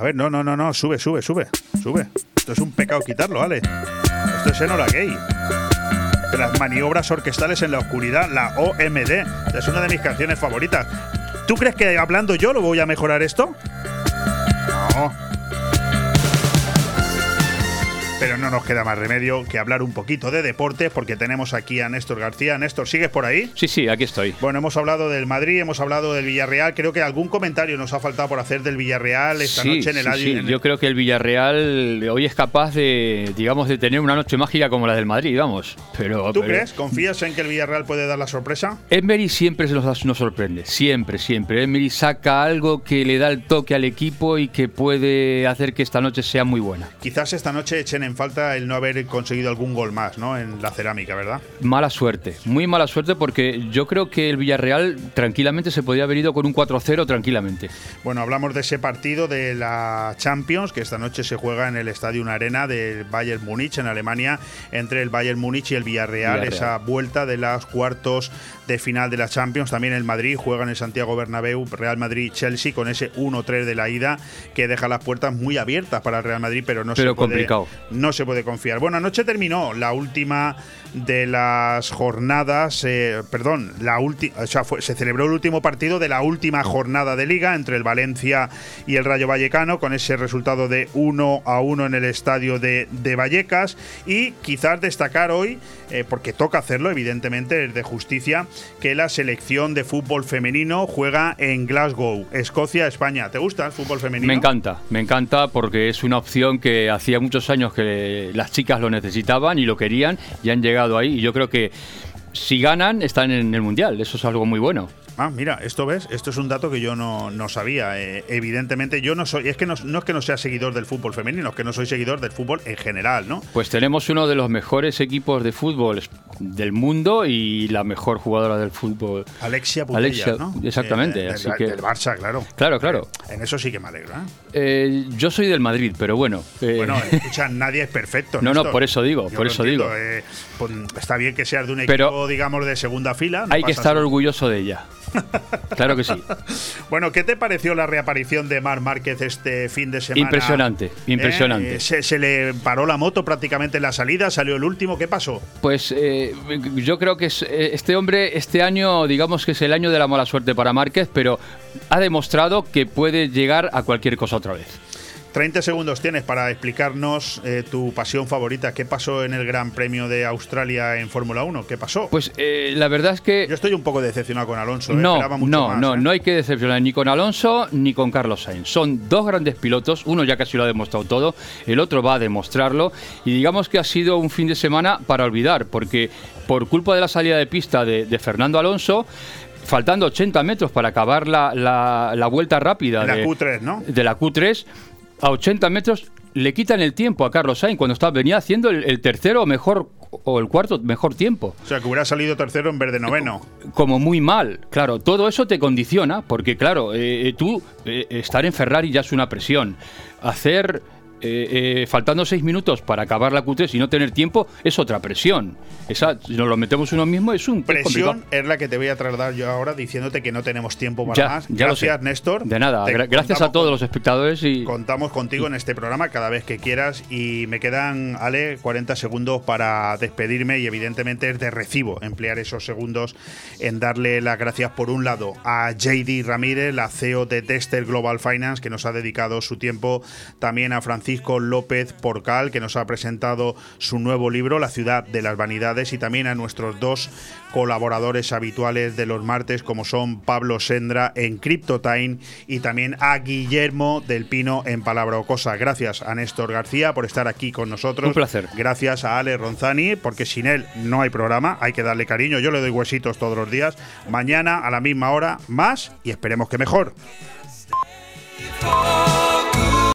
A ver, no, no, no, no, sube, sube, sube, sube. Esto es un pecado quitarlo, ¿vale? Esto es Enola Gay. De las maniobras orquestales en la oscuridad, la OMD. Es una de mis canciones favoritas. ¿Tú crees que hablando yo lo voy a mejorar esto? No. Pero no nos queda más remedio que hablar un poquito de deportes porque tenemos aquí a Néstor García. Néstor, ¿sigues por ahí? Sí, sí, aquí estoy. Bueno, hemos hablado del Madrid, hemos hablado del Villarreal. Creo que algún comentario nos ha faltado por hacer del Villarreal esta Sí, noche en el sí, sí. en el- Yo creo que el Villarreal hoy es capaz de, digamos, de tener una noche mágica como la del Madrid, vamos. Pero, ¿Tú pero- crees? ¿Confías en que el Villarreal puede dar la sorpresa? Emery siempre nos, nos sorprende, siempre, siempre. Emery saca algo que le da el toque al equipo y que puede hacer que esta noche sea muy buena. Quizás esta noche echen en falta el no haber conseguido algún gol más, ¿no? En la cerámica, ¿verdad? Mala suerte, muy mala suerte porque yo creo que el Villarreal tranquilamente se podía haber ido con un 4-0 tranquilamente. Bueno, hablamos de ese partido de la Champions que esta noche se juega en el Estadio Una Arena del Bayern Múnich en Alemania entre el Bayern Múnich y el Villarreal, Villarreal. esa vuelta de los cuartos de final de la Champions. También el Madrid juega en el Santiago Bernabéu, Real Madrid-Chelsea con ese 1-3 de la ida que deja las puertas muy abiertas para el Real Madrid, pero no Pero se puede complicado. No se puede confiar. Bueno, anoche terminó la última de las jornadas, eh, perdón, la última, o sea, fue- se celebró el último partido de la última jornada de liga entre el Valencia y el Rayo Vallecano, con ese resultado de 1 a 1 en el estadio de, de Vallecas. Y quizás destacar hoy, eh, porque toca hacerlo, evidentemente, es de justicia, que la selección de fútbol femenino juega en Glasgow, Escocia, España. ¿Te gusta el fútbol femenino? Me encanta, me encanta porque es una opción que hacía muchos años que las chicas lo necesitaban y lo querían y han llegado ahí. Y yo creo que si ganan, están en el Mundial. Eso es algo muy bueno. Ah, mira, esto ves, esto es un dato que yo no, no sabía. Eh, evidentemente, yo no soy, es que no, no es que no sea seguidor del fútbol femenino, es que no soy seguidor del fútbol en general, ¿no? Pues tenemos uno de los mejores equipos de fútbol del mundo y la mejor jugadora del fútbol. Alexia Putellas, Alexia, ¿no? exactamente, Eh, del, así del- que- del Barça, claro. Claro, claro. En eso sí que me alegro, ¿eh? Eh, yo soy del Madrid, pero bueno. eh, Bueno, escucha, nadie es perfecto. No, no, por eso digo, Yo por eso entiendo, digo. eh, pues, está bien que seas de un Pero equipo, digamos, de segunda fila. hay que estar orgulloso de ella. Claro que sí. Bueno, ¿qué te pareció la reaparición de Mar Márquez este fin de semana? Impresionante, impresionante. Eh, se, se le paró la moto prácticamente en la salida, salió el último. ¿Qué pasó? Pues eh, yo creo que eh, este hombre, este año, digamos que es el año de la mala suerte para Márquez, pero ha demostrado que puede llegar a cualquier cosa otra vez. 30 segundos tienes para explicarnos eh, tu pasión favorita. ¿Qué pasó en el Gran Premio de Australia en Fórmula 1? ¿Qué pasó? Pues eh, la verdad es que. Yo estoy un poco decepcionado con Alonso. eh, No, esperaba mucho no, más, no, no hay que decepcionar ni con Alonso ni con Carlos Sainz. Son dos grandes pilotos, uno ya casi lo ha demostrado todo, el otro va a demostrarlo y digamos que ha sido un fin de semana para olvidar, porque por culpa de la salida de pista de, de Fernando Alonso, faltando 80 metros para acabar la, la- la vuelta rápida En la de, Q3, ¿no? de la Q3, a 80 metros le quitan el tiempo a Carlos Sainz cuando está, venía haciendo el, el tercero mejor o el cuarto mejor tiempo O sea, que hubiera salido tercero en vez de noveno. como muy mal. Claro, todo eso te condiciona, porque claro, eh, eh, tú eh, estar en Ferrari ya es una presión. Hacer, eh, eh, faltando seis minutos para acabar la Q3 y no tener tiempo, es otra presión. Esa, si nos lo metemos uno mismo, es un es Presión complicado. es la que te voy a trasladar yo ahora diciéndote que no tenemos tiempo para Ya, más. ya Gracias. Néstor. De nada, Te gracias a todos los espectadores y Contamos contigo en este programa cada vez que quieras y me quedan, Ale, 40 segundos para despedirme y evidentemente es de recibo emplear esos segundos en darle las gracias por un lado a JD Ramírez, la CEO de Dexter Global Finance, que nos ha dedicado su tiempo, también a Francisco López Porcal, que nos ha presentado su nuevo libro, La ciudad de las vanidades, y también a nuestros dos colaboradores habituales de los martes, como son Pablo Sendra en CryptoTime y también a Guillermo del Pino en Palabra o Cosa. Gracias a Néstor García por estar aquí con nosotros. Un placer. Gracias a Ale Ronzani, porque sin él no hay programa, hay que darle cariño. Yo le doy huesitos todos los días. Mañana a la misma hora, más y esperemos que mejor.